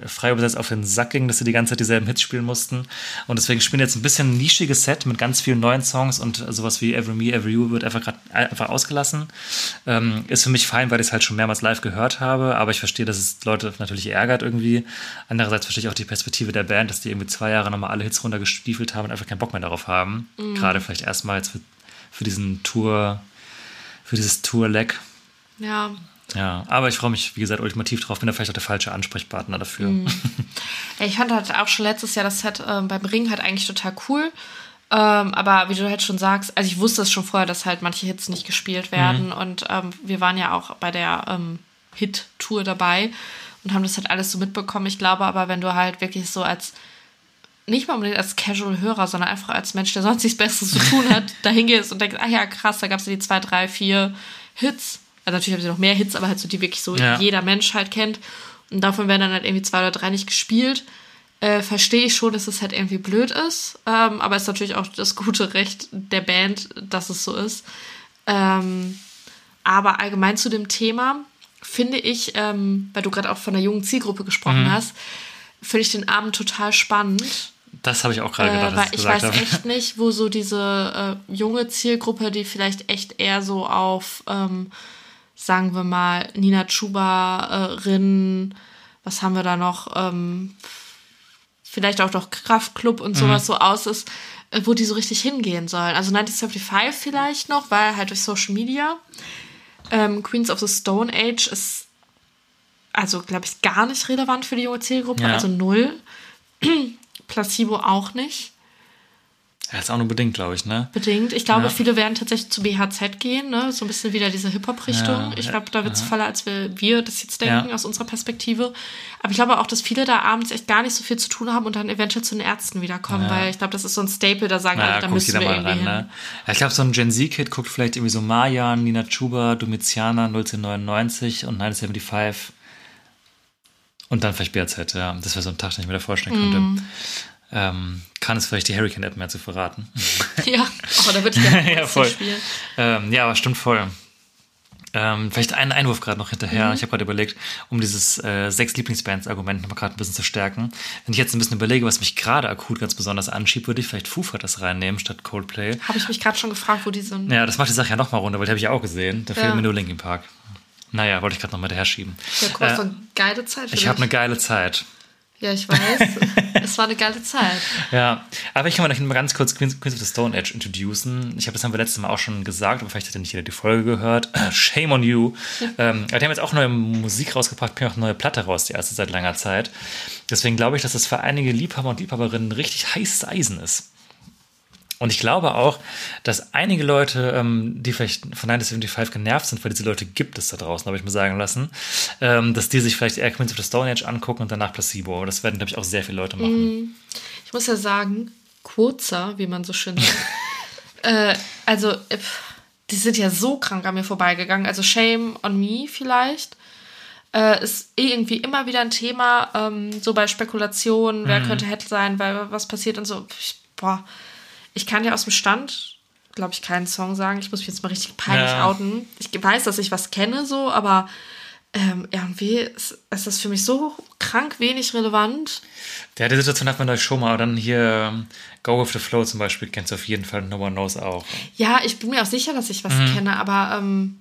frei übersetzt auf den Sack ging, dass sie die ganze Zeit dieselben Hits spielen mussten. Und deswegen spielen jetzt ein bisschen ein nischiges Set mit ganz vielen neuen Songs und sowas wie Every Me, Every You wird einfach gerade einfach ausgelassen. Ähm, ist für mich fein, weil ich es halt schon mehrmals live gehört habe, aber ich verstehe, dass es Leute natürlich ärgert irgendwie. Andererseits verstehe ich auch die Perspektive der Band, dass die irgendwie zwei Jahre nochmal alle Hits runtergestiefelt haben und einfach keinen Bock mehr darauf haben. Mhm. Gerade vielleicht erstmals für, für diesen Tour, für dieses Tour-Leg.
Ja,
ja, aber ich freue mich, wie gesagt, ultimativ drauf. Bin da vielleicht auch der falsche Ansprechpartner dafür. Mhm.
ich fand halt auch schon letztes Jahr das Set ähm, beim Ring halt eigentlich total cool. Ähm, aber wie du halt schon sagst, also ich wusste es schon vorher, dass halt manche Hits nicht gespielt werden. Mhm. Und ähm, wir waren ja auch bei der ähm, Hit-Tour dabei und haben das halt alles so mitbekommen. Ich glaube aber, wenn du halt wirklich so als nicht mal unbedingt als Casual-Hörer, sondern einfach als Mensch, der sonst nichts Besseres zu tun hat, dahin gehst und denkst, ach ja, krass, da gab es ja die zwei, drei, vier Hits also natürlich haben sie noch mehr Hits, aber halt so, die wirklich so ja. jeder Mensch halt kennt. Und davon werden dann halt irgendwie zwei oder drei nicht gespielt. Äh, Verstehe ich schon, dass es halt irgendwie blöd ist. Ähm, aber ist natürlich auch das gute Recht der Band, dass es so ist. Ähm, aber allgemein zu dem Thema finde ich, ähm, weil du gerade auch von der jungen Zielgruppe gesprochen mhm. hast, finde ich den Abend total spannend.
Das habe ich auch gerade gedacht.
Äh, weil ich weiß habe. echt nicht, wo so diese äh, junge Zielgruppe, die vielleicht echt eher so auf ähm, sagen wir mal, Nina Chuba-Rin, was haben wir da noch, ähm, vielleicht auch noch Kraftclub und sowas mhm. so aus ist, äh, wo die so richtig hingehen sollen. Also 1975 vielleicht noch, weil halt durch Social Media. Ähm, Queens of the Stone Age ist also glaube ich, gar nicht relevant für die junge Zielgruppe,
Ja.
also null. Placebo auch nicht.
Ja, ist auch nur bedingt, glaube ich, ne?
Bedingt. Ich glaube,
Ja.
viele werden tatsächlich zu BHZ gehen, ne? so ein bisschen wieder diese Hip-Hop-Richtung.
Ja,
ich glaube, da wird es voller, als wir, wir das jetzt denken, aus unserer Perspektive. Aber ich glaube auch, dass viele da abends echt gar nicht so viel zu tun haben und dann eventuell zu den Ärzten wiederkommen, weil ich glaube, das ist so ein Staple, da sagen alle, da müssen wir
mal
hin.
ne? Ich glaube, so ein Gen Z-Kid guckt vielleicht irgendwie so Marjan, Nina Chuba, Domitiana, 1999 und 975. Und dann vielleicht BRZ, ja. Das wäre so ein Tag, den ich mir da vorstellen könnte.
Mhm.
Ähm, kann es vielleicht die Hurricane-App mehr zu verraten?
Ja, aber da würde ich gerne
ja, voll.
spielen.
Ähm, ja, aber stimmt voll. Ähm, vielleicht einen Einwurf gerade noch hinterher. Ich habe gerade überlegt, um dieses äh, sechs Lieblingsbands-Argument noch mal gerade ein bisschen zu stärken. Wenn ich jetzt ein bisschen überlege, was mich gerade akut ganz besonders anschiebt, würde ich vielleicht Foo Fighters reinnehmen statt Coldplay.
Habe ich mich gerade schon gefragt, wo die sind.
Ja, das macht die Sache ja noch mal runter, weil die habe ich ja auch gesehen. Da fehlt
Ja.
mir nur Linkin Park. Naja, wollte ich gerade noch mal daher schieben.
Ja, das
Äh,
war eine geile Zeit für
ich habe eine geile Zeit.
Ja, ich weiß. es war eine geile Zeit.
Ja, aber ich kann mal noch mal ganz kurz Queens, Queens of the Stone Age introducen. Ich habe das haben wir letztes Mal auch schon gesagt, aber vielleicht hat ja nicht jeder die Folge gehört. Shame on you. ähm, aber die haben jetzt auch neue Musik rausgebracht, bringen auch neue Platte raus, die erste seit langer Zeit. Deswegen glaube ich, dass das für einige Liebhaber und Liebhaberinnen richtig heißes Eisen ist. Und ich glaube auch, dass einige Leute, ähm, die vielleicht von 975 genervt sind, weil diese Leute gibt es da draußen, habe ich mir sagen lassen, ähm, dass die sich vielleicht eher Queens of the Stone Age angucken und danach Placebo. Das werden, glaube ich, auch sehr viele Leute machen.
Ich muss ja sagen, kurzer, wie man so schön sagt. äh, also, äh, die sind ja so krank an mir vorbeigegangen. Also, Shame on Me vielleicht. Äh, ist eh irgendwie immer wieder ein Thema, ähm, so bei Spekulationen, wer könnte hätte sein, weil was passiert und so. Ich, boah, ich kann ja aus dem Stand, glaube ich, keinen Song sagen. Ich muss mich jetzt mal richtig peinlich
Ja.
outen. Ich weiß, dass ich was kenne, so, aber ähm, irgendwie ist, ist das für mich so krank wenig relevant.
Ja, die Situation hat man da schon mal. Aber dann hier ähm, Go with the Flow zum Beispiel kennst du auf jeden Fall. No One Knows auch.
Ja, ich bin mir auch sicher, dass ich was
Mhm.
kenne, aber ähm,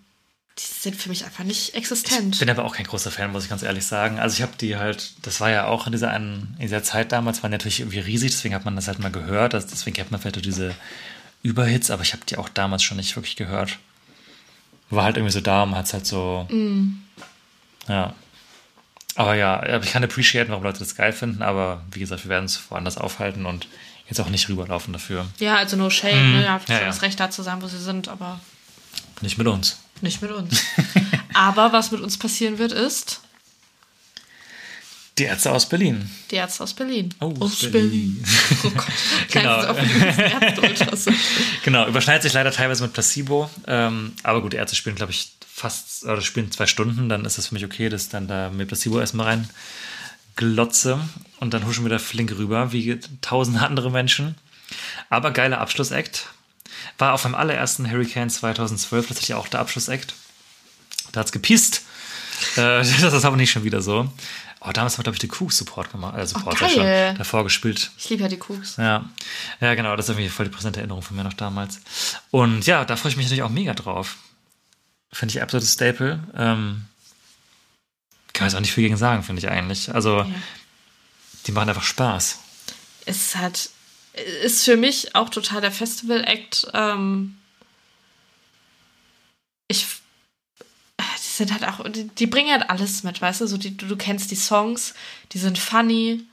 die sind für mich einfach nicht existent.
Bin aber auch kein großer Fan, muss ich ganz ehrlich sagen. Also ich habe die halt, das war ja auch in dieser, einen, in dieser Zeit damals, waren die natürlich irgendwie riesig, deswegen hat man das halt mal gehört. Also deswegen kennt man vielleicht auch diese Überhits, aber ich habe die auch damals schon nicht wirklich gehört. War halt irgendwie so da und hat es halt so. Ja. Aber ja, ich kann appreciaten, warum Leute das geil finden, aber wie gesagt, wir werden es woanders aufhalten und jetzt auch nicht rüberlaufen dafür.
ja, also no shade, ne? Ja,
Mhm. Ja, ja.
das Recht da zu sein, wo sie sind, aber
Nicht mit uns.
Nicht mit uns. aber was mit uns passieren wird, ist
Die Ärzte aus Berlin.
die Ärzte aus Berlin.
Aus Berlin.
Oh Gott.
Genau.
Genau. Ärzte
Genau, überschneidet sich leider teilweise mit Placebo. Ähm, aber gut, die Ärzte spielen, glaube ich, fast, oder spielen zwei Stunden, dann ist das für mich okay, dass dann da mit Placebo erstmal rein glotze und dann huschen wir da flink rüber, wie tausende andere Menschen. Aber geiler Abschlussakt. War auf meinem allerersten Hurricane 2012 tatsächlich auch der Abschlussakt. Da hat's gepisst. Äh, das ist aber nicht schon wieder so. Oh, damals haben wir, glaube ich, die Cook-Support gemacht. Äh, Support
Oh,
ja schon davor gespielt.
Ich liebe ja die Cooks.
Ja. ja, genau, das ist irgendwie voll die präsente Erinnerung von mir noch damals. Und ja, da freue ich mich natürlich auch mega drauf. Finde ich absolutes Staple. Ähm, kann ich auch nicht viel gegen sagen, finde ich eigentlich. Also,
Ja.
die machen einfach Spaß.
Es hat, ist für mich auch total der Festival-Act. Ähm, ich, die sind halt auch, die, die bringen halt alles mit, weißt du? So die, du, du kennst die Songs, die sind funny.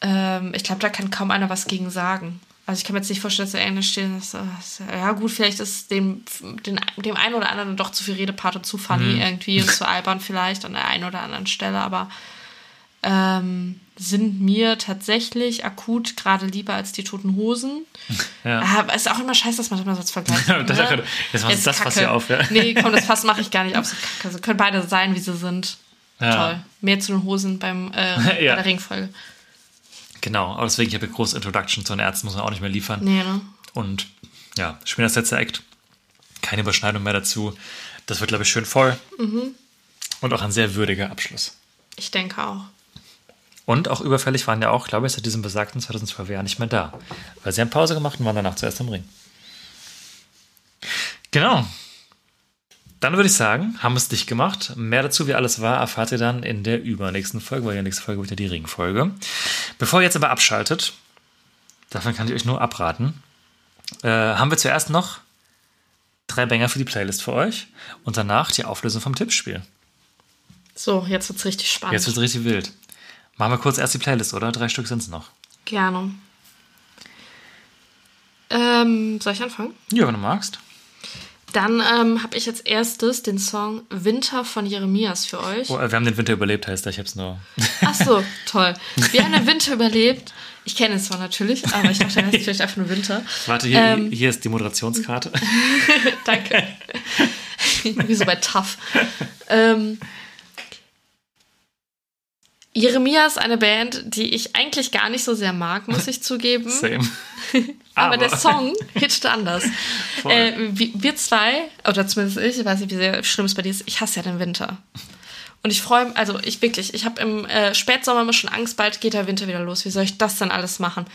Ähm, ich glaube, da kann kaum einer was gegen sagen. Also ich kann mir jetzt nicht vorstellen, dass der Englisch stehen ist. Ja gut, vielleicht ist dem, dem, dem einen oder anderen doch zu viel Redepart und zu funny irgendwie und zu albern vielleicht an der einen oder anderen Stelle, aber ähm, sind mir tatsächlich akut gerade lieber als die Toten Hosen.
Ja.
Aber ist auch immer scheiße, dass man das mal so als Vergleich
Das-
ne?
das- das
Jetzt
das
Kacke.
hier auf, ja.
Nee, komm, das Fass mache ich gar nicht auf. So Kacke. Also können beide sein, wie sie sind.
Ja.
Toll. Mehr zu den Hosen beim, äh,
Ja.
bei der Ringfolge.
Genau, aber deswegen, ich habe eine große Introduction zu den Ärzten, muss man auch nicht mehr liefern.
Nee, ne?
Und ja, spielen das letzte Act. Keine Überschneidung mehr dazu. Das wird, glaube ich, schön voll.
Mhm.
Und auch ein sehr würdiger Abschluss.
Ich denke auch.
Und auch überfällig waren ja auch, glaube ich, seit diesem besagten 2012 Jahr nicht mehr da. Weil sie haben Pause gemacht und waren danach zuerst im Ring. Genau. Dann würde ich sagen, haben wir es dicht gemacht. Mehr dazu, wie alles war, erfahrt ihr dann in der übernächsten Folge, weil die nächste Folge wird ja die Ringfolge. Bevor ihr jetzt aber abschaltet, davon kann ich euch nur abraten, äh, haben wir zuerst noch drei Banger für die Playlist für euch und danach die Auflösung vom Tippspiel.
So, jetzt wird's richtig spannend.
Jetzt wird es richtig wild. Machen wir kurz erst die Playlist, oder? Drei Stück sind es noch.
Gerne. Ähm, soll ich anfangen?
Ja, wenn du magst.
Dann ähm, habe ich als erstes den Song Winter von Jeremias für euch.
Oh, äh, wir haben den Winter überlebt, heißt er. Ich hab's nur.
Ach so, toll. Wir haben den Winter überlebt. Ich kenne es zwar natürlich, aber ich dachte, er heißt vielleicht einfach nur Winter.
Warte, hier,
Ähm.
hier ist die Moderationskarte.
Danke. Wie so bei TAF. Ähm, Jeremia ist eine Band, die ich eigentlich gar nicht so sehr mag, muss ich zugeben.
Same.
Aber, der Song hitchte anders. Äh, wir zwei, oder zumindest ich, ich weiß nicht, wie sehr schlimm es bei dir ist, ich hasse ja den Winter. Und ich freue mich, also ich wirklich, ich habe im äh, Spätsommer immer schon Angst, bald geht der Winter wieder los. Wie soll ich das dann alles machen?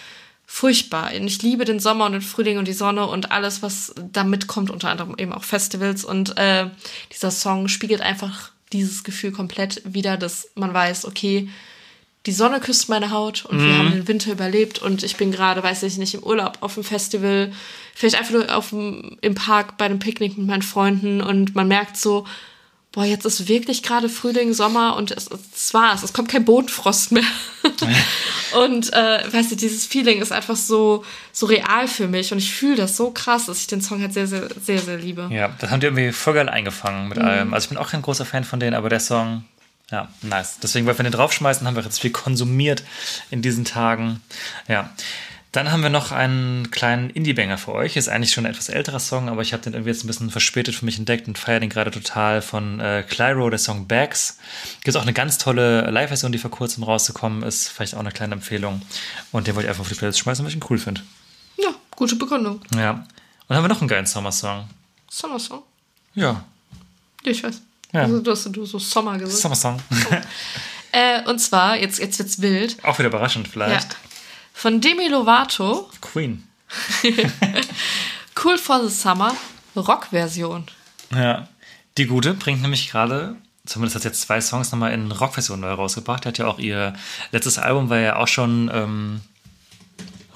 Furchtbar. Und ich liebe den Sommer und den Frühling und die Sonne und alles, was da mitkommt, unter anderem eben auch Festivals. Und äh, dieser Song spiegelt einfach dieses Gefühl komplett wieder, dass man weiß, okay, die Sonne küsst meine Haut und wir haben den Winter überlebt und ich bin gerade, weiß ich nicht, im Urlaub auf dem Festival, vielleicht einfach nur auf dem, im Park bei einem Picknick mit meinen Freunden und man merkt so, boah, jetzt ist wirklich gerade Frühling, Sommer und es, es war's, es kommt kein Bodenfrost mehr. und äh, weißt du, dieses Feeling ist einfach so, so real für mich und ich fühle das so krass, dass ich den Song halt sehr, sehr, sehr, sehr liebe.
Ja, das haben die irgendwie voll geil eingefangen mit allem. Also ich bin auch kein großer Fan von denen, aber der Song, ja, nice. Deswegen, weil wir den draufschmeißen, haben wir jetzt viel konsumiert in diesen Tagen. Ja. Dann haben wir noch einen kleinen Indie-Banger für euch. Ist eigentlich schon ein etwas älterer Song, aber ich habe den irgendwie jetzt ein bisschen verspätet für mich entdeckt und feiere den gerade total von äh, Clyro, der Song Bags. Gibt auch eine ganz tolle Live-Version, die vor kurzem rausgekommen ist. Vielleicht auch eine kleine Empfehlung. Und den wollte ich einfach auf die Playlist schmeißen, weil ich ihn cool finde.
Ja, gute Begründung.
Ja. Und dann haben wir noch einen geilen Sommersong.
Sommersong.
Ja.
Ich weiß.
Ja.
Also, du hast du so Sommer gesagt.
Sommersong.
Äh, und zwar, jetzt, jetzt wird's wild.
Auch wieder überraschend
Ja. Von Demi Lovato,
Queen.
Cool for the Summer, Rock-Version.
Ja. Die Gute bringt nämlich gerade, zumindest hat sie jetzt zwei Songs nochmal in Rockversion neu rausgebracht. Die hat ja auch ihr letztes Album war ja auch schon ähm,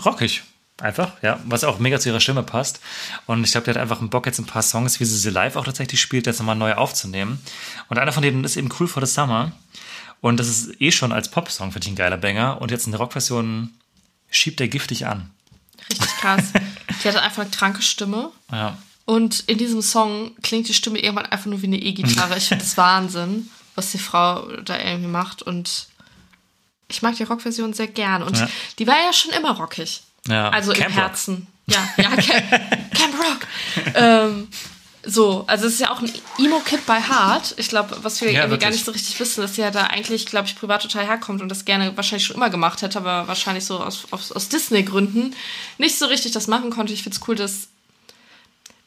rockig. Einfach, ja, was auch mega zu ihrer Stimme passt. Und ich glaube, die hat einfach einen Bock, jetzt ein paar Songs, wie sie sie live auch tatsächlich spielt, jetzt nochmal neu aufzunehmen. Und einer von denen ist eben Cool for the Summer. Und das ist eh schon als Popsong, finde ich, ein geiler Banger. Und jetzt in der Rockversion schiebt er giftig an.
Richtig krass. Die hat einfach eine kranke Stimme.
Ja.
Und in diesem Song klingt die Stimme irgendwann einfach nur wie eine E-Gitarre. Ich finde das Wahnsinn, was die Frau da irgendwie macht. Und ich mag die Rockversion sehr gern. Und
Ja.
die war ja schon immer rockig.
Ja,
Also
Camp
im
Rock.
Herzen. Ja, ja, Camp, Camp Rock. ähm, so, also es ist ja auch ein Emo-Kid bei Heart. Ich glaube, was wir
Ja,
irgendwie gar
wirklich.
nicht so richtig wissen, dass sie ja da eigentlich, glaube ich, privat total herkommt und das gerne wahrscheinlich schon immer gemacht hätte, aber wahrscheinlich so aus, aus, aus Disney-Gründen nicht so richtig das machen konnte. Ich finde es cool, dass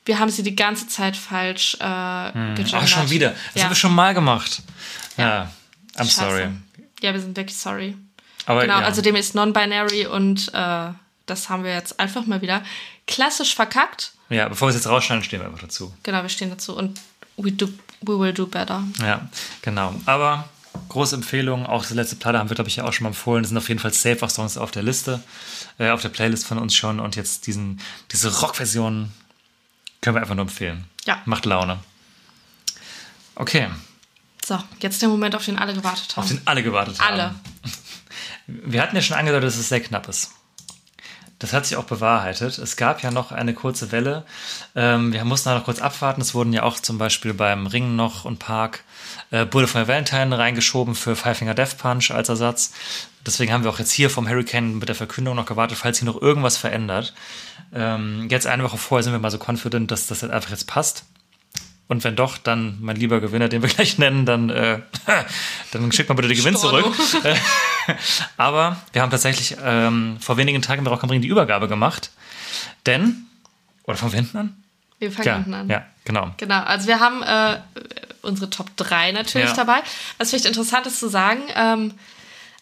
wir haben sie die ganze Zeit falsch äh,
Oh,
gegendert.
schon wieder. Das
ja.
haben wir schon mal gemacht. Ja, I'm
Scheiße.
sorry.
Ja, wir sind wirklich sorry.
Aber
Genau,
ja.
also dem ist non-binary und äh, das haben wir jetzt einfach mal wieder klassisch verkackt.
Ja, bevor wir es jetzt rausschneiden, stehen wir einfach dazu.
Genau, wir stehen dazu und we, do, we will do better.
Ja, genau. Aber große Empfehlung, auch die letzte Platte haben wir, glaube ich, ja auch schon mal empfohlen. Das sind auf jeden Fall safe auch Songs auf der Liste, äh, auf der Playlist von uns schon. Und jetzt diesen, diese Rock-Version können wir einfach nur empfehlen.
Ja.
Macht Laune. Okay,
So, jetzt der Moment, auf den alle gewartet
auf
haben.
den alle gewartet haben.
Alle.
Wir hatten ja schon angedeutet, dass es sehr knapp ist. Das hat sich auch bewahrheitet. Es gab ja noch eine kurze Welle. Ähm, wir mussten da noch kurz abwarten. Es wurden ja auch zum Beispiel beim Ring noch und Park äh, Bullet for My Valentine reingeschoben für Five Finger Death Punch als Ersatz. Deswegen haben wir auch jetzt hier vom Hurricane mit der Verkündung noch gewartet, falls sich noch irgendwas verändert. Ähm, jetzt eine Woche vorher sind wir mal so confident, dass das einfach jetzt passt. Und wenn doch, dann mein lieber Gewinner, den wir gleich nennen, dann, äh, dann schickt mal bitte den Gewinn
Storno.
zurück. Aber wir haben tatsächlich ähm, vor wenigen Tagen bei Rock am Ring die Übergabe gemacht. Denn, oder fangen wir hinten an?
Wir fangen
Ja,
hinten an.
ja, genau.
Genau, also wir haben äh, unsere Top 3 natürlich
Ja.
dabei. Was vielleicht interessant ist zu sagen, ähm,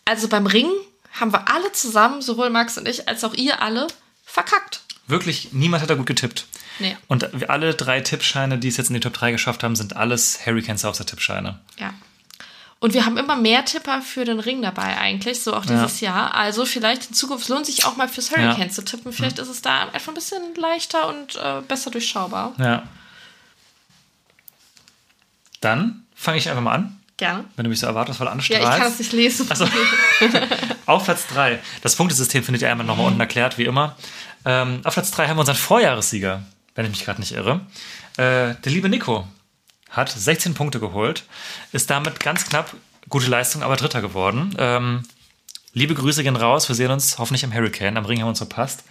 also beim Ring haben wir alle zusammen, sowohl Max und ich, als auch ihr alle, verkackt.
Wirklich, niemand hat da gut getippt.
Nee.
Und alle drei Tippscheine, die es jetzt in die Top 3 geschafft haben, sind alles Hurricane Saucer Tippscheine.
Ja. Und wir haben immer mehr Tipper für den Ring dabei eigentlich, so auch dieses Jahr. Also vielleicht in Zukunft lohnt sich auch mal fürs Hurricane
Ja.
zu tippen. Vielleicht ist es da einfach ein bisschen leichter und äh, besser durchschaubar.
Ja. Dann fange ich einfach mal an.
Gerne.
wenn du mich so erwartungsvoll
Ja,
anstrahlst.
ich kann es nicht lesen.
Achso. auf Platz 3. Das Punktesystem findet ihr einmal nochmal unten erklärt, wie immer. Ähm, auf Platz 3 haben wir unseren Vorjahressieger, wenn ich mich gerade nicht irre. Äh, der liebe Nico hat 16 Punkte geholt, ist damit ganz knapp, gute Leistung, aber Dritter geworden. Ähm, liebe Grüße gehen raus, wir sehen uns hoffentlich im Hurricane, am Ring haben wir uns verpasst,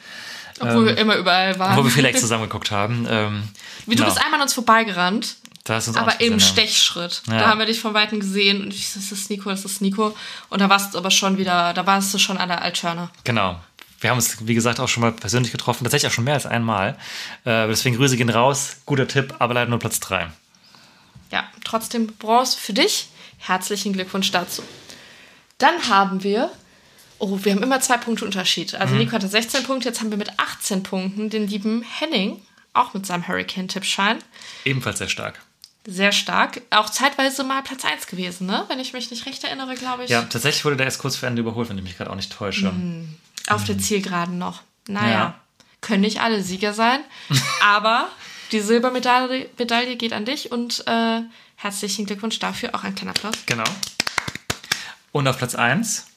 Obwohl wir immer überall waren.
wo wir vielleicht zusammen geguckt haben. Ähm,
Wie du
genau.
bist einmal an uns vorbeigerannt,
uns
aber im. Stechschritt.
Ja.
Da haben wir dich von Weitem gesehen und ich das ist Nico, das ist Nico. Und da warst du aber schon wieder, da warst du schon an der Altschörner.
Genau. Wir haben uns, wie gesagt, auch schon mal persönlich getroffen, tatsächlich auch schon mehr als einmal. Äh, deswegen Grüße gehen raus, guter Tipp, aber leider nur Platz 3.
Ja, trotzdem Bronze für dich. Herzlichen Glückwunsch dazu. Dann haben wir, oh, wir haben immer zwei Punkte Unterschied. Also Nico hatte 16 Punkte, jetzt haben wir mit 18 Punkten den lieben Henning, auch mit seinem Hurricane-Tippschein.
Ebenfalls sehr stark.
Sehr stark. Auch zeitweise mal Platz 1 gewesen, ne? Wenn ich mich nicht recht erinnere, glaube ich.
Ja, tatsächlich wurde der erst kurz vor Ende überholt, wenn ich mich gerade auch nicht täusche.
Auf der Zielgeraden noch. Naja,
Ja.
können nicht alle Sieger sein, aber die Silbermedaille Medaille geht an dich und äh, herzlichen Glückwunsch dafür. Auch ein kleiner Applaus.
Genau. Und auf Platz 1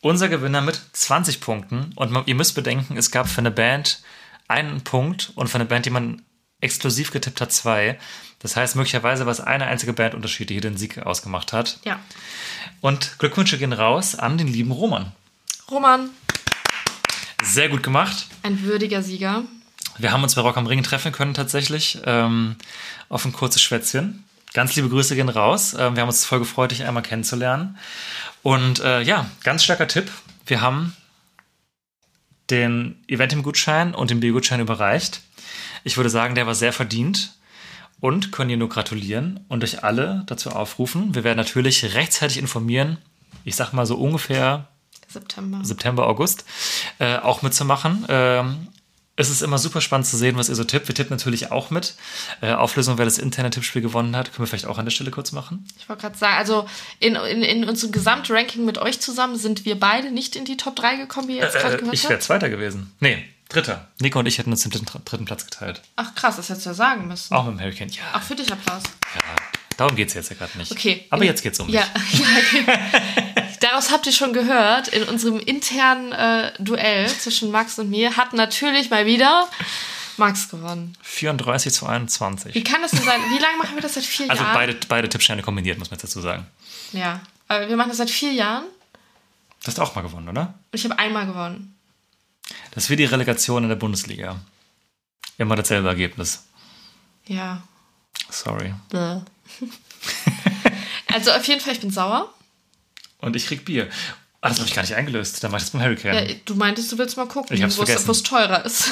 unser Gewinner mit 20 Punkten. Und man, ihr müsst bedenken, es gab für eine Band einen Punkt und für eine Band, die man exklusiv getippt hat, zwei. Das heißt, möglicherweise war es eine einzige Bandunterschied, die hier den Sieg ausgemacht hat.
Ja.
Und Glückwünsche gehen raus an den lieben Roman.
Roman,
Sehr gut gemacht.
ein würdiger Sieger.
Wir haben uns bei Rock am Ring treffen können tatsächlich ähm, auf ein kurzes Schwätzchen. Ganz liebe Grüße gehen raus. Ähm, wir haben uns voll gefreut, dich einmal kennenzulernen. Und äh, ja, ganz starker Tipp. Wir haben den Eventim-Gutschein und den Biergutschein überreicht. Ich würde sagen, der war sehr verdient und können dir nur gratulieren und euch alle dazu aufrufen. Wir werden natürlich rechtzeitig informieren. Ich sag mal so ungefähr
September.
September, August, äh, auch mitzumachen. Ähm, es ist immer super spannend zu sehen, was ihr so tippt. Wir tippen natürlich auch mit. Äh, Auflösung, wer das interne Tippspiel gewonnen hat, können wir vielleicht auch an der Stelle kurz machen.
Ich wollte gerade sagen, also in, in, in unserem Gesamtranking mit euch zusammen sind wir beide nicht in die Top 3 gekommen, wie ihr jetzt gerade
Äh,
gehört
ich wäre
habt.
Zweiter gewesen. Nee, Dritter. Nico und ich hätten uns den dritten, dritten Platz geteilt.
Ach krass, das hättest du ja sagen müssen.
Auch mit dem Hurricane. Ja,
Auch für dich Applaus.
ja. darum geht es jetzt ja gerade nicht.
Okay.
Aber jetzt geht es um mich.
Ja, ja okay. Daraus habt ihr schon gehört, in unserem internen äh, Duell zwischen Max und mir hat natürlich mal wieder Max gewonnen.
34 zu 21.
Wie kann das denn sein? Wie lange machen wir das seit vier
Also
Jahren?
beide, beide Tippscheine kombiniert, muss man jetzt dazu sagen.
Ja, aber wir machen das seit vier Jahren
Du hast auch mal gewonnen, oder?
und ich habe einmal gewonnen.
Das ist wie die Relegation in der Bundesliga. Immer dasselbe Ergebnis.
Ja.
Sorry.
Bäh. also auf jeden Fall, ich bin sauer.
Und ich krieg Bier. Ah, das habe ich gar nicht eingelöst. Dann mach ich das beim Hurricane.
Ja, du meintest, du willst mal gucken, wo es teurer ist.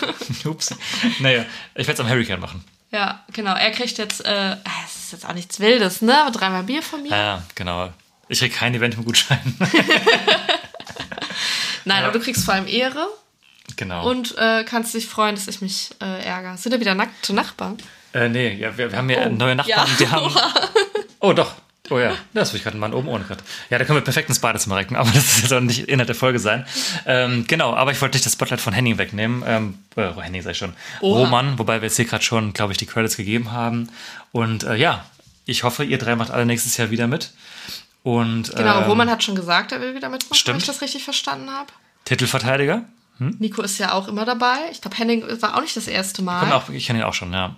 Ups. Naja, ich werde es am Hurricane machen.
ja, genau. Er kriegt jetzt, äh, es ist jetzt auch nichts Wildes, ne? Aber dreimal Bier von mir.
Ja, genau. Ich krieg kein Event mit Gutschein.
Nein, aber du kriegst vor allem Ehre.
genau.
Und äh, kannst dich freuen, dass ich mich äh, ärgere. Sind ja wieder nackte Nachbarn?
äh, nee, ja, wir, wir haben ja
Oh,
neue Nachbarn,
ja.
die haben. Oh, doch. Oh ja, das will ich gerade einen Mann oben ohne gerade. Ja, da können wir perfekt ins Badezimmer recken, aber das soll nicht Inhalt der Folge sein. Ähm, genau, aber ich wollte nicht das Spotlight von Henning wegnehmen. Ähm, äh, Henning sag ich schon.
Oha.
Roman, wobei wir jetzt hier gerade schon, glaube ich, die Credits gegeben haben. Und äh, ja, ich hoffe, ihr drei macht alle nächstes Jahr wieder mit. Und
Genau,
ähm,
Roman hat schon gesagt, er will wieder mitmachen,
stimmt.
wenn ich das richtig verstanden habe.
Titelverteidiger.
Nico ist ja auch immer dabei. Ich glaube, Henning war auch nicht das erste Mal.
Auch, ich kenne ihn auch schon, ja.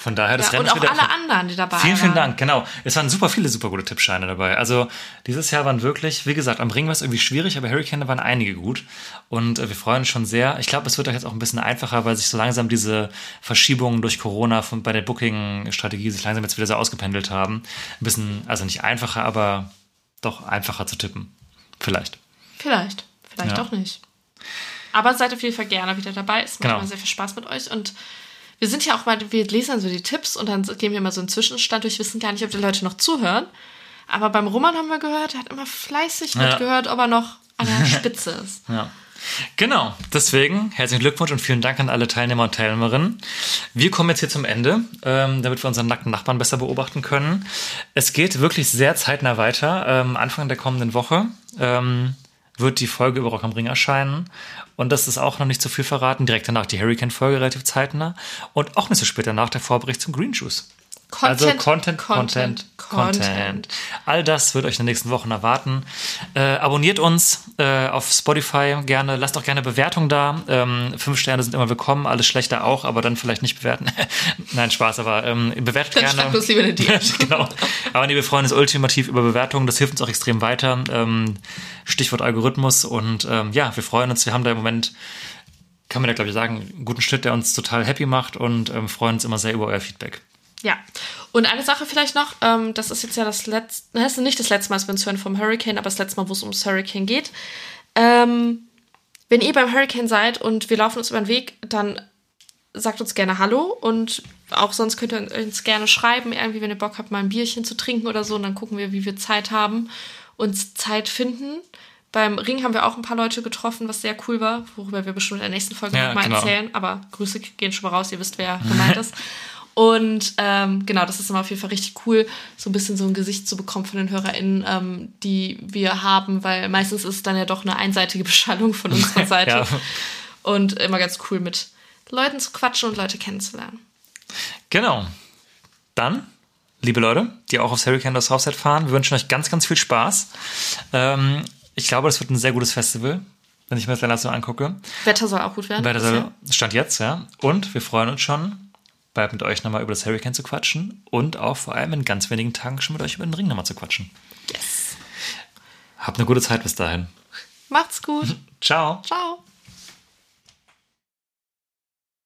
Von daher, das
ja,
Rennen
und auch alle anderen, die dabei
Vielen, vielen
waren.
Dank, genau. Es waren super viele super gute Tippscheine dabei. Also dieses Jahr waren wirklich, wie gesagt, am Ring war es irgendwie schwierig, aber Hurricane waren einige gut. Und äh, wir freuen uns schon sehr. Ich glaube, es wird auch jetzt auch ein bisschen einfacher, weil sich so langsam diese Verschiebungen durch Corona von, bei der Booking-Strategie sich langsam jetzt wieder so ausgependelt haben. Ein bisschen, also nicht einfacher, aber doch einfacher zu tippen. Vielleicht.
Vielleicht, vielleicht
Ja.
auch nicht. Aber seid auf jeden Fall gerne wieder dabei. Es macht
Genau.
immer sehr viel Spaß mit euch. Und wir sind ja auch mal, wir lesen dann so die Tipps und dann geben wir mal so einen Zwischenstand durch. Wir wissen gar nicht, ob die Leute noch zuhören. Aber beim Roman haben wir gehört, er hat immer fleißig
Ja.
mitgehört, ob er noch an der Spitze ist.
Ja. Genau, deswegen herzlichen Glückwunsch und vielen Dank an alle Teilnehmer und Teilnehmerinnen. Wir kommen jetzt hier zum Ende, ähm, damit wir unseren nackten Nachbarn besser beobachten können. Es geht wirklich sehr zeitnah weiter. Ähm, Anfang der kommenden Woche ähm, wird die Folge über Rock am Ring erscheinen. Und das ist auch noch nicht zu viel verraten. Direkt danach die Hurricane-Folge relativ zeitnah. Und auch nicht so spät danach der Vorbericht zum Green Juice.
Content,
also Content,
Content,
Content, Content. All das wird euch in den nächsten Wochen erwarten. Äh, abonniert uns äh, auf Spotify gerne. Lasst auch gerne Bewertungen da. Ähm, fünf Sterne sind immer willkommen. Alles schlechter auch, aber dann vielleicht nicht bewerten. Nein, Spaß, aber ähm, bewertet
Dann
gerne.
uns lieber eine DM.
genau. Aber nee, wir freuen uns ultimativ über Bewertungen. Das hilft uns auch extrem weiter. Ähm, Stichwort Algorithmus. Und ähm, ja, wir freuen uns. Wir haben da im Moment, kann man ja glaube ich sagen, einen guten Schnitt, der uns total happy macht und ähm, freuen uns immer sehr über euer Feedback.
Ja. Und eine Sache vielleicht noch, ähm, das ist jetzt ja das letzte, das ist nicht das letzte Mal, dass wir uns hören vom Hurricane, aber das letzte Mal, wo es ums Hurricane geht. Ähm, wenn ihr beim Hurricane seid und wir laufen uns über den Weg, dann sagt uns gerne Hallo und auch sonst könnt ihr uns gerne schreiben, irgendwie, wenn ihr Bock habt, mal ein Bierchen zu trinken oder so, und dann gucken wir, wie wir Zeit haben, uns Zeit finden. Beim Ring haben wir auch ein paar Leute getroffen, was sehr cool war, worüber wir bestimmt in der nächsten Folge
Ja,
nochmal
genau.
erzählen. Aber Grüße gehen schon mal raus, ihr wisst, wer gemeint ist. Und ähm, genau, das ist immer auf jeden Fall richtig cool, so ein bisschen so ein Gesicht zu bekommen von den HörerInnen, ähm, die wir haben, weil meistens ist es dann ja doch eine einseitige Beschallung von unserer Seite.
Ja.
Und immer ganz cool mit Leuten zu quatschen und Leute kennenzulernen.
Genau. Dann, liebe Leute, die auch aufs Hurricane das Southside fahren, wir wünschen euch ganz, ganz viel Spaß. Ähm, ich glaube, das wird ein sehr gutes Festival, wenn ich mir das dann so angucke.
Wetter soll auch gut werden.
Der
bisher.
Stand jetzt, ja. Und wir freuen uns schon, bald mit euch nochmal über das Hurricane zu quatschen und auch vor allem in ganz wenigen Tagen schon mit euch über den Ring nochmal zu quatschen.
Yes.
Habt eine gute Zeit bis dahin.
Macht's gut.
Ciao.
Ciao.